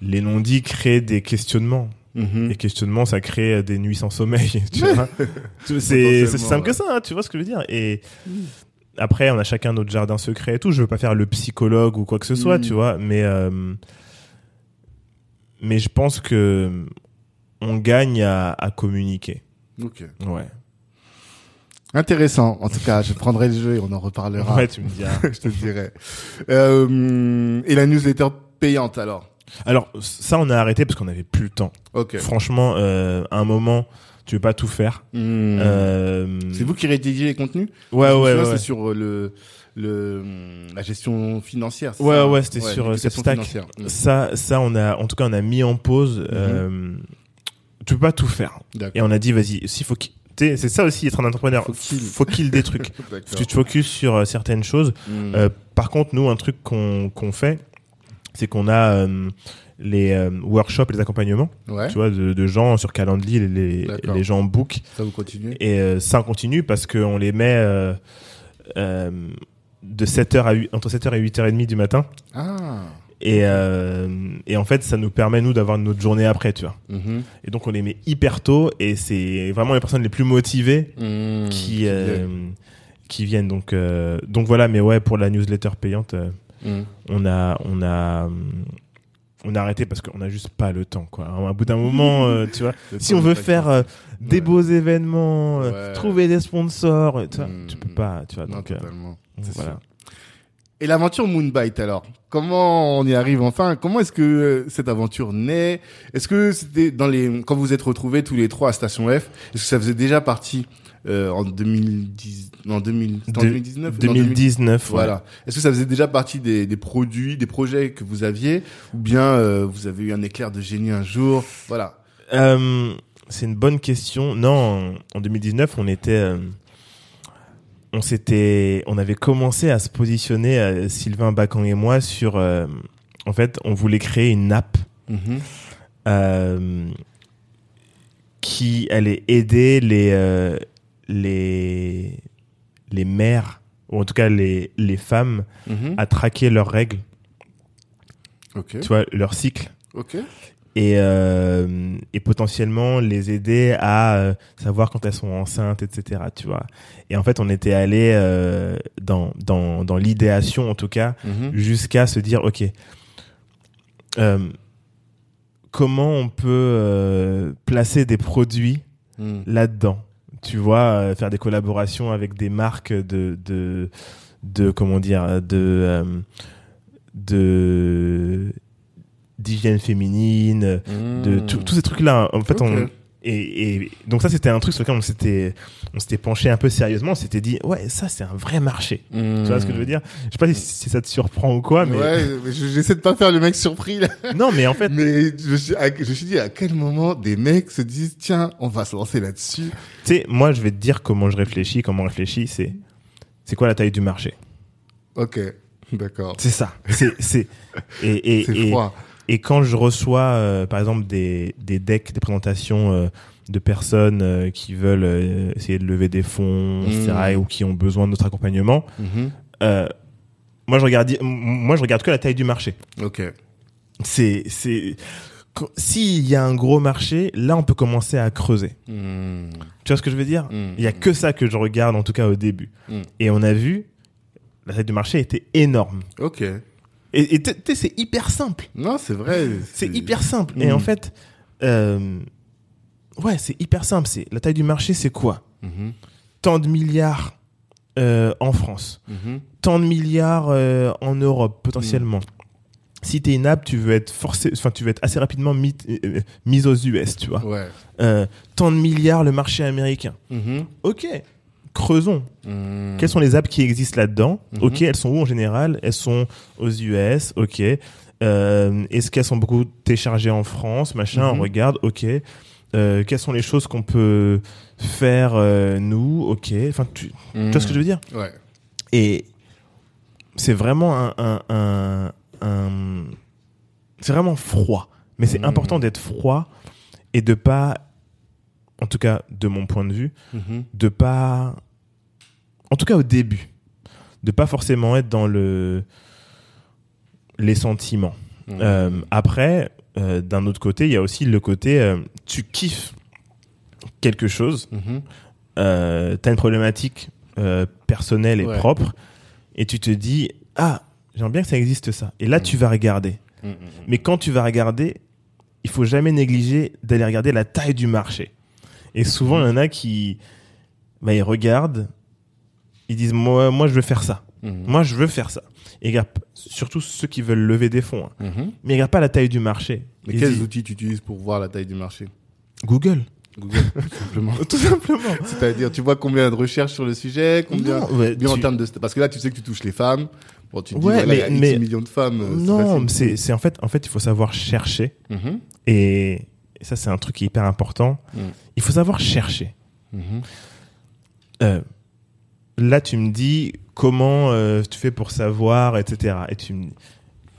les non-dits créent des questionnements. Mhm. Les questionnements, ça crée des nuits sans sommeil. Tu vois c'est c'est aussi simple que ça, hein, tu vois ce que je veux dire. Et après, on a chacun notre jardin secret et tout. Je veux pas faire le psychologue ou quoi que ce soit, Mm. tu vois. Mais euh, mais je pense que on gagne à, à communiquer. Ok. Ouais. Intéressant. En tout cas, je prendrai le jeu et on en reparlera. Ouais, tu me diras. je te dirai. Euh, et la newsletter payante alors? Alors ça, on a arrêté parce qu'on avait plus le temps. Ok. Franchement, euh, à un moment, tu veux pas tout faire. Hmm. Euh, C'est vous qui rédigez les contenus? Ouais, ouais, ouais. C'est sur euh, le le la gestion financière. Ouais, ça? ouais, c'était sur, euh, Substack. financière. Hmm. Ça, ça, on a, en tout cas, on a mis en pause. euh, tu peux pas tout faire. Et on a dit, vas-y, s'il faut c'est ça aussi être un entrepreneur. Faut qu'il- Faut qu'il des trucs. Tu te focuses sur euh, certaines choses. Hmm. Euh, par contre, nous, un truc qu'on qu'on fait, c'est qu'on a euh, les euh, workshops, les accompagnements, ouais. tu vois, de, de gens sur Calendly, les, les, gens book. Ça vous continuez? Et ça, on continue parce qu'on les met de 7h à 8, entre 7h et 8h30 du matin. Ah. Et, euh, et en fait, ça nous permet, nous, d'avoir notre journée après, tu vois. Mhm. Et donc, on les met hyper tôt et c'est vraiment les personnes les plus motivées Hmm. qui, euh, qui viennent. Donc, euh, donc voilà, mais ouais, pour la newsletter payante, Hmm. on a, on a, on a arrêté parce qu'on a juste pas le temps, quoi. À bout d'un moment, euh, tu vois, si on veut faire euh, des Ouais. beaux événements, euh, Ouais. trouver des sponsors, tu vois, tu peux pas, tu vois. Non, Donc, voilà. sûr. Et l'aventure Moonbite alors Comment on y arrive enfin Comment est-ce que euh, cette aventure naît? Est-ce que c'était dans les quand vous êtes retrouvés tous les trois à Station F Est-ce que ça faisait déjà partie euh, en 2010 en 2000 c'était en De- 2019 ou en 2019, ouais. Voilà. Est-ce que ça faisait déjà partie des, des produits, des projets que vous aviez, ou bien euh, vous avez eu un éclair de génie un jour? Voilà. Euh, c'est une bonne question. Non, en, en 2019, on était, euh, on s'était, on avait commencé à se positionner, euh, Sylvain Bacan et moi, sur, euh, en fait, on voulait créer une app Mhm. euh, qui allait aider les, les, les mères, ou en tout cas les, les femmes, Mhm. à traquer leurs règles, tu vois, leur cycle. Et, euh, et potentiellement les aider à euh, savoir quand elles sont enceintes, etc. Tu vois. Et en fait, on était allé euh, dans dans dans l'idéation en tout cas Mhm. jusqu'à se dire ok, comment on peut placer des produits Mhm. là-dedans. Tu vois, faire des collaborations avec des marques de de de comment dire de de d'hygiène féminine, de Mhm. tout- tous ces trucs là en fait on et, et donc ça c'était un truc sur lequel on s'était on s'était penché un peu sérieusement on s'était dit ouais ça c'est un vrai marché Mhm. tu vois ce que je veux dire? Je sais pas si, si ça te surprend ou quoi mais Ouais, mais je- j'essaie de pas faire le mec surpris là. non mais en fait Mais je me suis, dit à quel moment des mecs se disent tiens on va se lancer là-dessus? tu sais moi je vais te dire comment je réfléchis comment on réfléchit c'est c'est quoi la taille du marché? Ok, d'accord. c'est ça c'est c'est et et, et, froid. Et quand je reçois euh, par exemple des des decks des présentations euh, de personnes euh, qui veulent essayer de lever des fonds etc Mm. et- ou qui ont besoin de notre accompagnement euh, moi je regarde moi je regarde que la taille du marché Ok. c'est s'il y a un gros marché là on peut commencer à creuser Mhm. tu vois ce que je veux dire? Il y a que ça que je regarde en tout cas au début et on a vu la taille du marché était énorme Ok. Et tu sais, c'est hyper simple Non, c'est vrai. c'est hyper simple et Mhm. en fait euh, ouais c'est hyper simple c'est la taille du marché c'est quoi Mhm. tant de milliards euh, en France Mhm. tant de milliards euh, en Europe potentiellement. Si t'es une app, tu veux être forcé, enfin tu veux être assez rapidement mis, mise aux US, tu vois. Ouais. Tant de milliards le marché américain. Mhm. Ok, creusons. Mhm. Quelles sont les apps qui existent là-dedans Mhm. Ok, elles sont où en général? Elles sont aux US. Ok. Euh, Est-ce qu'elles sont beaucoup téléchargées en France Machin. Mhm. On regarde. Ok. euh, quelles sont les choses qu'on peut faire euh, nous, ok. Enfin, tu, tu vois ce que je veux dire? Ouais. Et c'est vraiment un, un, un, un- c'est vraiment froid. Mais c'est Mhm. important d'être froid et de pas, en tout cas de mon point de vue, Mhm. de pas, en tout cas au début, de pas forcément être dans le les sentiments. Mhm. Euh, après, euh, d'un autre côté, il y a aussi le côté euh, tu kiffes quelque chose, euh, t'as une problématique personnelle et Ouais. propre, et tu te dis ah j'aimerais bien que ça existe ça. Et là, Mhm. tu vas regarder. Mhm. Mais quand tu vas regarder, il faut jamais négliger d'aller regarder la taille du marché. Et souvent, il y en a qui, bah, ils regardent, ils disent moi, moi, je veux faire ça. Mhm. Moi, je veux faire ça. Et regardent p- surtout ceux qui veulent lever des fonds. hein. Mhm. Mais ils regardent pas la taille du marché. Mais Ils quels disent, outils tu utilises pour voir la taille du marché? Google. Google, tout simplement. Tout simplement. C'est-à-dire, tu vois combien de recherches sur le sujet, combien, Non, ouais, bien en termes de, parce que là, tu sais que tu touches les femmes. Bon, tu te dis, Ouais, voilà, il y a mais- X mais- millions de femmes. euh, non, c'est, c'est en fait, en fait, il faut savoir chercher. Mhm. Et ça, c'est un truc qui est hyper important. Mm. Il faut savoir chercher. Euh, là, tu me dis comment euh, tu fais pour savoir, etc. Et tu me...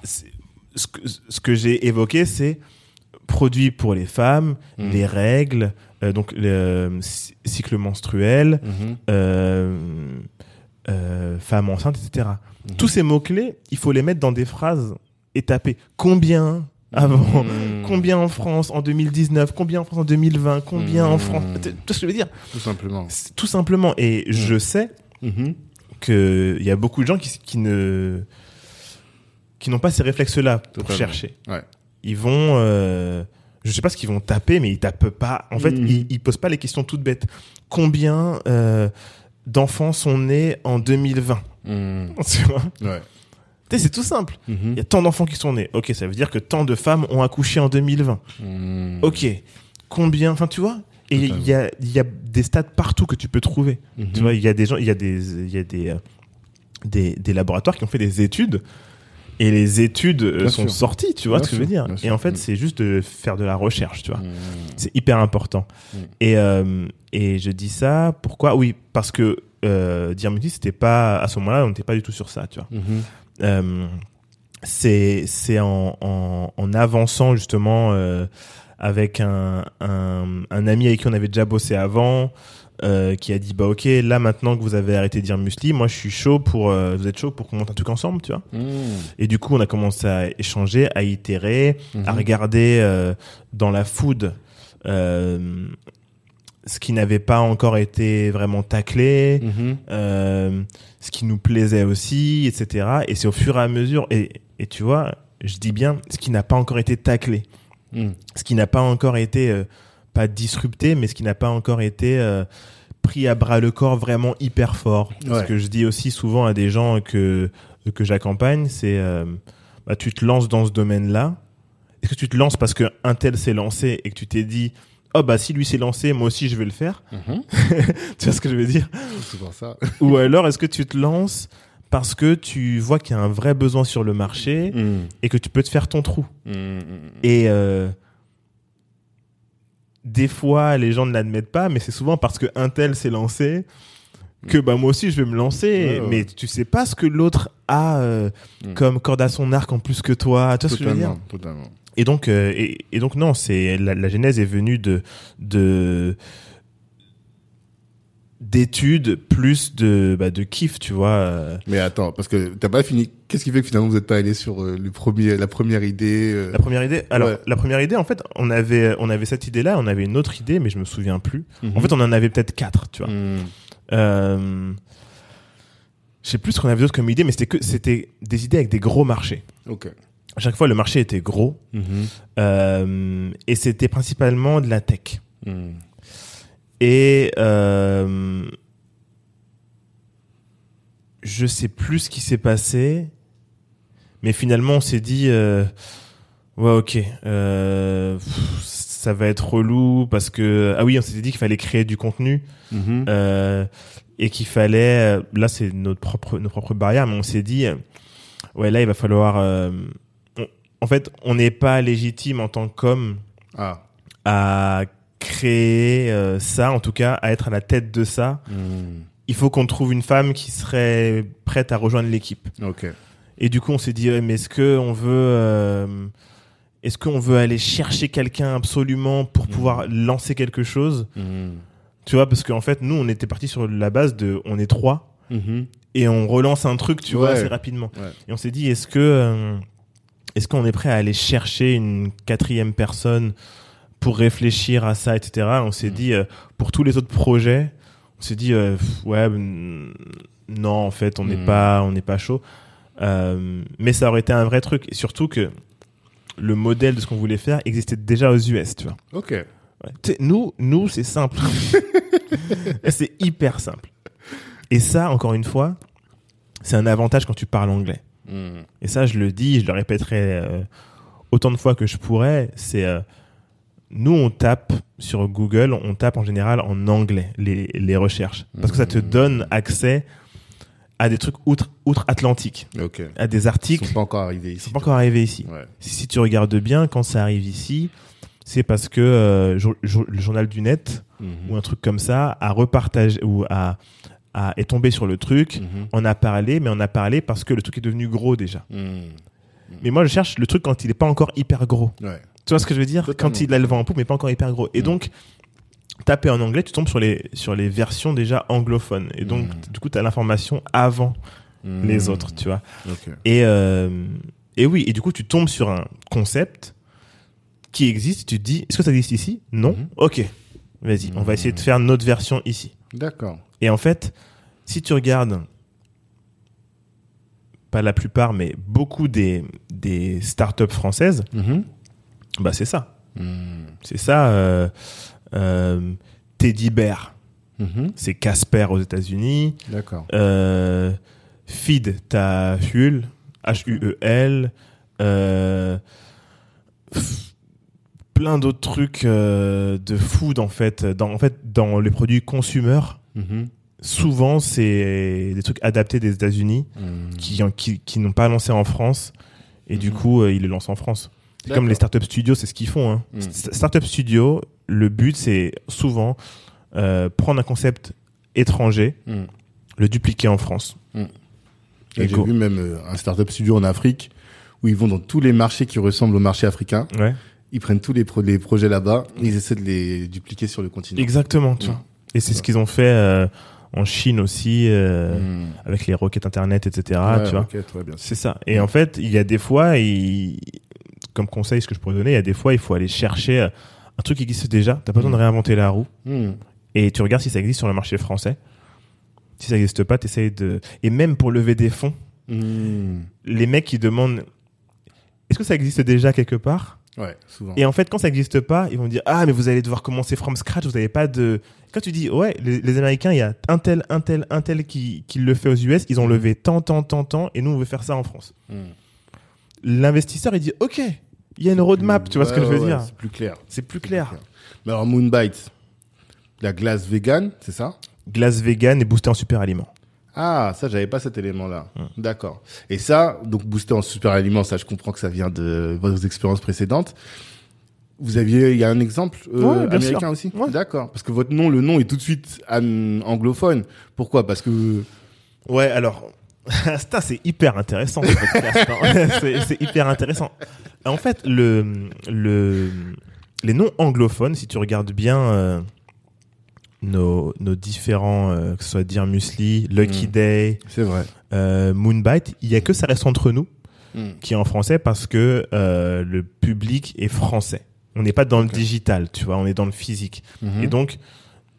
ce que, ce que j'ai évoqué, c'est produits pour les femmes, Mhm. les règles, euh, donc le euh, cy- cycle menstruel, Mhm. euh, femme enceinte, etc. Mhm. Tous ces mots-clés, il faut les mettre dans des phrases et taper combien avant, Mhm. combien en France en 2019, combien en France en 2020, combien en. France. Tu vois ce que je veux dire? Tout simplement. Tout simplement. Et je sais Mhm. qu'il y a beaucoup de gens qui, qui ne qui n'ont pas ces réflexes-là pour Totalement. chercher. Ouais. Ils vont, euh, je sais pas ce qu'ils vont taper, mais ils tapent pas. En fait, Mhm. ils, ils posent pas les questions toutes bêtes. Combien euh, d'enfants sont nés en 2020 Mhm. Tu vois Ouais. C'est tout simple. Mhm. Il y a tant d'enfants qui sont nés. Ok, ça veut dire que tant de femmes ont accouché en 2020. Mhm. Ok, combien Enfin, tu vois Et il y a, il y a des stats partout que tu peux trouver. Mhm. Tu vois, il y a des gens, il y a des, il y a des, euh, des, des laboratoires qui ont fait des études et les études euh, Bien sont sûr. sorties, tu vois Bien ce que je veux dire Et en fait, Mm. c'est juste de faire de la recherche, tu vois. Mhm. C'est hyper important. Et, euh, et je dis ça, pourquoi? Oui, parce que euh, dire multi, c'était pas, à ce moment-là, on n'était pas du tout sur ça, tu vois. Mhm. Euh, c'est c'est en, en, en avançant justement euh, avec un, un, un ami avec qui on avait déjà bossé avant euh, qui a dit bah ok là maintenant que vous avez arrêté de dire musli moi je suis chaud pour euh, vous êtes chaud pour qu'on monte un truc ensemble tu vois Mhm. et du coup on a commencé à échanger à itérer à Mhm. regarder euh, dans la food euh, ce qui n'avait pas encore été vraiment taclé Mhm. euh, ce qui nous plaisait aussi, etc. Et c'est au fur et à mesure, et, et tu vois, je dis bien ce qui n'a pas encore été taclé, Mhm. ce qui n'a pas encore été, euh, pas disrupté, mais ce qui n'a pas encore été euh, pris à bras le corps vraiment hyper fort. Ouais. Ce que je dis aussi souvent à des gens que, que j'accompagne, c'est euh, bah, tu te lances dans ce domaine-là. Est-ce que tu te lances parce qu'un tel s'est lancé et que tu t'es dit, oh bah si lui s'est lancé, moi aussi je vais le faire? Mhm. tu vois ce que je veux dire? C'est pour ça. ou alors est-ce que tu te lances parce que tu vois qu'il y a un vrai besoin sur le marché Mhm. et que tu peux te faire ton trou Mhm. Et euh, des fois, les gens ne l'admettent pas, mais c'est souvent parce que un tel s'est lancé que bah moi aussi je vais me lancer, Ouais, ouais. mais tu sais pas ce que l'autre a euh, Mm. comme corde à son arc en plus que toi. Tu vois ce que je veux dire? Totalement, totalement. Et donc, euh, et, et donc non, c'est la, la genèse est venue de de d'études plus de bah, de kiff, tu vois. euh. Mais attends, parce que t'as pas fini. Qu'est-ce qui fait que finalement vous êtes pas allé sur euh, le premier, la première idée euh, La première idée, alors Ouais. la première idée, en fait, on avait on avait cette idée-là, on avait une autre idée, mais je me souviens plus. Mhm. En fait, on en avait peut-être quatre, tu vois. Mhm. Euh, je sais plus ce qu'on avait d'autre comme idée, mais c'était que c'était des idées avec des gros marchés. Ok. À chaque fois, le marché était gros Mhm. et c'était principalement de la tech. Et euh, je sais plus ce qui s'est passé, mais finalement on s'est dit euh, ouais ok euh, pff, ça va être relou parce que ah oui on s'était dit qu'il fallait créer du contenu euh, et qu'il fallait euh, là c'est notre propre nos propres barrières mais on s'est dit euh, ouais là il va falloir euh, on- en fait on n'est pas légitime en tant qu'homme Ah. à créer euh, ça, en tout cas, à être à la tête de ça, Hmm. il faut qu'on trouve une femme qui serait prête à rejoindre l'équipe. Ok. Et du coup, on s'est dit, ouais, mais est-ce que on veut, euh, est-ce qu'on veut aller chercher quelqu'un absolument pour pouvoir lancer quelque chose Hmm. Tu vois, parce qu'en fait, nous, on était parti sur la base de, on est trois et on relance un truc, tu vois, assez rapidement. Ouais. Et on s'est dit, est-ce que, euh, est-ce qu'on est prêt à aller chercher une quatrième personne pour réfléchir à ça, etc. On s'est Mm. dit, euh, pour tous les autres projets, on s'est dit, euh, pff, ouais, mm, non, en fait, on n'est Mm. pas, on n'est pas chaud. Euh, mais ça aurait été un vrai truc. Et surtout que le modèle de ce qu'on voulait faire existait déjà aux US, tu vois. Ok. Ouais. Nous, nous, c'est simple. c'est hyper simple. Et ça, encore une fois, c'est un avantage quand tu parles anglais. Et ça, je le dis, je le répéterai autant de fois que je pourrais. C'est nous, on tape sur Google, on tape en général en anglais les, les recherches parce que ça te Mhm. donne accès à des trucs outre outre-Atlantique, Ok. à des Ils articles sont pas encore arrivés ici. sont pas encore arrivés ici. Ouais. Si, si tu regardes bien, quand ça arrive ici, c'est parce que euh, jour- jour- le journal du net Mhm. ou un truc comme ça a repartagé ou a, a- est tombé sur le truc, Mhm. on a parlé, mais on a parlé parce que le truc est devenu gros déjà. Hmm. Mais moi, je cherche le truc quand il est pas encore hyper gros. Ouais. Tu vois ce que je veux dire Totalement. Quand il a le vent en poupe, mais pas encore hyper gros. Et Mm. donc, taper en anglais, tu tombes sur les, sur les versions déjà anglophones. Et donc, Mm. du coup, tu as l'information avant Hmm. les autres, tu vois. Et, euh, et oui, et du coup, tu tombes sur un concept qui existe. Tu te dis, est-ce que ça existe ici? Non Mhm. Ok. Vas-y, on va essayer de faire notre version ici. D'accord. Et en fait, si tu regardes, pas la plupart, mais beaucoup des, des startups françaises, Mhm. Bah c'est ça. C'est ça. Euh, euh, Teddy Bear, Mhm. c'est Casper aux États-Unis. D'accord. Euh, Feed, t'as Huel, H-U-E-L. Euh, plein d'autres trucs de food en fait. Dans, en fait, dans les produits consumers, Mhm. souvent c'est des trucs adaptés des États-Unis Hmm. qui, qui, qui n'ont pas lancé en France et du Mhm. coup ils les lancent en France. C'est comme les startup studios, c'est ce qu'ils font. Hein. St- Startup studio, le but c'est souvent euh, prendre un concept étranger, Hmm. le dupliquer en France. Et Et J'ai vu même euh, un startup studio en Afrique où ils vont dans tous les marchés qui ressemblent au marché africain. Ouais. Ils prennent tous les, pro- les projets là-bas et ils essaient de les dupliquer sur le continent. Exactement, tu Mhm. vois. Et c'est Ouais. ce qu'ils ont fait euh, en Chine aussi, euh, Hmm. avec les roquettes internet, etc. Ouais, tu vois. C'est ça. Et en fait, il y a des fois, il- comme conseil, ce que je pourrais donner, il y a des fois, il faut aller chercher euh, un truc qui existe déjà. T'as pas besoin de Mhm. réinventer la roue. Hmm. Et tu regardes si ça existe sur le marché français. Si ça n'existe pas, t'essayes de. Et même pour lever des fonds, Hmm. les mecs qui demandent est-ce que ça existe déjà quelque part? Ouais, souvent. Et en fait, quand ça n'existe pas, ils vont dire ah mais vous allez devoir commencer from scratch. Vous n'avez pas de. Quand tu dis ouais, les, les Américains, il y a un tel, un tel, un tel qui, qui le fait aux US. Ils ont levé tant, tant, tant, tant, et nous on veut faire ça en France. L'investisseur il dit ok, il y a une roadmap. Tu vois ce que Ouais, je veux ouais, dire C'est plus clair. C'est plus clair. Mais alors, Moonbite, la glace vegan, c'est ça? Glace vegan et boosté en super aliments. Ah, ça, j'avais pas cet élément-là. Hmm. D'accord. Et ça, donc booster en super aliments, ça, je comprends que ça vient de vos expériences précédentes. Vous aviez, il y a un exemple euh, Ouais, bien américain sûr. aussi? Ouais. D'accord. Parce que votre nom, le nom est tout de suite an- anglophone. Pourquoi? Parce que... Ouais, alors, c'est hyper intéressant. ce podcast, hein. c'est hyper intéressant. En fait, le, le, les noms anglophones, si tu regardes bien euh, nos, nos différents, euh, que ce soit Dear Musli, Lucky Mm. Day, C'est vrai. euh, Moonbite, il y a que ça reste entre nous Hmm. qui est en français parce que le public est français. On n'est pas dans le digital, tu vois, on est dans le physique. Mhm. Et donc,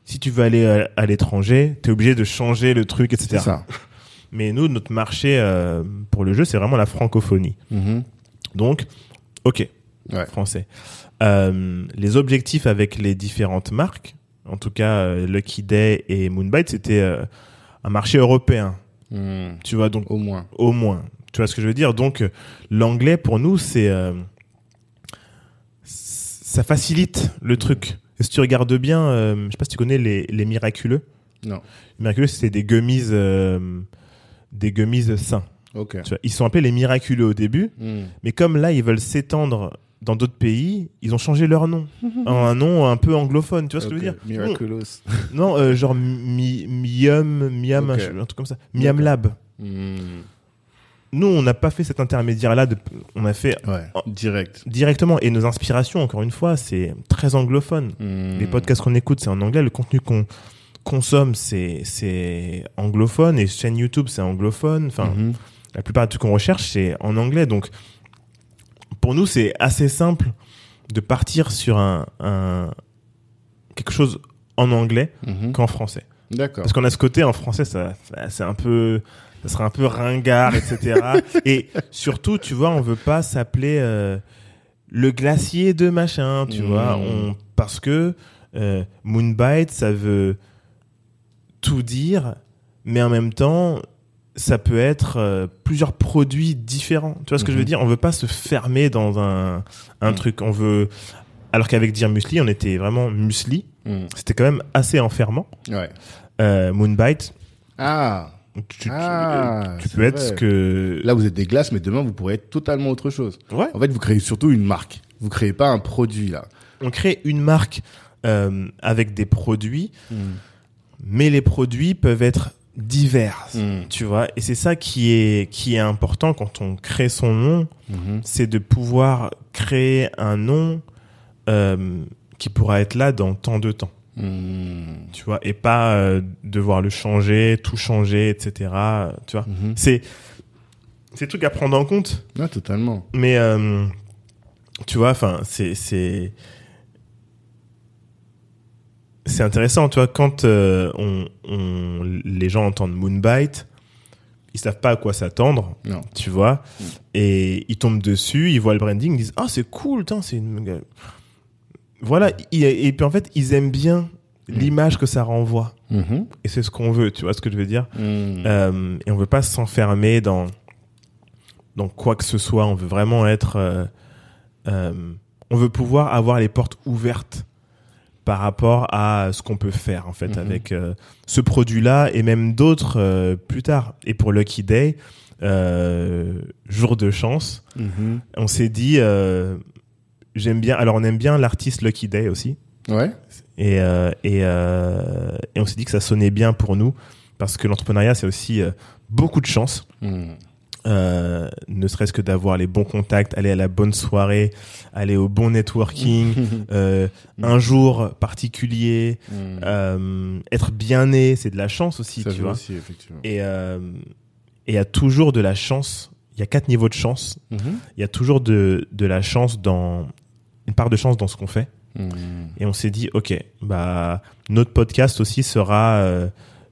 si tu veux aller à, à l'étranger, t'es obligé de changer le truc, etc. c'est ça. Mais nous, notre marché euh, pour le jeu, c'est vraiment la francophonie. Mhm. Donc, ok, Ouais. français. Euh, les objectifs avec les différentes marques, en tout cas euh, Lucky Day et Moonbite, c'était un marché européen. Hmm. Tu vois, donc Au moins. au moins. Tu vois ce que je veux dire? Donc, l'anglais pour nous, c'est ça facilite le truc. Et si tu regardes bien, euh, je sais pas si tu connais les, les miraculeux. Non. Les miraculeux, c'est des gummies, euh, des gummies sains. Ok. Tu vois, ils sont appelés les miraculeux au début, Hmm. mais comme là, ils veulent s'étendre dans d'autres pays, ils ont changé leur nom en un nom un peu anglophone. Tu vois ce que je veux dire? Ok, Miraculous. Non, euh, genre Mi- Miam, Miam, un truc comme ça. Miam Lab. Hmm, Nous, on n'a pas fait cet intermédiaire-là. de- On a fait Ouais, direct. directement. Et nos inspirations, encore une fois, c'est très anglophone. Hmm. Les podcasts qu'on écoute, c'est en anglais. Le contenu qu'on consomme, c'est anglophone. Et chaîne YouTube, c'est anglophone. Enfin, Mhm. la plupart des trucs qu'on recherche, c'est en anglais. Donc, pour nous, c'est assez simple de partir sur un, un- quelque chose en anglais Mhm. qu'en français. D'accord. Parce qu'on a ce côté en français, ça, ça- c'est un peu, ça serait un peu ringard, etc. Et surtout, tu vois, on veut pas s'appeler euh, le glacier de machin, tu Mmh. vois, on, parce que euh, Moonbite, ça veut tout dire, mais en même temps, ça peut être euh, plusieurs produits différents. Tu vois ce que je veux Mhm. dire? On veut pas se fermer dans un, un Mhm. truc. On veut, alors qu'avec dire muesli, on était vraiment muesli. Hmm. C'était quand même assez enfermant. Ouais. Euh, Moonbite, Ah, tu, Ah, tu peux être ce que. là vous êtes des glaces, mais demain vous pourrez être totalement autre chose. Ouais. En fait, vous créez surtout une marque. Vous créez pas un produit là. On crée une marque euh, avec des produits, mais les produits peuvent être divers. Hmm. Tu vois, et c'est ça qui est qui est important quand on crée son nom, Mhm. c'est de pouvoir créer un nom euh, qui pourra être là dans tant de temps. Hmm. Tu vois, et pas euh, devoir le changer, tout changer, etc. Tu vois, Mhm. c'est c'est trucs à prendre en compte. Ah, totalement. Mais euh, tu vois, enfin, c'est c'est c'est intéressant, tu vois, quand euh, on, on les gens entendent Moonbite, ils savent pas à quoi s'attendre, Non. tu vois, Mm. et ils tombent dessus, ils voient le branding, ils disent ah c'est cool, c'est une voilà, et, et puis en fait ils aiment bien l'image que ça renvoie, Mhm. et c'est ce qu'on veut, tu vois ce que je veux dire. Hmm. Euh, et on veut pas s'enfermer dans dans quoi que ce soit. On veut vraiment être. euh, euh, on veut pouvoir avoir les portes ouvertes par rapport à ce qu'on peut faire en fait Mhm. avec euh, ce produit-là et même d'autres euh, plus tard. Et pour Lucky Day, euh, jour de chance, Mhm. on s'est dit. J'aime bien. Alors on aime bien l'artiste Lucky Day aussi. Ouais. Et, et, et on s'est dit que ça sonnait bien pour nous parce que l'entrepreneuriat, c'est aussi beaucoup de chance. Hmm. Euh, ne serait-ce que d'avoir les bons contacts, aller à la bonne soirée, aller au bon networking, euh, un jour particulier, Hmm. euh, être bien né, c'est de la chance aussi, Ça tu vois. aussi. Et il y a toujours de la chance. Il y a quatre niveaux de chance. Mhm. Il y a toujours de, de la chance dans une part de chance dans ce qu'on fait. Hmm. Et on s'est dit, ok, bah notre podcast aussi sera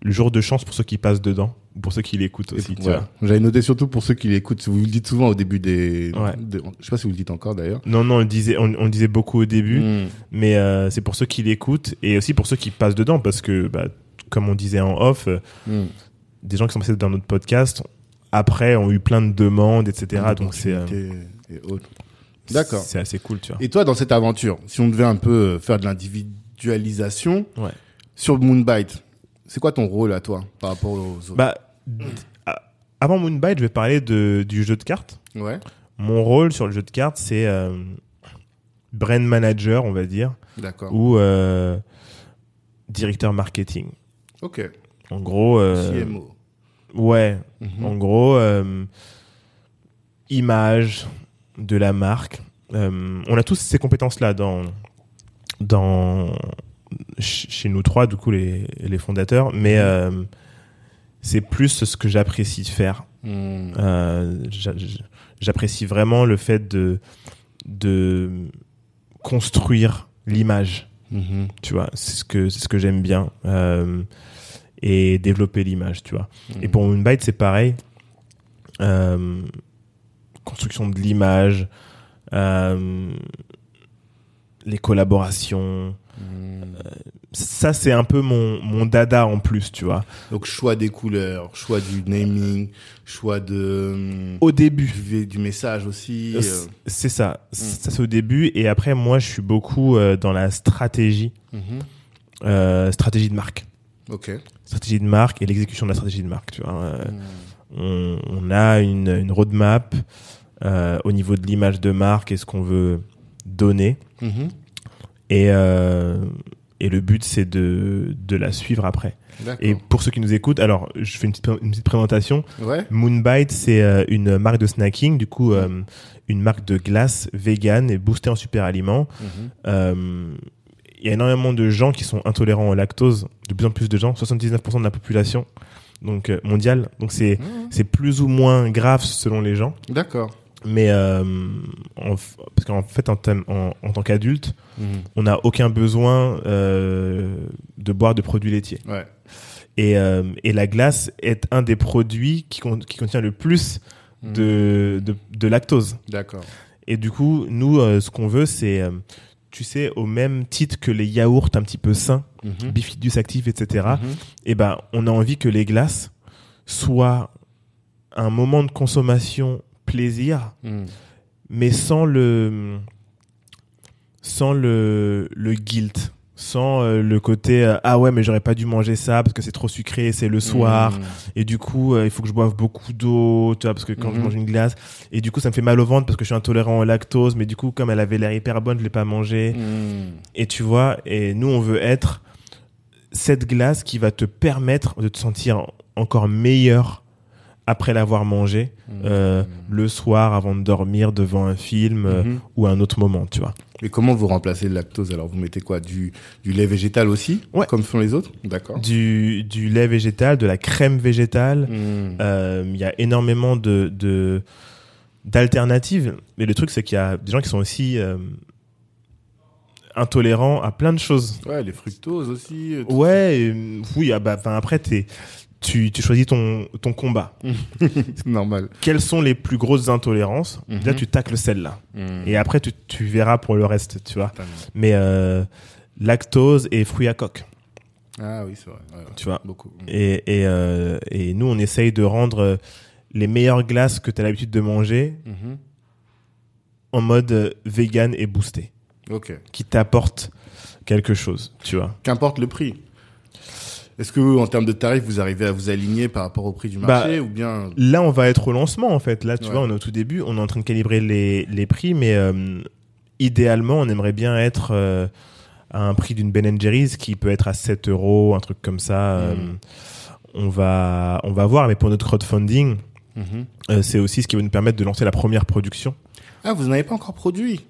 le jour de chance pour ceux qui passent dedans, pour ceux qui l'écoutent aussi. voilà. J'avais noté surtout pour ceux qui l'écoutent. Vous le dites souvent au début des. Ouais. de- je sais pas si vous le dites encore d'ailleurs. Non, non, on le disait, on, on le disait beaucoup au début, Hmm. mais euh, c'est pour ceux qui l'écoutent et aussi pour ceux qui passent dedans, parce que, bah, comme on disait en off, euh, Hmm. des gens qui sont passés dans notre podcast après ont eu plein de demandes, etc. Donc c'est euh, et. D'accord. c'est assez cool, tu vois. Et toi, dans cette aventure, si on devait un peu faire de l'individualisation Ouais. sur Moonbite, c'est quoi ton rôle à toi par rapport aux autres? Bah, avant Moonbite, je vais parler de, du jeu de cartes. Ouais. Mon rôle sur le jeu de cartes, c'est euh, brand manager, on va dire, D'accord. ou euh, directeur marketing. Ok. En gros, euh, CMO. ouais, Mhm. en gros, image de la marque. On a tous ces compétences-là dans, dans ch- chez nous trois, du coup les, les fondateurs, mais euh, c'est plus ce que j'apprécie de faire. Hmm. Euh, j'a- J'apprécie vraiment le fait de, de construire l'image. Mhm. Tu vois, c'est ce que c'est ce que j'aime bien euh, et développer l'image. Tu vois. Et Mhm. pour Moonbite, c'est pareil. Euh, construction de l'image, les collaborations. Hmm. Ça, c'est un peu mon, mon dada en plus, tu vois. Donc choix des couleurs, choix du naming, choix de hum, Au début, du, du message aussi. Euh, euh, C'est ça. Ça, c'est au début. Et après, moi, je suis beaucoup euh, dans la stratégie, mhm. euh, stratégie de marque. Ok. Stratégie de marque et l'exécution de la stratégie de marque. Tu vois. Euh, Hmm. on, on a une, une roadmap euh, au niveau de l'image de marque et ce qu'on veut donnée. Et, euh, et le but, c'est de, de la suivre après. Et pour ceux qui nous écoutent, alors je fais une petite, une petite présentation. Ouais. Moonbite, c'est euh, une marque de snacking, du coup, euh, une marque de glace vegan et boostée en super aliments. Mhm. Euh, Il y a énormément de gens qui sont intolérants au lactose, de plus en plus de gens, 79% de la population donc mondiale. Donc c'est Mhm. c'est plus ou moins grave selon les gens, D'accord. Mais euh, en parce qu'en fait en, thème- en, en tant qu'adulte, Mhm. on n'a aucun besoin euh, de boire de produits laitiers. Ouais. Et, euh, et la glace est un des produits qui, con- qui contient le plus Mhm. de, de, de lactose. D'accord. Et du coup, nous, ce qu'on veut, c'est, tu sais, au même titre que les yaourts un petit peu sains, Mhm. bifidus actifs, etc., Mhm. eh ben, on a envie que les glaces soient un moment de consommation plaisir, Mhm. mais sans le, sans le, le guilt, sans euh, le côté euh, ah ouais mais j'aurais pas dû manger ça parce que c'est trop sucré, c'est le soir Mhm. et du coup euh, il faut que je boive beaucoup d'eau, tu vois parce que quand je Mhm. mange une glace et du coup ça me fait mal au ventre parce que je suis intolérant au lactose, mais du coup comme elle avait l'air hyper bonne, je l'ai pas mangée et tu vois et nous on veut être cette glace qui va te permettre de te sentir encore meilleur après l'avoir mangé euh, le soir avant de dormir devant un film euh, Mhm. ou un autre moment, tu vois. Et comment vous remplacez le lactose? Alors, vous mettez quoi? Du, du lait végétal aussi Ouais. Comme font les autres? D'accord. Du, du lait végétal, de la crème végétale. Mhm. Euh, Il y a énormément de de- d'alternatives. Mais le truc, c'est qu'il y a des gens qui sont aussi euh, intolérants à plein de choses. Ouais, les fructoses aussi. euh, Ouais, euh, oui. ah bah, après, t'es- tu, tu choisis ton, ton combat. normal. Quelles sont les plus grosses intolérances? Mhm. Là, tu tacles celle-là. Mhm. Et après, tu, tu verras pour le reste, tu vois. Totalement. Mais euh, lactose et fruits à coque, Ah oui, c'est vrai. Ouais, tu vois. Beaucoup. Et, et, euh, et nous, on essaye de rendre euh, les meilleures glaces que tu as l'habitude de manger Mhm. en mode vegan et boosté, Ok. qui t'apportent quelque chose, tu vois. Qu'importe le prix. Est-ce que, en termes de tarifs, vous arrivez à vous aligner par rapport au prix du marché Bah, ou bien Là, on va être au lancement, en fait. Là, tu Ouais. vois, on est au tout début, on est en train de calibrer les, les prix, mais euh, idéalement, on aimerait bien être euh, à un prix d'une Ben Jerry's qui peut être à 7 euros, un truc comme ça. euh, Mhm. on, va, on va voir, mais pour notre crowdfunding, Mhm. euh, c'est aussi ce qui va nous permettre de lancer la première production. Ah, vous n'avez pas encore produit?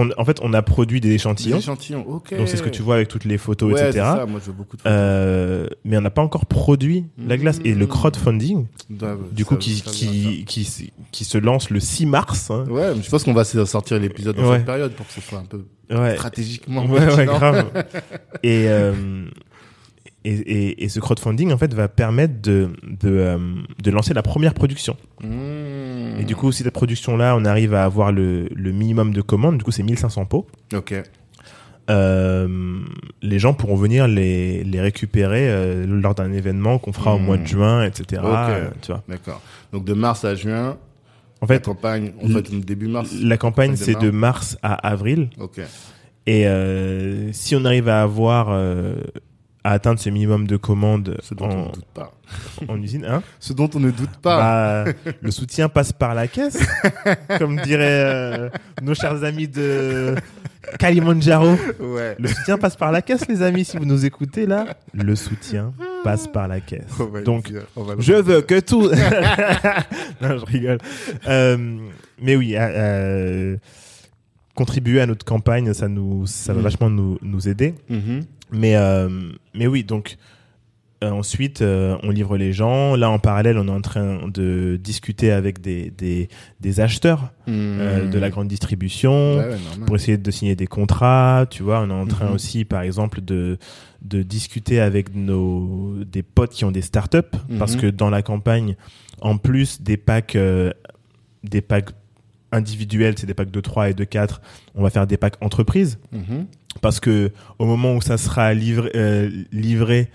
On, en fait, on a produit des des échantillons. échantillons. Ok. Donc, c'est ce que tu vois avec toutes les photos, ouais, etc. ça. Moi, je veux beaucoup de photos. Euh, mais on n'a pas encore produit la glace. Et le Mhm. crowdfunding, Ouais, du ça- coup, qui, ça qui, qui, se lance le 6 mars. hein. Ouais, mais je pense qu'on va sortir l'épisode dans Ouais. cette période pour que ce soit un peu stratégiquement Ouais, grave. et, euh, et, et, et ce crowdfunding, en fait, va permettre de, de, euh, de lancer la première production. Mmh. Et du coup, si cette production-là, on arrive à avoir le, le minimum de commandes, du coup, c'est 1500 pots. Ok. Euh, les gens pourront venir les, les récupérer euh, lors d'un événement qu'on fera au Hmm. mois de juin, etc. Ok. euh, tu vois. D'accord. Donc, de mars à juin, En la fait, campagne, en fait, début mars. la campagne, c'est de mars à avril. Ok. Et euh, si on arrive à avoir euh, à atteindre ce minimum de commandes Ce dont on en, ne doute pas. en usine, hein, Ce dont on ne doute pas. bah, le soutien passe par la caisse, comme diraient euh, nos chers amis de Kalimandjaro. ouais. Le soutien passe par la caisse, les amis. Si vous nous écoutez là, le soutien passe par la caisse. On Donc, on je veux que tout. non, je rigole. Euh, mais oui, euh, contribuer à notre campagne, ça nous, ça va Mm. vachement nous, nous aider. Mhm. Mais, euh, mais oui, donc euh, ensuite, euh, on livre les gens. Là, en parallèle, on est en train de discuter avec des, des, des acheteurs euh, Mhm. de la grande distribution Ouais, ouais, normal. pour essayer de signer des contrats. Tu vois, on est en train Mhm. aussi, par exemple, de, de discuter avec nos, des potes qui ont des startups parce Mhm. que dans la campagne, en plus des packs, euh, des packs individuels, c'est des packs de 3 et de 4, on va faire des packs entreprises. Parce que au moment où ça sera livré, euh, livré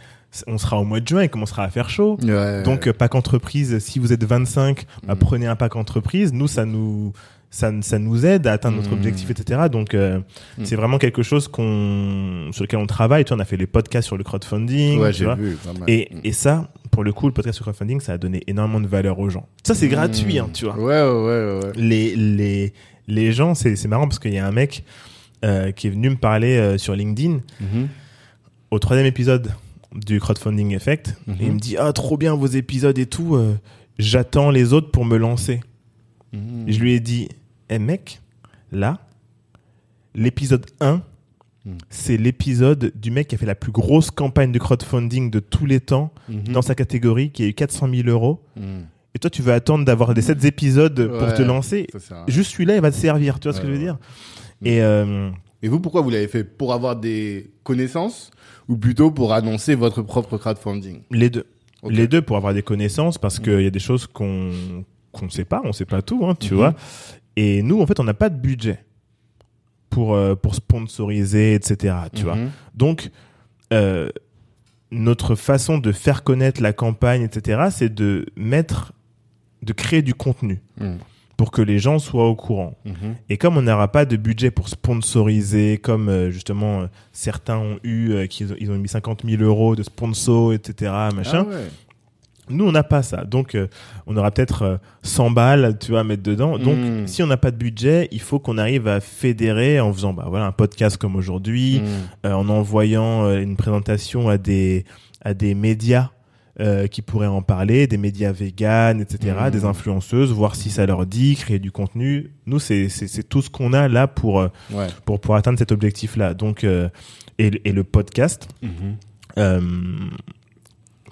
on sera au mois de juin, il commencera à faire chaud. Ouais. Donc euh, pack entreprise, si vous êtes 25, bah, Mhm. prenez un pack entreprise. Nous, ça nous ça, ça nous aide à atteindre notre Mhm. objectif, etc. Donc euh, Mhm. c'est vraiment quelque chose qu'on sur lequel on travaille. Tu vois, on a fait les podcasts sur le crowdfunding. ouais, j'ai vu. Et, et ça, pour le coup, le podcast sur crowdfunding, ça a donné énormément de valeur aux gens. Ça, c'est gratuit, hein, tu vois. Ouais, ouais, ouais, ouais. Les, les, les gens, c'est c'est marrant parce qu'il y a un mec euh, qui est venu me parler euh, sur LinkedIn Mhm. au troisième épisode du crowdfunding effect. Mhm. Et il me dit ah trop bien vos épisodes et tout. euh, J'attends les autres pour me lancer. Mhm. Et je lui ai dit eh mec, là, l'épisode 1 Mhm. c'est l'épisode du mec qui a fait la plus grosse campagne de crowdfunding de tous les temps dans sa catégorie, qui a eu 400 000 euros. Et toi, tu veux attendre d'avoir des 7 épisodes pour te lancer. Juste celui-là, il va te servir. Tu vois ce que je veux dire? Et euh, Et vous, pourquoi vous l'avez fait? Pour avoir des connaissances ou plutôt pour annoncer votre propre crowdfunding? Les deux. Les deux pour avoir des connaissances parce qu'il y a des choses qu'on qu'on sait pas, on sait pas tout, hein, tu Mhm. vois. Et nous, en fait, on n'a pas de budget pour euh, pour sponsoriser, etc. Tu vois. Mhm. Donc, euh, notre façon de faire connaître la campagne, etc., c'est de mettre, de créer du contenu Mhm. Pour que les gens soient au courant. Mhm. Et comme on n'aura pas de budget pour sponsoriser, comme euh, justement euh, certains ont eu, euh, qu'ils ont, ils ont mis 50 000 euros de sponsor, etc., machin, Ah ouais. nous, on n'a pas ça. Donc, on aura peut-être euh, 100 balles, tu vois, à mettre dedans. Donc, Mm. si on n'a pas de budget, il faut qu'on arrive à fédérer en faisant, bah voilà, un podcast comme aujourd'hui, euh, en envoyant une présentation à des à des médias euh, qui pourraient en parler, des médias véganes, etc., Mhm. des influenceuses, voir si ça leur dit, créer du contenu. Nous, c'est tout ce qu'on a là pour euh, Ouais. pour pour atteindre cet objectif-là. Donc, euh, et, et le podcast. Euh,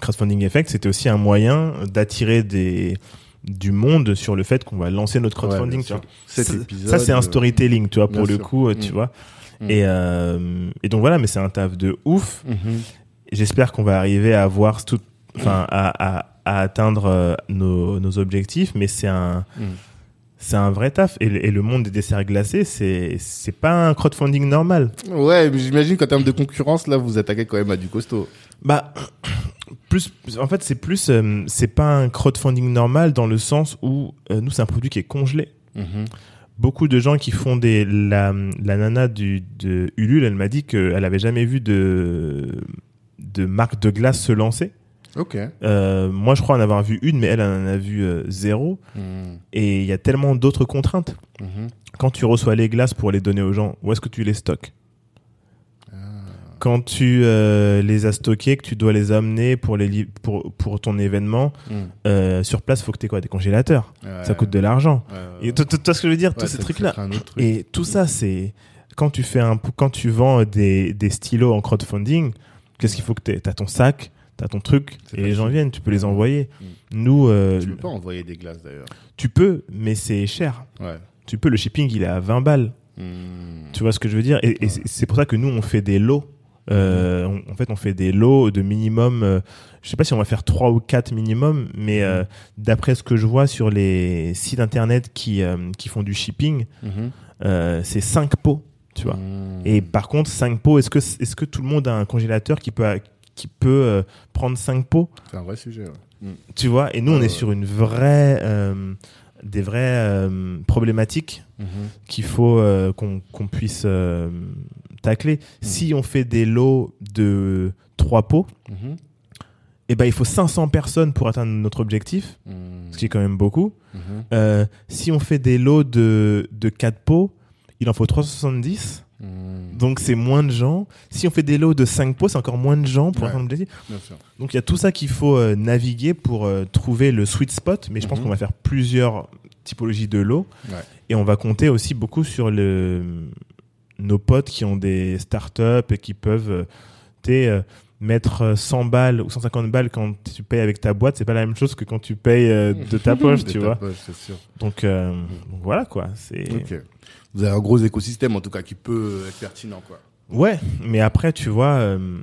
Crowdfunding Effect, c'était aussi un moyen d'attirer des du monde sur le fait qu'on va lancer notre crowdfunding. Ouais, tu bien vois. sûr. Cet C'est- épisode, ça, c'est un storytelling, tu vois, pour le sûr. coup, tu Mm. vois. Et, et donc voilà, mais c'est un taf de ouf. J'espère qu'on va arriver à avoir tout, enfin, à, à, à atteindre euh, nos, nos objectifs, mais c'est un, Mm. c'est un vrai taf. Et, le- et le monde des desserts glacés, c'est, c'est pas un crowdfunding normal. Ouais, mais j'imagine qu'en termes de concurrence, là, vous attaquez quand même à du costaud. Bah, plus, en fait, c'est plus, euh, c'est pas un crowdfunding normal dans le sens où euh, nous, c'est un produit qui est congelé. Mhm. Beaucoup de gens qui font des, la, la nana du, de Ulule, elle m'a dit qu'elle avait jamais vu de, de marque de glace se lancer. Ok. Euh, moi, je crois en avoir vu une, mais elle en a vu euh, zéro. Mhm. Et il y a tellement d'autres contraintes. Mhm. Quand tu reçois les glaces pour les donner aux gens, où est-ce que tu les stockes? Quand tu euh, les as stockées, que tu dois les amener pour, les li- pour, pour ton événement, euh, sur place, faut que tu aies quoi? Des congélateurs. Ouais. Ça coûte de l'argent. Ouais, ouais, Et tu tu- tu vois ce que je veux dire? Tous ces trucs-là. truc. Et tout ça, c'est quand tu fais un, quand tu vends des, des stylos en crowdfunding, qu'est-ce qu'il faut que tu T'as ton sac, t'as ton truc, et les gens viennent, tu peux les envoyer. Mm. Nous, euh, Tu peux pas envoyer des glaces d'ailleurs. tu peux, mais c'est cher. Ouais. Tu peux, le shipping, il est à 20 balles. Mhm. Tu vois ce que je veux dire? Et, et Ouais. c'est- pour ça que nous, on fait des lots. Euh, on- en fait, on fait des lots de minimum. euh, je sais pas si on va faire trois ou quatre minimum, mais euh, d'après ce que je vois sur les sites internet qui euh, qui font du shipping, Mhm. euh, c'est 5 pots, tu vois. Mhm. Et par contre, 5 pots, est-ce que est-ce que tout le monde a un congélateur qui peut qui peut euh, prendre 5 pots C'est un vrai sujet. ouais. Mhm. Tu vois Et nous, on est sur une vraie euh, des vraies euh, problématiques Mhm. qu'il faut euh, qu'on puisse euh, tacler. Si on fait des lots de 3 pots, Mhm. eh ben, il faut 500 personnes pour atteindre notre objectif, Mhm. ce qui est quand même beaucoup. Mhm. Euh, si on fait des lots de, de 4 pots, il en faut 370. Mhm. Donc c'est moins de gens. Si on fait des lots de 5 pots, c'est encore moins de gens pour Ouais. atteindre l'objectif. Donc il y a tout ça qu'il faut euh, naviguer pour euh, trouver le sweet spot. Mais je pense Mhm. qu'on va faire plusieurs typologies de lots. Ouais. Et on va compter aussi beaucoup sur le, nos potes qui ont des startups et qui peuvent euh, euh, mettre euh, 100 balles ou 150 balles quand tu payes avec ta boîte. C'est pas la même chose que quand tu payes euh, de ta poche, De tu ta vois. poche, c'est sûr. Donc, euh, donc voilà quoi. C'est Ok. Vous avez un gros écosystème en tout cas qui peut être pertinent quoi. Ouais, mais après, tu vois, euh,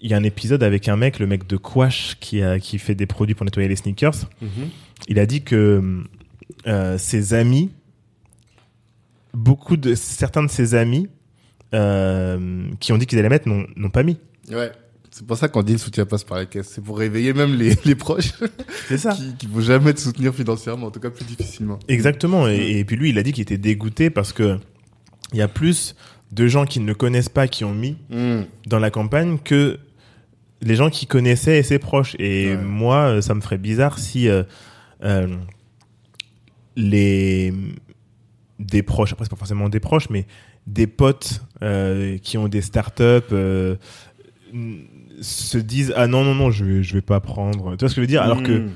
il y a un épisode avec un mec, le mec de Quash, qui, a, qui fait des produits pour nettoyer les sneakers. Il a dit que euh, ses amis, beaucoup de certains de ses amis, euh, qui ont dit qu'ils allaient mettre, n'ont n'ont pas mis. Ouais. C'est pour ça qu'on dit le soutien passe par la caisse. C'est pour réveiller même les, les proches C'est ça. qui, qui vont jamais te soutenir financièrement, en tout cas plus difficilement. Exactement. Et, et puis lui, il a dit qu'il était dégoûté parce que il y a plus de gens qui ne le connaissent pas qui ont mis Mhm. dans la campagne que les gens qui connaissaient et ses proches. Et Ouais. moi, euh, ça me ferait bizarre si euh, euh, les des proches, après c'est pas forcément des proches, mais des potes euh, qui ont des startups se disent ah non non non je vais je vais pas prendre. Tu vois ce que je veux dire? Alors que Mmh.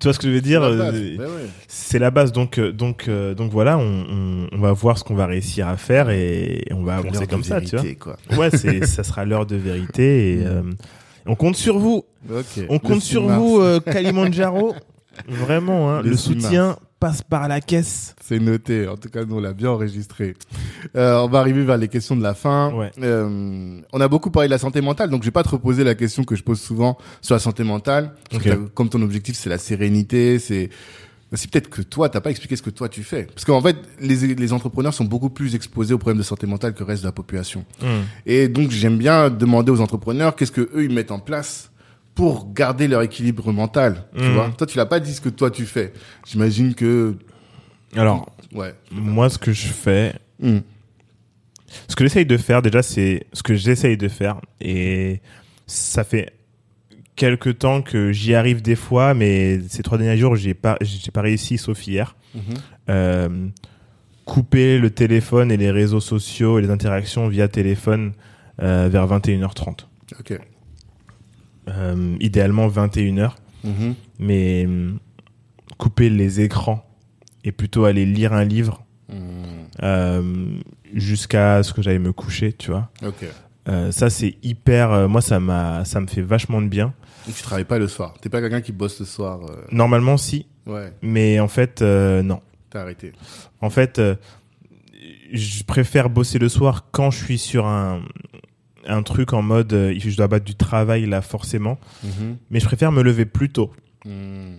tu vois ce que je veux dire? euh, ouais. C'est la base donc euh, donc euh, donc voilà on, on, on va voir ce qu'on va réussir à faire et on va avancer comme ça tu vois. quoi. Ouais c'est ça sera l'heure de vérité et euh, on compte sur vous. On compte 6 sur vous, euh, Kalimandjaro. Vraiment, hein, Le le 6 soutien passe par la caisse. C'est noté. En tout cas, nous, on l'a bien enregistré. Euh, on va arriver vers les questions de la fin. Ouais. Euh, on a beaucoup parlé de la santé mentale, donc je vais pas te reposer la question que je pose souvent sur la santé mentale. Comme ton objectif, c'est la sérénité, c'est c'est peut-être que toi, t'as pas expliqué ce que toi tu fais. Parce qu'en fait, les, les entrepreneurs sont beaucoup plus exposés aux problèmes de santé mentale que le reste de la population. Et donc, j'aime bien demander aux entrepreneurs qu'est-ce que eux ils mettent en place pour garder leur équilibre mental. Tu Mhm. vois Toi, tu l'as pas dit ce que toi tu fais. J'imagine que Alors, ouais. moi, ce que je fais, Hmm. ce que j'essaye de faire, déjà, c'est ce que j'essaye de faire. Et ça fait quelques temps que j'y arrive des fois, mais ces trois derniers jours, j'ai pas, j'ai pas réussi, sauf hier. Mhm. Euh, couper le téléphone et les réseaux sociaux et les interactions via téléphone euh, vers 21h30. Ok. Euh, idéalement 21h. Mhm. mais hum, couper les écrans et plutôt aller lire un livre Hmm. euh, jusqu'à ce que j'aille me coucher, tu vois. Euh, ça c'est hyper, euh, moi ça m'a, ça me fait vachement de bien. Tu travailles pas le soir? T'es pas quelqu'un qui bosse le soir. Normalement si, Ouais. mais en fait non. T'as arrêté. En fait, je préfère bosser le soir quand je suis sur un un truc en mode euh, je dois battre du travail là forcément, mais je préfère me lever plus tôt. Hmm.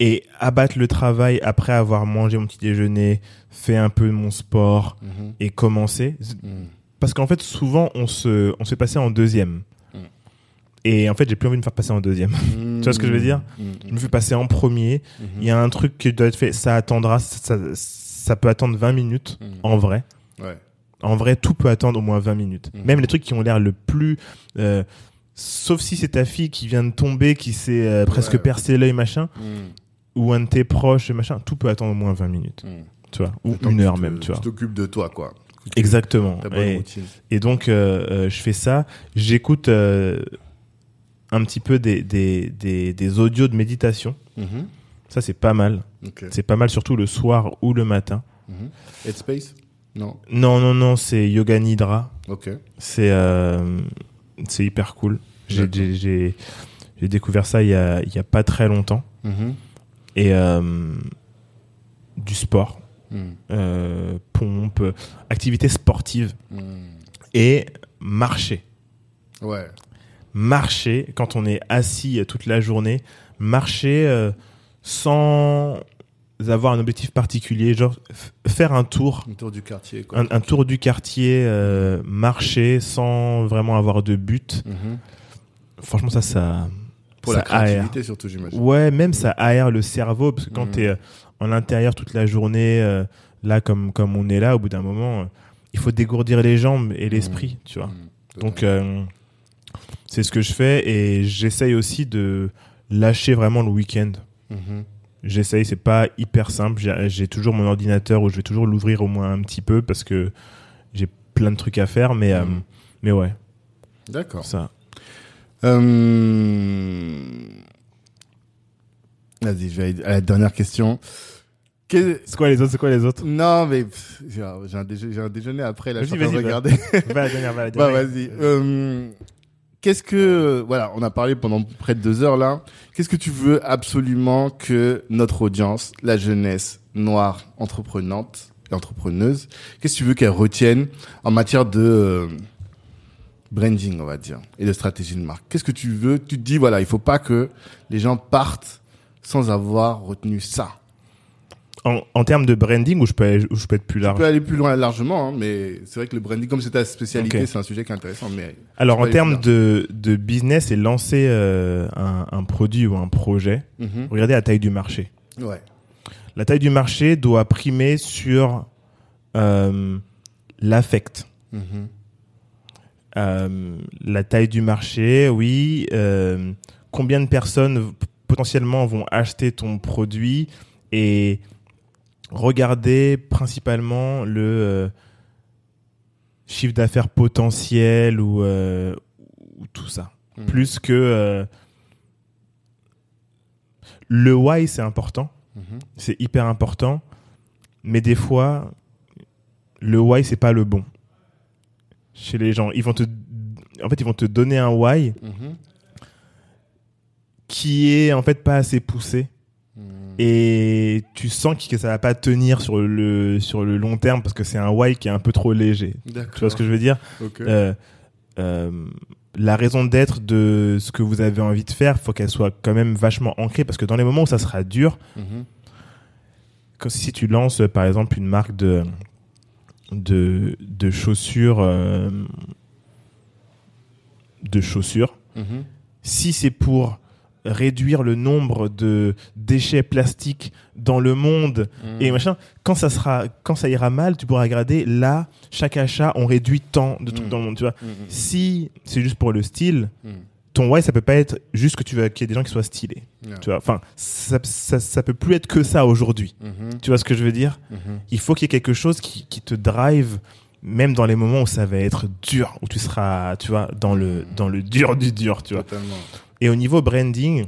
et abattre le travail après avoir mangé mon petit déjeuner, fait un peu de mon sport Mhm. et commencer. Parce qu'en fait, souvent, on se, on se fait passer en deuxième. Mm. Et en fait, j'ai plus envie de me faire passer en deuxième. Hmm. vois ce que je veux dire? Hmm. Je me fais passer en premier. Mhm. Il y a un truc qui doit être fait, ça attendra, ça, ça peut attendre 20 minutes, Mm. en vrai. Ouais. En vrai, tout peut attendre au moins 20 minutes. Mhm. Même les trucs qui ont l'air le plus... euh, sauf si c'est ta fille qui vient de tomber, qui s'est euh, presque Ouais. percé l'œil, machin, Hmm. ou un de tes proches, machin, tout peut attendre au moins 20 minutes. Hmm. tu vois, ou une heure te- même, tu vois. t'occupes de toi, quoi. Exactement. Et, donc, euh, euh, je fais ça. J'écoute euh, un petit peu des, des, des, des audios de méditation. Mhm. Ça, c'est pas mal. C'est pas mal, surtout le soir ou le matin. Mhm. Headspace? Non. Non, non, non, c'est Yoga Nidra. Ok. C'est euh, c'est hyper cool. J'ai découvert ça il y a, il y a pas très longtemps. Mhm. Et euh, du sport, Hmm. euh, pompe, activité sportive Hmm. et marcher. Ouais. marcher quand on est assis toute la journée, marcher sans avoir un objectif particulier, genre faire un tour, Un tour du quartier, quoi. un, un tour du quartier, euh, marcher sans vraiment avoir de but. Mhm. Franchement, ça, ça, Pour ça la créativité, surtout, j'imagine. Ouais, même ça aère le cerveau parce que quand Mhm. t'es euh, en intérieur toute la journée, euh, là comme comme on est là, au bout d'un moment, euh, il faut dégourdir les jambes et l'esprit, tu vois. Hmm. Donc c'est ce que je fais et j'essaye aussi de lâcher vraiment le week-end. J'essaye, c'est pas hyper simple. J'ai toujours mon ordinateur où je vais toujours l'ouvrir au moins un petit peu parce que j'ai plein de trucs à faire, mais euh, Mhm. mais ouais, D'accord. ça. Euh... Vas-y, je vais aller à la dernière question. C'est quoi les autres C'est quoi les autres? Non, mais j'ai un, déje- déjeuner après, là, je suis en Vas-y, train de vas-y, regarder. Va la dernière, va la bah, dernière. vas-y. Euh, Qu'est-ce que, voilà, on a parlé pendant près de deux heures, là. Qu'est-ce que tu veux absolument que notre audience, la jeunesse noire entreprenante et entrepreneuse, qu'est-ce que tu veux qu'elle retienne en matière de euh, branding, on va dire, et de stratégie de marque? Qu'est-ce que tu veux? Tu te dis, voilà, il faut pas que les gens partent sans avoir retenu ça? En, en termes de branding, où je peux aller- je peux être plus Tu large. peux aller plus loin largement, hein, mais c'est vrai que le branding, comme c'est ta spécialité, c'est un sujet qui est intéressant, mais Alors en termes de de business et lancer euh, un, un produit ou un projet, Mhm. regardez la taille du marché. ouais. La taille du marché doit primer sur euh, l'affect. Mhm. Euh, la taille du marché, oui. combien de personnes potentiellement vont acheter ton produit et regardez principalement le euh, chiffre d'affaires potentiel ou, euh, ou tout ça. Mhm. Plus que euh, le why, c'est important, Mhm. c'est hyper important, mais des fois, le why, c'est pas le bon. Chez les gens, ils vont te, en fait, ils vont te donner un why Mhm. qui est en fait pas assez poussé. Et tu sens que ça va pas tenir sur le sur le long terme parce que c'est un why qui est un peu trop léger. Tu vois ce que je veux dire. Euh, euh, La raison d'être de ce que vous avez envie de faire, faut qu'elle soit quand même vachement ancrée parce que dans les moments où ça sera dur, Mhm. comme si tu lances euh, par exemple une marque de de, de chaussures euh, de chaussures Mhm. si c'est pour réduire le nombre de déchets plastiques dans le monde Mhm. et machin quand ça sera quand ça ira mal tu pourras regarder là chaque achat on réduit tant de trucs Mm. dans le monde tu vois Mhm. si c'est juste pour le style Mhm. ton why ça peut pas être juste que tu veux qu'il y ait des gens qui soient stylés Yeah. tu vois enfin ça, ça, ça peut plus être que ça aujourd'hui Mhm. tu vois ce que je veux dire? Mhm. il faut qu'il y ait quelque chose qui, qui te drive même dans les moments où ça va être dur où tu seras tu vois dans le dans le dur du dur tu vois Totalement. Et au niveau branding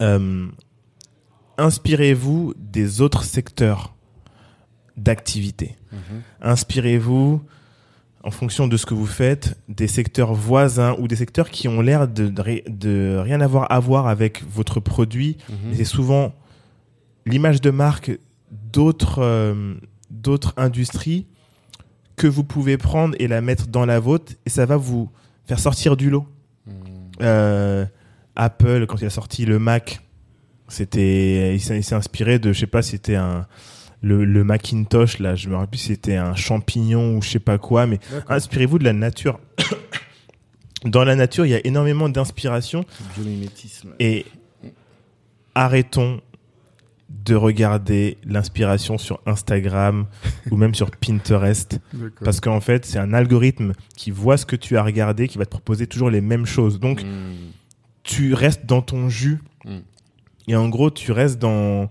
euh, inspirez-vous des autres secteurs d'activité Mhm. inspirez-vous en fonction de ce que vous faites des secteurs voisins ou des secteurs qui ont l'air de, de, ri- de rien avoir à voir avec votre produit Mhm. c'est souvent l'image de marque d'autres euh, d'autres industries que vous pouvez prendre et la mettre dans la vôtre et ça va vous faire sortir du lot. Mhm. Euh, Apple quand il a sorti le Mac, c'était il s'est inspiré de je sais pas si c'était un le, le Macintosh là, je me rappelle plus si c'était un champignon ou je sais pas quoi mais inspirez-vous de la nature. Dans la nature, il y a énormément d'inspiration. Et arrêtons de regarder l'inspiration sur Instagram ou même sur Pinterest parce qu'en fait c'est un algorithme qui voit ce que tu as regardé qui va te proposer toujours les mêmes choses. Donc Mhm. Tu restes dans ton jus Mm. et en gros tu restes dans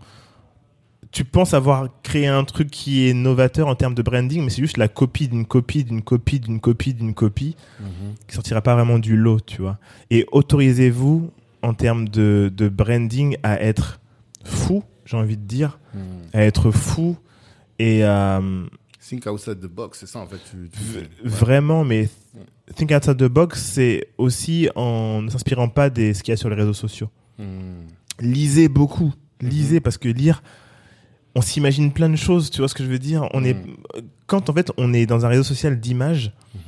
tu penses avoir créé un truc qui est novateur en termes de branding mais c'est juste la copie d'une copie d'une copie d'une copie d'une copie Mhm. qui sortira pas vraiment du lot, tu vois. Et autorisez-vous en termes de, de branding à être fou, j'ai envie de dire, Mhm. à être fou et à Think outside the box, c'est ça en fait. Tu, tu- v- ouais. vraiment, mais think outside the box, c'est aussi en ne s'inspirant pas de ce qu'il y a sur les réseaux sociaux. Mhm. Lisez beaucoup, lisez parce que lire, on s'imagine plein de choses, tu vois ce que je veux dire? On est quand en fait on est dans un réseau social d'images, Mhm.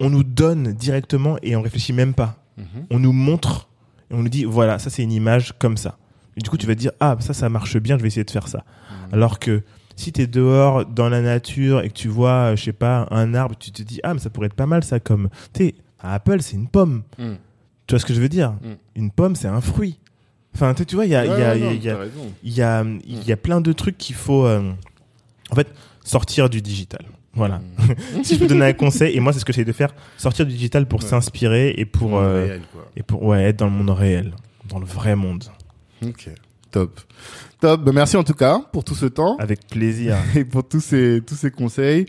on nous donne directement et on réfléchit même pas. Mhm. on nous montre et on nous dit voilà ça c'est une image comme ça et du coup tu vas te dire ah ça ça marche bien je vais essayer de faire ça Mhm. alors que si tu es dehors dans la nature et que tu vois euh, je sais pas un arbre tu te dis ah mais ça pourrait être pas mal ça comme tu sais à Apple c'est une pomme Mhm. tu vois ce que je veux dire? Mm. une pomme c'est un fruit enfin tu vois il y a il y a plein de trucs qu'il faut euh, en fait sortir du digital voilà Mhm. si je peux donner un conseil et moi c'est ce que j'essaie de faire sortir du digital pour Ouais. s'inspirer et pour euh, réel, et pour ouais, être dans le monde réel, dans le vrai monde. Ok. Top. Top. Ben, merci en tout cas pour tout ce temps. Avec plaisir. et pour tous ces tous ces conseils.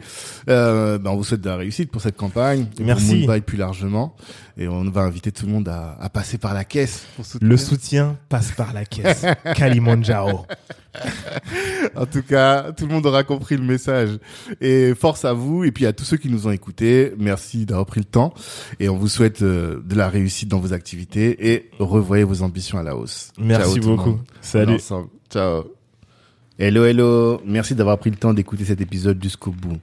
Euh, ben on vous souhaite de la réussite pour cette campagne. Et Merci. Pour plus largement. Et on va inviter tout le monde à, à passer par la caisse pour soutenir. Le soutien passe par la caisse. Kalimandjaro. En tout cas, tout le monde aura compris le message. Et force à vous. Et puis à tous ceux qui nous ont écoutés, merci d'avoir pris le temps. Et on vous souhaite euh, de la réussite dans vos activités et revoyez vos ambitions à la hausse. Merci Ciao, beaucoup. Salut. Ciao. Hello, hello. Merci d'avoir pris le temps d'écouter cet épisode jusqu'au bout.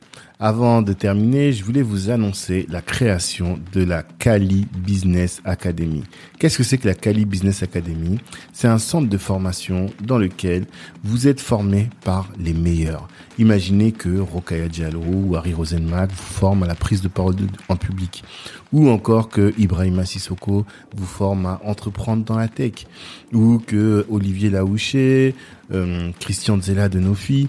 Avant de terminer, je voulais vous annoncer la création de la Cali Business Academy. Qu'est-ce que c'est que la Cali Business Academy? C'est un centre de formation dans lequel vous êtes formé par les meilleurs. Imaginez que Rokaya Diallo ou Harry Rosenmack vous forment à la prise de parole en public. Ou encore que Ibrahima Sissoko vous forme à entreprendre dans la tech. Ou que Olivier Laouché, euh, Christian Zella de Nofi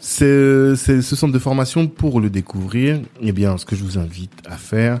C'est ce centre de formation pour le découvrir. Eh bien, ce que je vous invite à faire,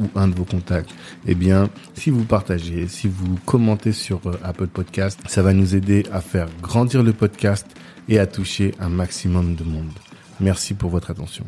ou un de vos contacts. Eh bien, si vous partagez, si vous commentez sur euh, Apple Podcast, ça va nous aider à faire grandir le podcast et à toucher un maximum de monde. Merci pour votre attention.